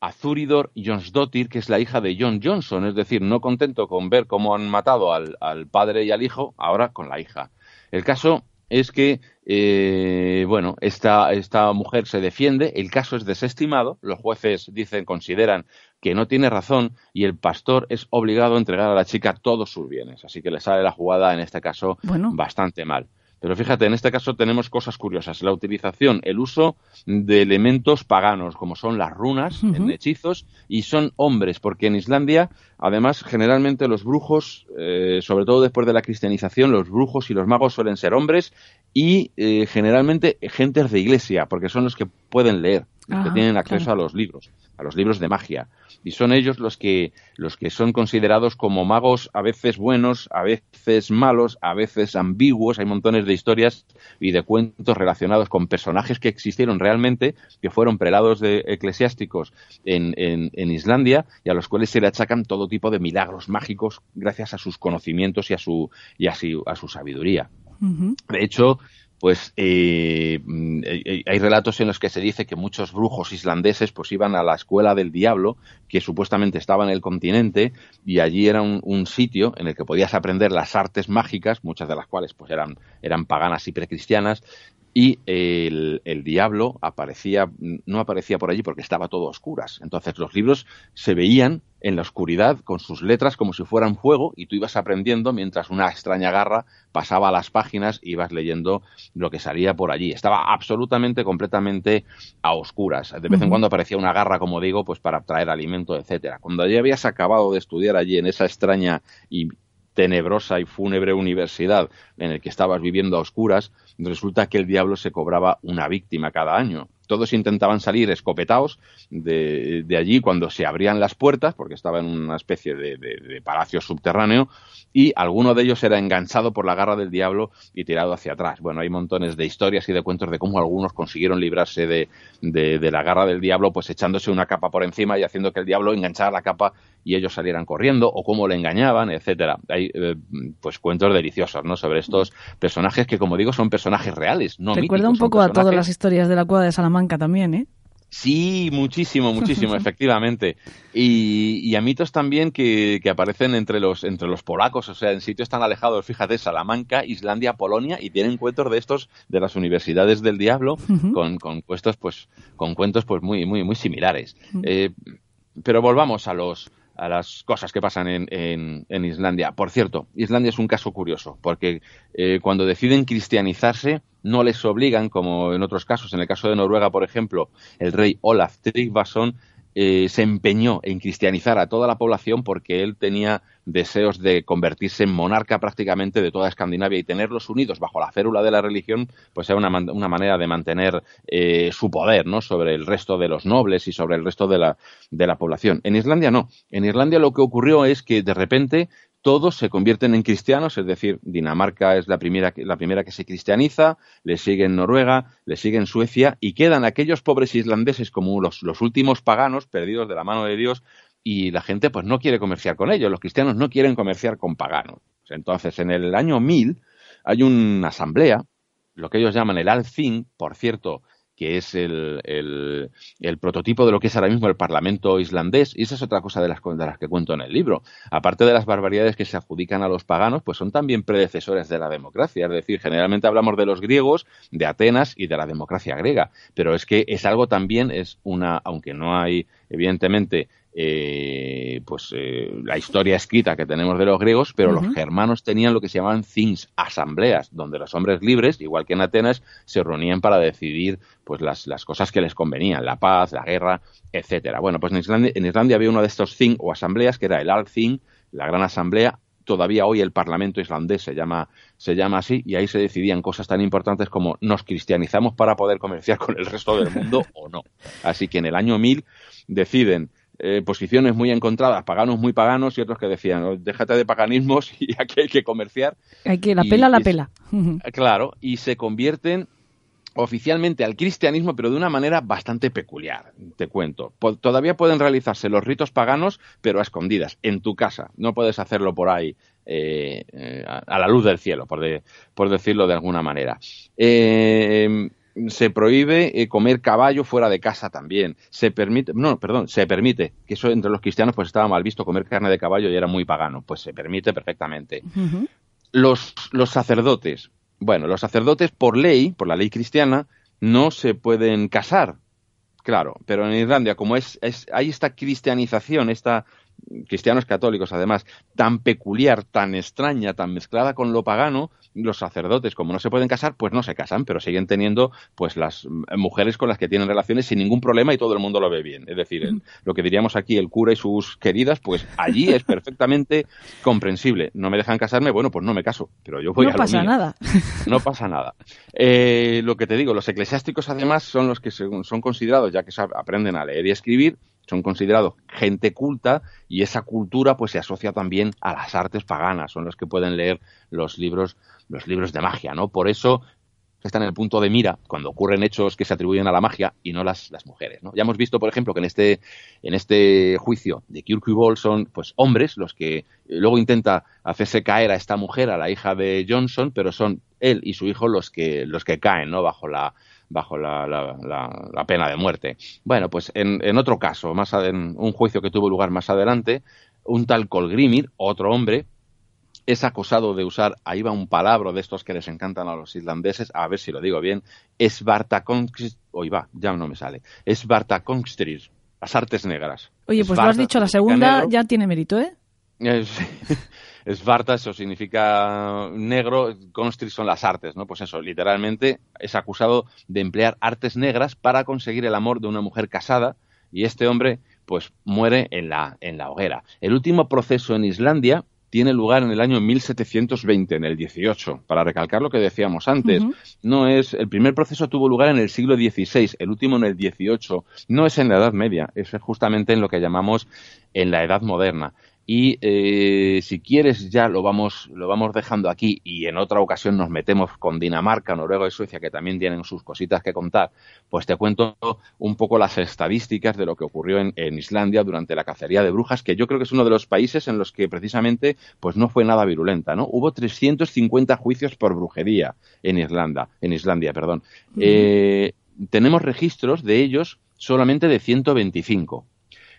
a Zuridor Jonsdottir, que es la hija de John Johnson, es decir, no contento con ver cómo han matado al, al padre y al hijo, ahora con la hija. El caso es que, eh, bueno, esta, esta mujer se defiende, el caso es desestimado, los jueces dicen, consideran que no tiene razón y el pastor es obligado a entregar a la chica todos sus bienes. Así que le sale la jugada, en este caso, bastante mal. Pero fíjate, en este caso tenemos cosas curiosas. La utilización, el uso de elementos paganos, como son las runas en hechizos, y son hombres, porque en Islandia, además, generalmente los brujos, eh, sobre todo después de la cristianización, los brujos y los magos suelen ser hombres y eh, generalmente gentes de iglesia, porque son los que pueden leer, los que tienen acceso a los libros a los libros de magia. Y son ellos los que, los que son considerados como magos a veces buenos, a veces malos, a veces ambiguos. Hay montones de historias y de cuentos relacionados con personajes que existieron realmente, que fueron prelados de eclesiásticos en, en, Islandia y a los cuales se le achacan todo tipo de milagros mágicos gracias a sus conocimientos y a su, y a su, sabiduría. De hecho, pues eh, mm, eh, eh, hay relatos en los que se dice que muchos brujos islandeses pues iban a la escuela del diablo que supuestamente estaba en el continente y allí era un, sitio en el que podías aprender las artes mágicas muchas de las cuales pues eran eran paganas y precristianas y el, el, diablo aparecía, no aparecía por allí porque estaba todo a oscuras. Entonces los libros se veían en la oscuridad con sus letras como si fueran fuego y tú ibas aprendiendo mientras una extraña garra pasaba a las páginas y ibas leyendo lo que salía por allí. Estaba absolutamente, completamente a oscuras. De vez en cuando aparecía una garra, como digo, pues para traer alimento, etcétera. Cuando ya habías acabado de estudiar allí en esa extraña y tenebrosa y fúnebre universidad en el que estabas viviendo a oscuras, resulta que el diablo se cobraba una víctima cada año todos intentaban salir escopetados de, allí cuando se abrían las puertas, porque estaba en una especie de, palacio subterráneo, y alguno de ellos era enganchado por la garra del diablo y tirado hacia atrás. Bueno, hay montones de historias y de cuentos de cómo algunos consiguieron librarse de, la garra del diablo, pues echándose una capa por encima y haciendo que el diablo enganchara la capa y ellos salieran corriendo, o cómo le engañaban, etcétera. Hay eh, pues cuentos deliciosos, ¿no? Sobre estos personajes que, como digo, son personajes reales, no Recuerda un poco a todas las historias de la cueva de Salamanca también, ¿eh? Sí, muchísimo, muchísimo, efectivamente. Y, y, a mitos también que, aparecen entre los, entre los polacos, o sea, en sitios tan alejados, fíjate, Salamanca, Islandia, Polonia, y tienen cuentos de estos de las universidades del diablo, con, con, cuentos, pues, con cuentos pues muy, muy, muy similares. Eh, pero volvamos a los, a las cosas que pasan en, en, Islandia. Por cierto, Islandia es un caso curioso, porque eh, cuando deciden cristianizarse, no les obligan, como en otros casos, en el caso de Noruega, por ejemplo, el rey Olaf Tryggvason eh, se empeñó en cristianizar a toda la población porque él tenía deseos de convertirse en monarca prácticamente de toda Escandinavia y tenerlos unidos bajo la férula de la religión, pues era una, una manera de mantener eh, su poder ¿no? sobre el resto de los nobles y sobre el resto de la, de la población. En Islandia no. En Islandia lo que ocurrió es que de repente todos se convierten en cristianos, es decir, Dinamarca es la primera, la primera que se cristianiza, le sigue en Noruega, le sigue en Suecia y quedan aquellos pobres islandeses como los, últimos paganos perdidos de la mano de Dios y la gente pues no quiere comerciar con ellos, los cristianos no quieren comerciar con paganos. Entonces, en el año 1000 hay una asamblea, lo que ellos llaman el Althing, por cierto, que es el, el, prototipo de lo que es ahora mismo el Parlamento islandés, y esa es otra cosa de las, de las que cuento en el libro. Aparte de las barbaridades que se adjudican a los paganos, pues son también predecesores de la democracia, es decir, generalmente hablamos de los griegos, de Atenas y de la democracia griega, pero es que es algo también, es una, aunque no hay, evidentemente, eh, pues eh, la historia escrita que tenemos de los griegos, pero los germanos tenían lo que se llamaban things, asambleas, donde los hombres libres, igual que en Atenas, se reunían para decidir pues las, las cosas que les convenían, la paz, la guerra, etcétera. Bueno, pues en Islandia, en Islandia había uno de estos thing o asambleas que era el Althing, la gran asamblea, todavía hoy el Parlamento islandés se llama, se llama así, y ahí se decidían cosas tan importantes como nos cristianizamos para poder comerciar con el resto del mundo o no. Así que en el año 1000 deciden eh, posiciones muy encontradas, paganos muy paganos y otros que decían, oh, déjate de paganismos y aquí hay que comerciar. Hay que la pela, la pela. Claro, y se convierten oficialmente al cristianismo, pero de una manera bastante peculiar, te cuento. todavía pueden realizarse los ritos paganos, pero a escondidas, en tu casa. No puedes hacerlo por ahí eh, eh, a la luz del cielo, por, por decirlo de alguna manera. Eh, se prohíbe comer caballo fuera de casa también. Se permite, no, perdón, se permite, que eso entre los cristianos pues estaba mal visto comer carne de caballo y era muy pagano, pues se permite perfectamente. los, los sacerdotes, bueno, los sacerdotes por ley, por la ley cristiana, no se pueden casar. Claro, pero en Irlanda, como es, es hay esta cristianización, esta cristianos católicos además, tan peculiar, tan extraña, tan mezclada con lo pagano, los sacerdotes, como no se pueden casar, pues no se casan, pero siguen teniendo pues las mujeres con las que tienen relaciones sin ningún problema y todo el mundo lo ve bien. Es decir, lo que diríamos aquí, el cura y sus queridas, pues allí es perfectamente comprensible. No me dejan casarme, bueno, pues no me caso, pero yo voy no a lo pasa nada. No pasa nada. Eh, lo que te digo, los eclesiásticos además son los que son considerados, ya que aprenden a leer y escribir, son considerados gente culta y esa cultura pues se asocia también a las artes paganas, son los que pueden leer los libros, los libros de magia, ¿no? Por eso están en el punto de mira cuando ocurren hechos que se atribuyen a la magia y no las, las mujeres, ¿no? Ya hemos visto, por ejemplo, que en este, en este juicio de Kirkby son pues hombres los que luego intenta hacerse caer a esta mujer, a la hija de Johnson, pero son él y su hijo los que, los que caen, ¿no? Bajo la, bajo la, la, pena de muerte. Bueno, pues en, en otro caso, más en un juicio que tuvo lugar más adelante, un tal Colgrimir, otro hombre, es acosado de usar, ahí va un palabra de estos que les encantan a los islandeses, a ver si lo digo bien, es hoy va, ya no me sale, es Bartakongstrir, las artes negras. Oye, pues lo has dicho, la segunda ya tiene mérito, ¿eh? Svarta, eso significa negro, Constri son las artes, ¿no? Pues eso, literalmente es acusado de emplear artes negras para conseguir el amor de una mujer casada y este hombre pues muere en la, en la hoguera. El último proceso en Islandia tiene lugar en el año 1720, en el 18, para recalcar lo que decíamos antes. No es el primer proceso tuvo lugar en el siglo XVI, el último en el 18. No es en la Edad Media, es justamente en lo que llamamos en la Edad Moderna. Y eh, si quieres ya lo vamos, lo vamos dejando aquí y en otra ocasión nos metemos con Dinamarca, Noruega y Suecia que también tienen sus cositas que contar, pues te cuento un poco las estadísticas de lo que ocurrió en, Islandia durante la cacería de brujas, que yo creo que es uno de los países en los que precisamente pues no fue nada virulenta, ¿no? Hubo 350 juicios por brujería en Irlanda, en Islandia, perdón. Eh, tenemos registros de ellos solamente de 125.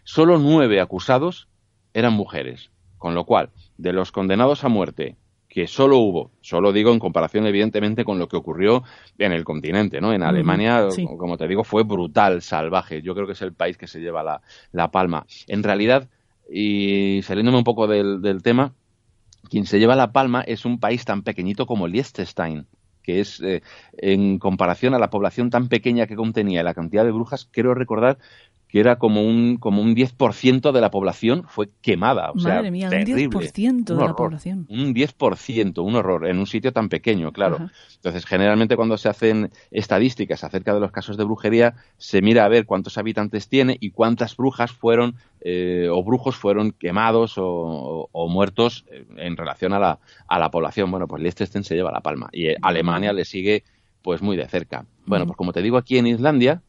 Solo nueve acusados eran mujeres. Con lo cual, de los condenados a muerte, que solo hubo, solo digo en comparación evidentemente con lo que ocurrió en el continente, ¿no? En Alemania, como te digo, fue brutal, salvaje. Yo creo que es el país que se lleva la, la palma. En realidad, y saliéndome un poco del, del, tema, quien se lleva la palma es un país tan pequeñito como Liechtenstein que es eh, en comparación a la población tan pequeña que contenía la cantidad de brujas, quiero recordar que era como un, como un 10% de la población fue quemada. O Madre sea, mía, terrible. un 10% de la población. Un 10%, un horror, en un sitio tan pequeño, claro. Entonces, generalmente cuando se hacen estadísticas acerca de los casos de brujería, se mira a ver cuántos habitantes tiene y cuántas brujas fueron eh, o brujos fueron quemados o, muertos en relación a la, a la población. Bueno, pues Liechtenstein se lleva la palma y Alemania le sigue pues muy de cerca. Bueno, pues como te digo, aquí en Islandia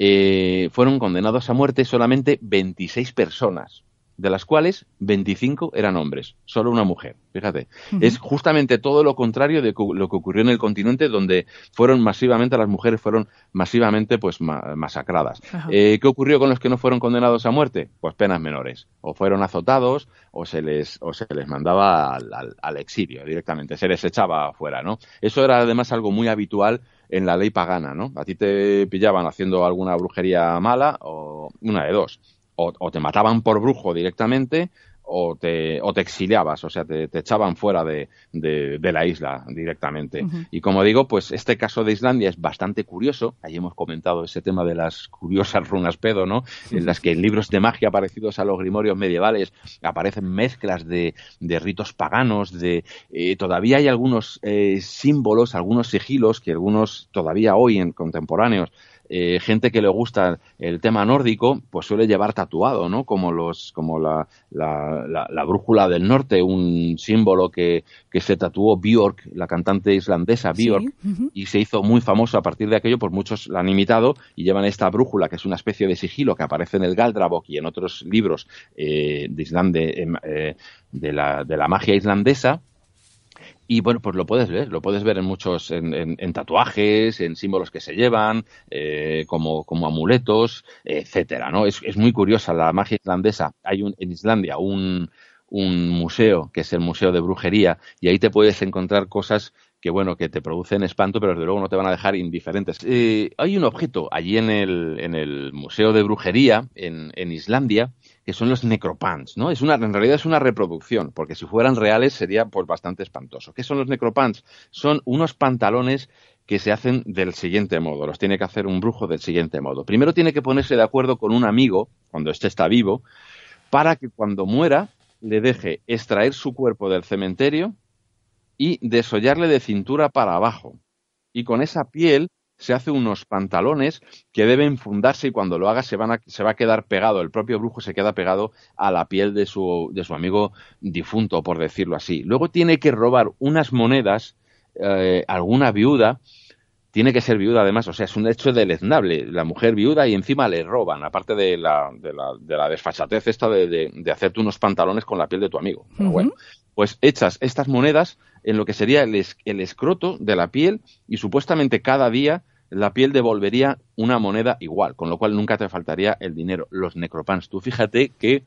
eh, fueron condenados a muerte solamente 26 personas, de las cuales 25 eran hombres, solo una mujer. Fíjate, es justamente todo lo contrario de lo que ocurrió en el continente, donde fueron masivamente, las mujeres fueron masivamente pues masacradas. Eh, ¿Qué ocurrió con los que no fueron condenados a muerte? Pues penas menores, o fueron azotados, o se les, o se les mandaba al, al exilio directamente, se les echaba afuera, ¿no? Eso era además algo muy habitual en la ley pagana, ¿no? A ti te pillaban haciendo alguna brujería mala o una de dos. O, te mataban por brujo directamente o te, o te exiliabas, o sea, te, echaban fuera de, de, la isla directamente. Y como digo, pues este caso de Islandia es bastante curioso. Ahí hemos comentado ese tema de las curiosas runas pedo, ¿no? En las que en libros de magia parecidos a los grimorios medievales aparecen mezclas de, de ritos paganos, de eh, todavía hay algunos eh, símbolos, algunos sigilos que algunos todavía hoy en contemporáneos eh, gente que le gusta el tema nórdico, pues suele llevar tatuado, ¿no? Como los, como la, la, brújula del norte, un símbolo que, que, se tatuó Björk, la cantante islandesa Björk, y se hizo muy famoso a partir de aquello, pues muchos la han imitado y llevan esta brújula, que es una especie de sigilo que aparece en el Galdravok y en otros libros eh, de Islande, em, eh, de, la, de la magia islandesa, y bueno, pues lo puedes ver, lo puedes ver en muchos, en, tatuajes, en símbolos que se llevan, eh, como, como amuletos, etcétera, ¿no? Es, es, muy curiosa la magia islandesa. Hay un, en Islandia un, un museo, que es el Museo de Brujería, y ahí te puedes encontrar cosas que bueno, que te producen espanto, pero desde luego no te van a dejar indiferentes. Eh, hay un objeto allí en el, en el Museo de Brujería, en, en Islandia, que son los necropants, ¿no? Es una, en realidad es una reproducción, porque si fueran reales sería pues bastante espantoso. ¿Qué son los necropants? Son unos pantalones que se hacen del siguiente modo, los tiene que hacer un brujo del siguiente modo. Primero tiene que ponerse de acuerdo con un amigo, cuando éste está vivo, para que cuando muera le deje extraer su cuerpo del cementerio y desollarle de cintura para abajo. Y con esa piel se hace unos pantalones que deben fundarse y cuando lo haga se, van a, se va a quedar pegado, el propio brujo se queda pegado a la piel de su, de su amigo difunto, por decirlo así. Luego tiene que robar unas monedas, eh, alguna viuda, tiene que ser viuda además, o sea, es un hecho deleznable. La mujer viuda y encima le roban, aparte de la, de la, de la desfachatez esta de, de, hacerte unos pantalones con la piel de tu amigo. bueno, pues echas estas monedas en lo que sería el, el escroto de la piel y supuestamente cada día la piel devolvería una moneda igual, con lo cual nunca te faltaría el dinero. Los necropans, tú fíjate que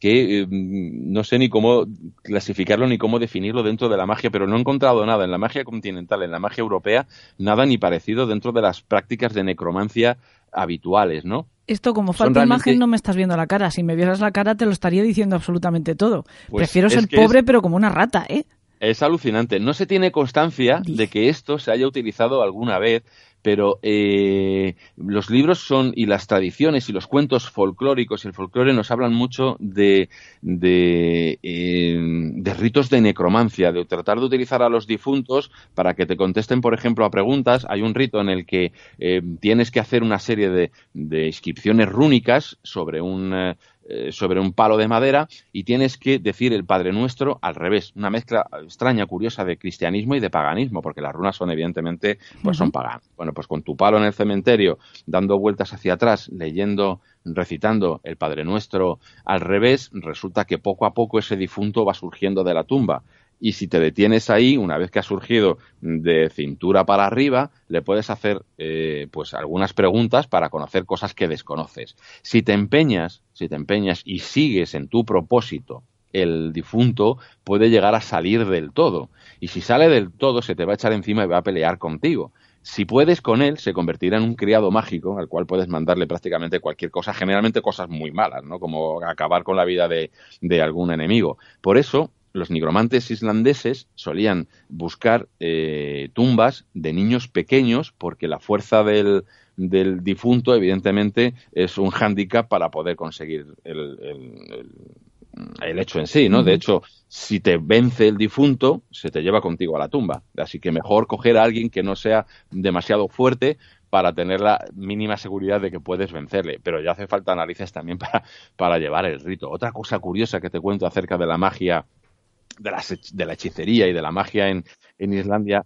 que eh, no sé ni cómo clasificarlo ni cómo definirlo dentro de la magia, pero no he encontrado nada en la magia continental, en la magia europea, nada ni parecido dentro de las prácticas de necromancia habituales, ¿no? Esto como falta de imagen no me estás viendo la cara. Si me vieras la cara te lo estaría diciendo absolutamente todo. Pues Prefiero ser pobre pero como una rata, ¿eh? Es alucinante. No se tiene constancia de que esto se haya utilizado alguna vez pero eh, los libros son y las tradiciones y los cuentos folclóricos y el folclore nos hablan mucho de, de, eh, ritos de necromancia, de tratar de utilizar a los difuntos para que te contesten, por ejemplo, a preguntas. Hay un rito en el que eh, tienes que hacer una serie de, de inscripciones rúnicas sobre un eh, sobre un palo de madera y tienes que decir el Padre Nuestro al revés, una mezcla extraña, curiosa de cristianismo y de paganismo, porque las runas son evidentemente, pues son paganas. Bueno, pues con tu palo en el cementerio, dando vueltas hacia atrás, leyendo, recitando el Padre Nuestro al revés, resulta que poco a poco ese difunto va surgiendo de la tumba y si te detienes ahí, una vez que ha surgido de cintura para arriba, le puedes hacer eh, pues algunas preguntas para conocer cosas que desconoces. Si te empeñas, si te empeñas y sigues en tu propósito, el difunto puede llegar a salir del todo. Y si sale del todo, se te va a echar encima y va a pelear contigo. Si puedes con él, se convertirá en un criado mágico al cual puedes mandarle prácticamente cualquier cosa, generalmente cosas muy malas, ¿no? Como acabar con la vida de, de algún enemigo. Por eso, los nigromantes islandeses solían buscar eh, tumbas de niños pequeños porque la fuerza del, del, difunto evidentemente es un hándicap para poder conseguir el, el, hecho en sí, ¿no? De hecho, si te vence el difunto, se te lleva contigo a la tumba. Así que mejor coger a alguien que no sea demasiado fuerte para tener la mínima seguridad de que puedes vencerle. Pero ya hace falta narices también para, para llevar el rito. Otra cosa curiosa que te cuento acerca de la magia de la, de la hechicería y de la magia en, en Islandia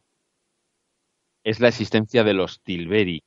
es la existencia de los tilberi.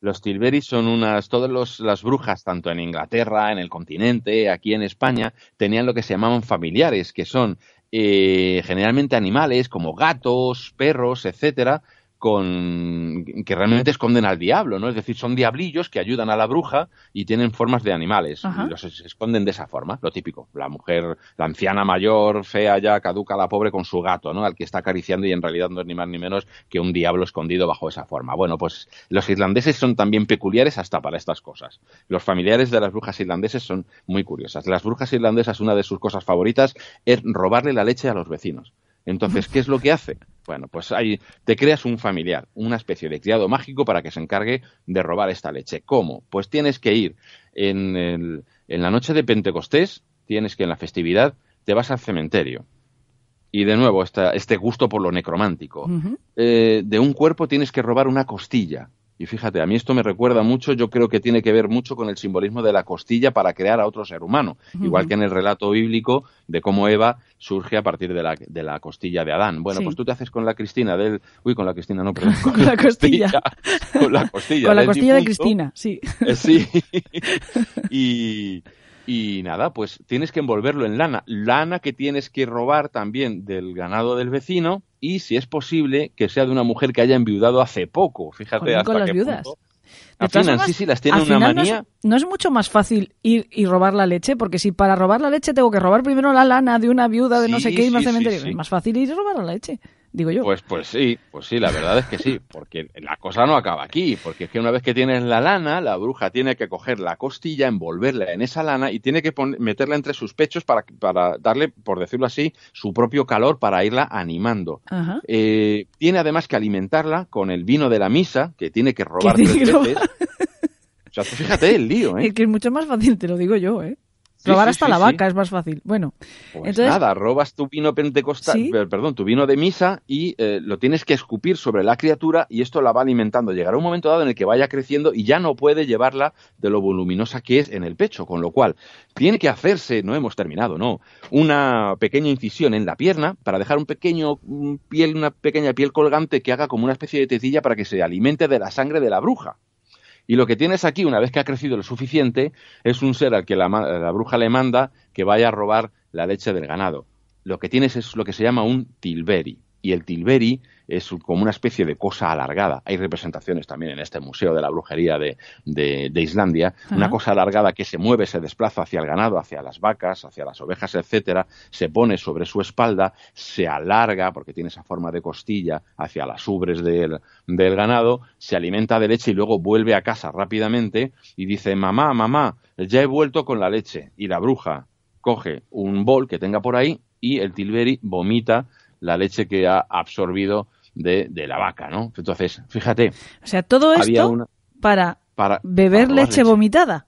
Los tilberi son unas, todas las brujas, tanto en Inglaterra, en el continente, aquí en España, tenían lo que se llamaban familiares, que son eh, generalmente animales como gatos, perros, etcétera, con que realmente esconden al diablo, ¿no? Es decir, son diablillos que ayudan a la bruja y tienen formas de animales y los esconden de esa forma, lo típico. La mujer, la anciana mayor, fea ya, caduca, la pobre con su gato, ¿no? Al que está acariciando y en realidad no es ni más ni menos que un diablo escondido bajo esa forma. Bueno, pues los irlandeses son también peculiares hasta para estas cosas. Los familiares de las brujas irlandeses son muy curiosas. Las brujas irlandesas, una de sus cosas favoritas es robarle la leche a los vecinos. Entonces, ¿qué es lo que hace? Bueno, pues ahí te creas un familiar, una especie de criado mágico para que se encargue de robar esta leche. ¿Cómo? Pues tienes que ir en, en la noche de Pentecostés, tienes que en la festividad te vas al cementerio. Y de nuevo, este gusto por lo necromántico. Eh, de un cuerpo tienes que robar una costilla. Y fíjate, a mí esto me recuerda mucho, yo creo que tiene que ver mucho con el simbolismo de la costilla para crear a otro ser humano, igual que en el relato bíblico de cómo Eva surge a partir de la, de la costilla de Adán. Bueno, pues tú te haces con la Cristina del... Uy, con la Cristina no, pero con, la costilla. con la costilla. con la costilla de Cristina, sí. Eh, sí. y, y nada, pues tienes que envolverlo en lana. Lana que tienes que robar también del ganado del vecino y, si es posible, que sea de una mujer que haya enviudado hace poco. Fíjate hasta con las qué viudas. Punto. sí, sí, las tiene una manía. No es, mucho más fácil ir y robar la leche, porque si para robar la leche tengo que robar primero la lana de una viuda de no sé qué y me cementerio, es más fácil ir y robar la leche digo yo. Pues, pues sí, pues sí, la verdad es que sí, porque la cosa no acaba aquí, porque es que una vez que tienes la lana, la bruja tiene que coger la costilla, envolverla en esa lana y tiene que meterla entre sus pechos para, para darle, por decirlo así, su propio calor para irla animando. Eh, tiene además que alimentarla con el vino de la misa, que tiene que robar tres veces. O sea, fíjate el lío, ¿eh? Es que es mucho más fácil, te lo digo yo, ¿eh? Robar hasta la vaca es más fácil. Bueno, pues entonces... nada, robas tu vino pentecostal, perdón, tu vino de misa y eh, lo tienes que escupir sobre la criatura y esto la va alimentando. Llegará un momento dado en el que vaya creciendo y ya no puede llevarla de lo voluminosa que es en el pecho, con lo cual tiene que hacerse, no hemos terminado, no, una pequeña incisión en la pierna para dejar un pequeño piel, una pequeña piel colgante que haga como una especie de tetilla para que se alimente de la sangre de la bruja. Y lo que tienes aquí, una vez que ha crecido lo suficiente, es un ser al que la, bruja le manda que vaya a robar la leche del ganado. Lo que tienes es lo que se llama un tilberi. Y el tilberi es como una especie de cosa alargada. Hay representaciones también en este Museo de la Brujería de, de, Islandia. Una cosa alargada que se mueve, se desplaza hacia el ganado, hacia las vacas, hacia las ovejas, etcétera, se pone sobre su espalda, se alarga, porque tiene esa forma de costilla, hacia las ubres del, del ganado, se alimenta de leche y luego vuelve a casa rápidamente y dice, mamá, mamá, ya he vuelto con la leche. Y la bruja coge un bol que tenga por ahí y el tilberi vomita la leche que ha absorbido de, la vaca, ¿no? Entonces, fíjate. O sea, todo esto para, beber leche, vomitada.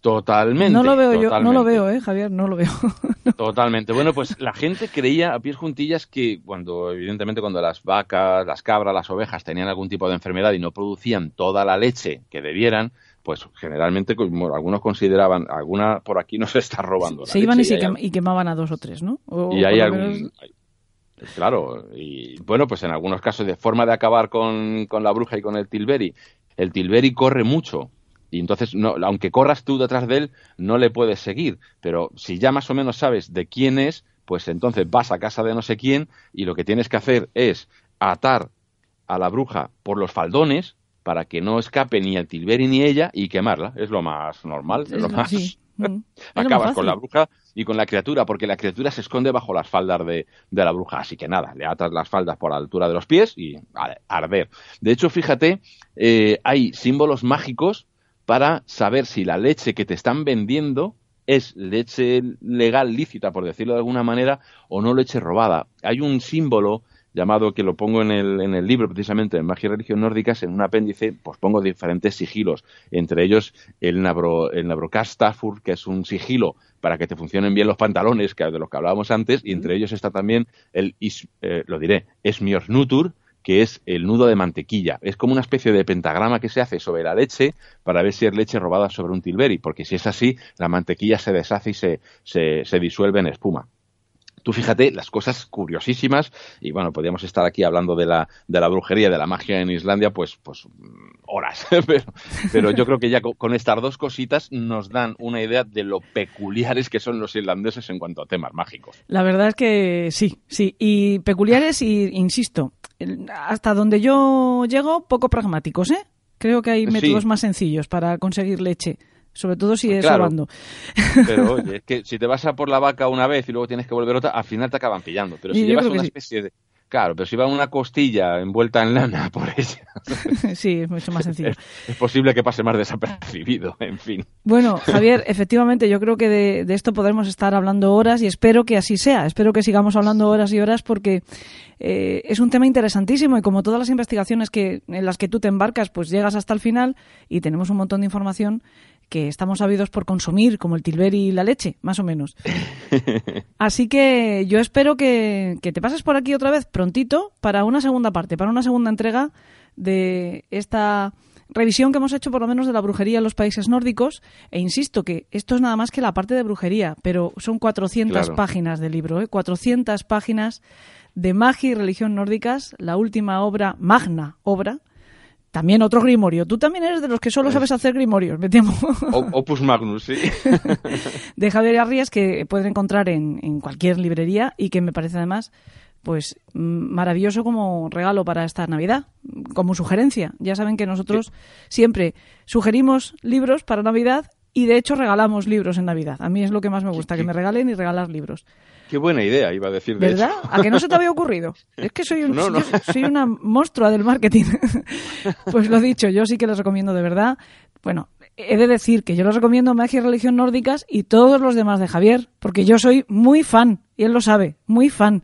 Totalmente. No lo veo yo, no lo veo, ¿eh, Javier? No lo veo. Totalmente. Bueno, pues la gente creía a pies juntillas que cuando, evidentemente, cuando las vacas, las cabras, las ovejas tenían algún tipo de enfermedad y no producían toda la leche que debieran, pues generalmente algunos consideraban, alguna por aquí no se está robando. Se iban y, quemaban a dos o tres, ¿no? y hay algún, Claro, y bueno, pues en algunos casos de forma de acabar con, la bruja y con el Tilberi, el Tilberi corre mucho y entonces, no, aunque corras tú detrás de él, no le puedes seguir, pero si ya más o menos sabes de quién es, pues entonces vas a casa de no sé quién y lo que tienes que hacer es atar a la bruja por los faldones para que no escape ni el Tilberi ni ella y quemarla. Es lo más normal, es, lo más... Mm. Acabas con la bruja y con la criatura, porque la criatura se esconde bajo las faldas de, la bruja. Así que nada, le atas las faldas por la altura de los pies y a arder. De hecho, fíjate, eh, hay símbolos mágicos para saber si la leche que te están vendiendo es leche legal, lícita, por decirlo de alguna manera, o no leche robada. Hay un símbolo llamado que lo pongo en el, en el libro precisamente en Magia y Religión Nórdicas, en un apéndice, pues pongo diferentes sigilos, entre ellos el, nabro, el Nabrokastafur, que es un sigilo para que te funcionen bien los pantalones, que de los que hablábamos antes, y entre ellos está también el, eh, lo diré, Esmiornutur, que es el nudo de mantequilla. Es como una especie de pentagrama que se hace sobre la leche para ver si es leche robada sobre un tilberi, porque si es así, la mantequilla se deshace y se, se, se disuelve en espuma. Tú fíjate las cosas curiosísimas, y bueno, podríamos estar aquí hablando de la, de la brujería, de la magia en Islandia, pues, pues horas, pero, yo creo que ya con, estas dos cositas nos dan una idea de lo peculiares que son los irlandeses en cuanto a temas mágicos. La verdad es que sí, sí, y peculiares, y insisto, hasta donde yo llego, poco pragmáticos, ¿eh? Creo que hay Sí. métodos más sencillos para conseguir leche, sobre todo si es Claro. sobando. Pero oye, es que si te vas a por la vaca una vez y luego tienes que volver otra, al final te acaban pillando. Pero si Y llevas una sí. especie de... Claro, pero si va una costilla envuelta en lana por ella, sí, es mucho más sencillo. es posible que pase más desapercibido, en fin. Bueno, Javier, efectivamente, yo creo que de, de esto podremos estar hablando horas y espero que así sea. Espero que sigamos hablando horas y horas porque eh, es un tema interesantísimo y como todas las investigaciones que, en las que tú te embarcas, pues llegas hasta el final y tenemos un montón de información que estamos sabidos por consumir, como el tilberi y la leche, más o menos. Así que yo espero que, que te pases por aquí otra vez prontito para una segunda parte, para una segunda entrega de esta revisión que hemos hecho por lo menos de la brujería en los países nórdicos. E insisto que esto es nada más que la parte de brujería, pero son 400 Claro. páginas de libro, ¿eh? 400 páginas de magia y religión nórdicas, la última obra, magna obra. También otro grimorio. Tú también eres de los que solo sabes hacer grimorios, me temo. Opus Magnus, sí. de Javier Arrías que pueden encontrar en, en cualquier librería y que me parece además pues maravilloso como regalo para esta Navidad, como sugerencia. Ya saben que nosotros siempre sugerimos libros para Navidad y de hecho regalamos libros en Navidad. A mí es lo que más me gusta, que me regalen y regalar libros. Qué buena idea, iba a decir de ¿Verdad? hecho. ¿A que no se te había ocurrido? Es que soy, un- No, no. soy una monstrua del marketing. pues lo dicho, yo sí que les recomiendo de verdad. Bueno, he de decir que yo les recomiendo Magia y Religión Nórdicas y todos los demás de Javier, porque yo soy muy fan, y él lo sabe, muy fan.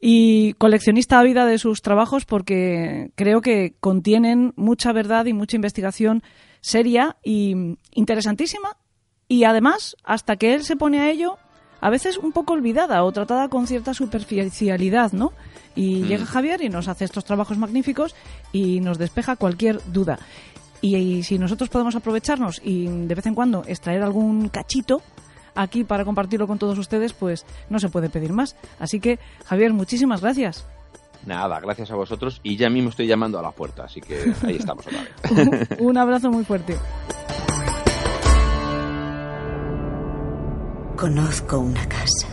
Y coleccionista ávida de sus trabajos porque creo que contienen mucha verdad y mucha investigación seria y interesantísima. Y además, hasta que él se pone a ello, a veces un poco olvidada o tratada con cierta superficialidad, ¿no? Y llega Javier y nos hace estos trabajos magníficos y nos despeja cualquier duda. Y, y si nosotros podemos aprovecharnos y de vez en cuando extraer algún cachito aquí para compartirlo con todos ustedes, pues no se puede pedir más. Así que, Javier, muchísimas gracias. Nada, gracias a vosotros. Y ya mismo estoy llamando a la puerta, así que ahí estamos otra vez. un abrazo muy fuerte. Conozco una casa.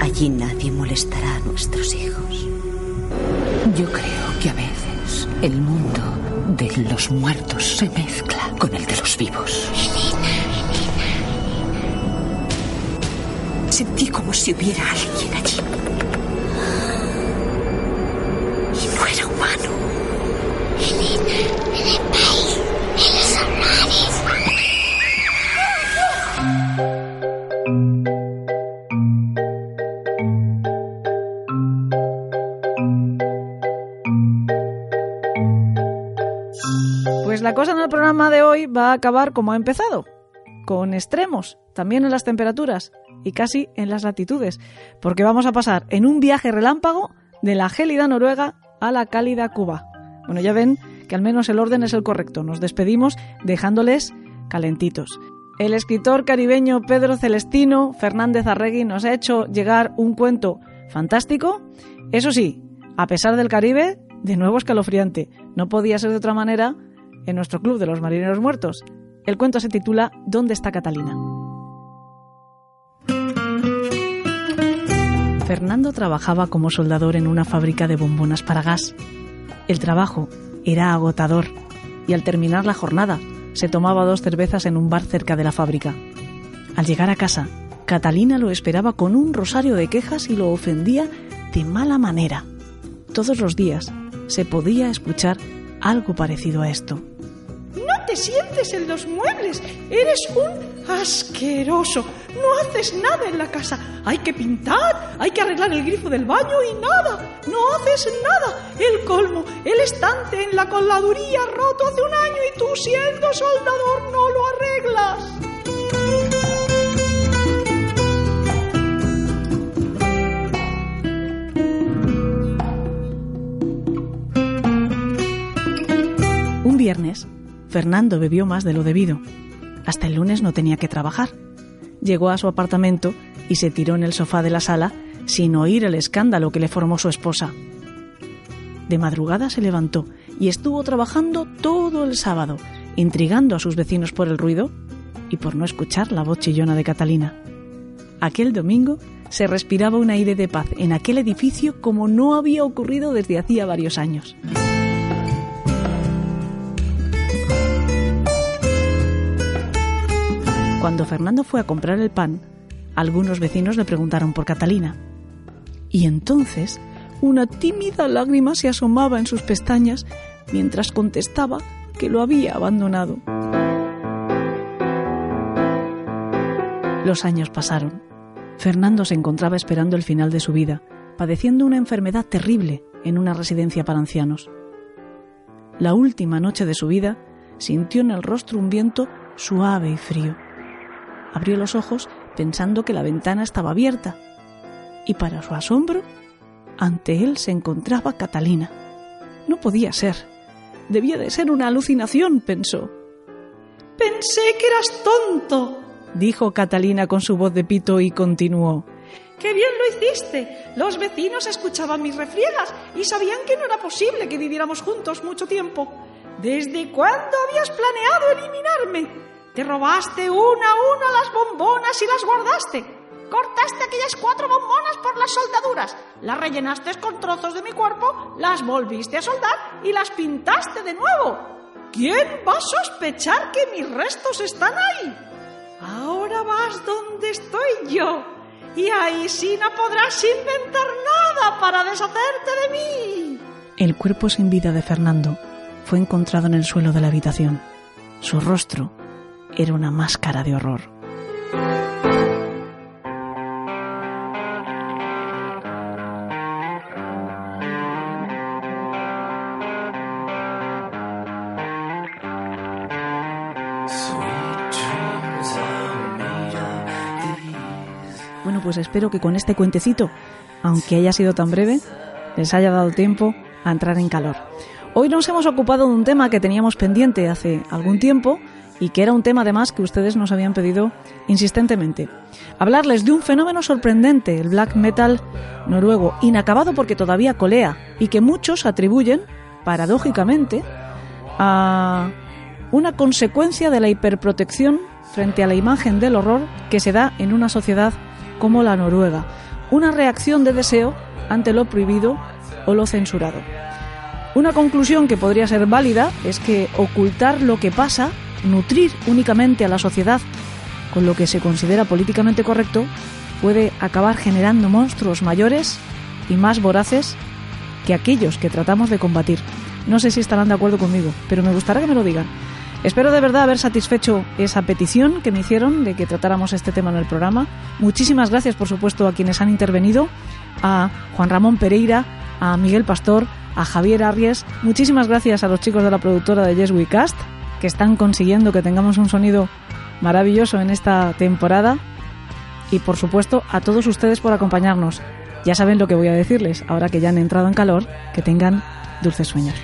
Allí nadie molestará a nuestros hijos. Yo creo que a veces el mundo de los muertos se mezcla con el de los vivos. Sentí como si hubiera alguien allí. Y no era humano. Pues la cosa en el programa de hoy va a acabar como ha empezado, con extremos, también en las temperaturas y casi en las latitudes, porque vamos a pasar en un viaje relámpago de la gélida Noruega a la cálida Cuba. Bueno, ya ven que al menos el orden es el correcto. Nos despedimos dejándoles calentitos. El escritor caribeño Pedro Celestino Fernández Arregui nos ha hecho llegar un cuento fantástico. Eso sí, a pesar del Caribe, de nuevo escalofriante. No podía ser de otra manera en nuestro club de los marineros muertos. El cuento se titula ¿Dónde está Catalina? Fernando trabajaba como soldador en una fábrica de bombonas para gas. El trabajo era agotador y al terminar la jornada se tomaba dos cervezas en un bar cerca de la fábrica. Al llegar a casa, Catalina lo esperaba con un rosario de quejas y lo ofendía de mala manera. Todos los días se podía escuchar algo parecido a esto. Te sientes en los muebles. Eres un asqueroso. No haces nada en la casa. Hay que pintar, hay que arreglar el grifo del baño y nada. No haces nada. El colmo, el estante en la coladuría roto hace un año y tú siendo soldador no lo arreglas. Un viernes, Fernando bebió más de lo debido. Hasta el lunes no tenía que trabajar. Llegó a su apartamento y se tiró en el sofá de la sala sin oír el escándalo que le formó su esposa. De madrugada se levantó y estuvo trabajando todo el sábado, intrigando a sus vecinos por el ruido y por no escuchar la voz chillona de Catalina. Aquel domingo se respiraba un aire de paz en aquel edificio como no había ocurrido desde hacía varios años. Cuando Fernando fue a comprar el pan, algunos vecinos le preguntaron por Catalina. Y entonces una tímida lágrima se asomaba en sus pestañas mientras contestaba que lo había abandonado. Los años pasaron. Fernando se encontraba esperando el final de su vida, padeciendo una enfermedad terrible en una residencia para ancianos. La última noche de su vida sintió en el rostro un viento suave y frío. Abrió los ojos pensando que la ventana estaba abierta y para su asombro, ante él se encontraba Catalina. No podía ser. Debía de ser una alucinación, pensó. Pensé que eras tonto, dijo Catalina con su voz de pito y continuó. ¡Qué bien lo hiciste! Los vecinos escuchaban mis refriegas y sabían que no era posible que viviéramos juntos mucho tiempo. ¿Desde cuándo habías planeado eliminarme? Te robaste una a una las bombonas y las guardaste. Cortaste aquellas cuatro bombonas por las soldaduras, las rellenaste con trozos de mi cuerpo, las volviste a soldar y las pintaste de nuevo. ¿Quién va a sospechar que mis restos están ahí? Ahora vas donde estoy yo. Y ahí sí no podrás inventar nada para deshacerte de mí. El cuerpo sin vida de Fernando fue encontrado en el suelo de la habitación. Su rostro era una máscara de horror. Bueno, pues espero que con este cuentecito, aunque haya sido tan breve, les haya dado tiempo a entrar en calor. Hoy nos hemos ocupado de un tema que teníamos pendiente hace algún tiempo, y que era un tema además que ustedes nos habían pedido insistentemente. Hablarles de un fenómeno sorprendente, el black metal noruego, inacabado porque todavía colea y que muchos atribuyen, paradójicamente, a una consecuencia de la hiperprotección frente a la imagen del horror que se da en una sociedad como la noruega, una reacción de deseo ante lo prohibido o lo censurado. Una conclusión que podría ser válida es que ocultar lo que pasa nutrir únicamente a la sociedad con lo que se considera políticamente correcto puede acabar generando monstruos mayores y más voraces que aquellos que tratamos de combatir. No sé si estarán de acuerdo conmigo, pero me gustaría que me lo digan. Espero de verdad haber satisfecho esa petición que me hicieron de que tratáramos este tema en el programa. Muchísimas gracias, por supuesto, a quienes han intervenido, a Juan Ramón Pereira, a Miguel Pastor, a Javier Arries. Muchísimas gracias a los chicos de la productora de Yes We Cast que están consiguiendo que tengamos un sonido maravilloso en esta temporada y por supuesto a todos ustedes por acompañarnos. Ya saben lo que voy a decirles, ahora que ya han entrado en calor, que tengan dulces sueños.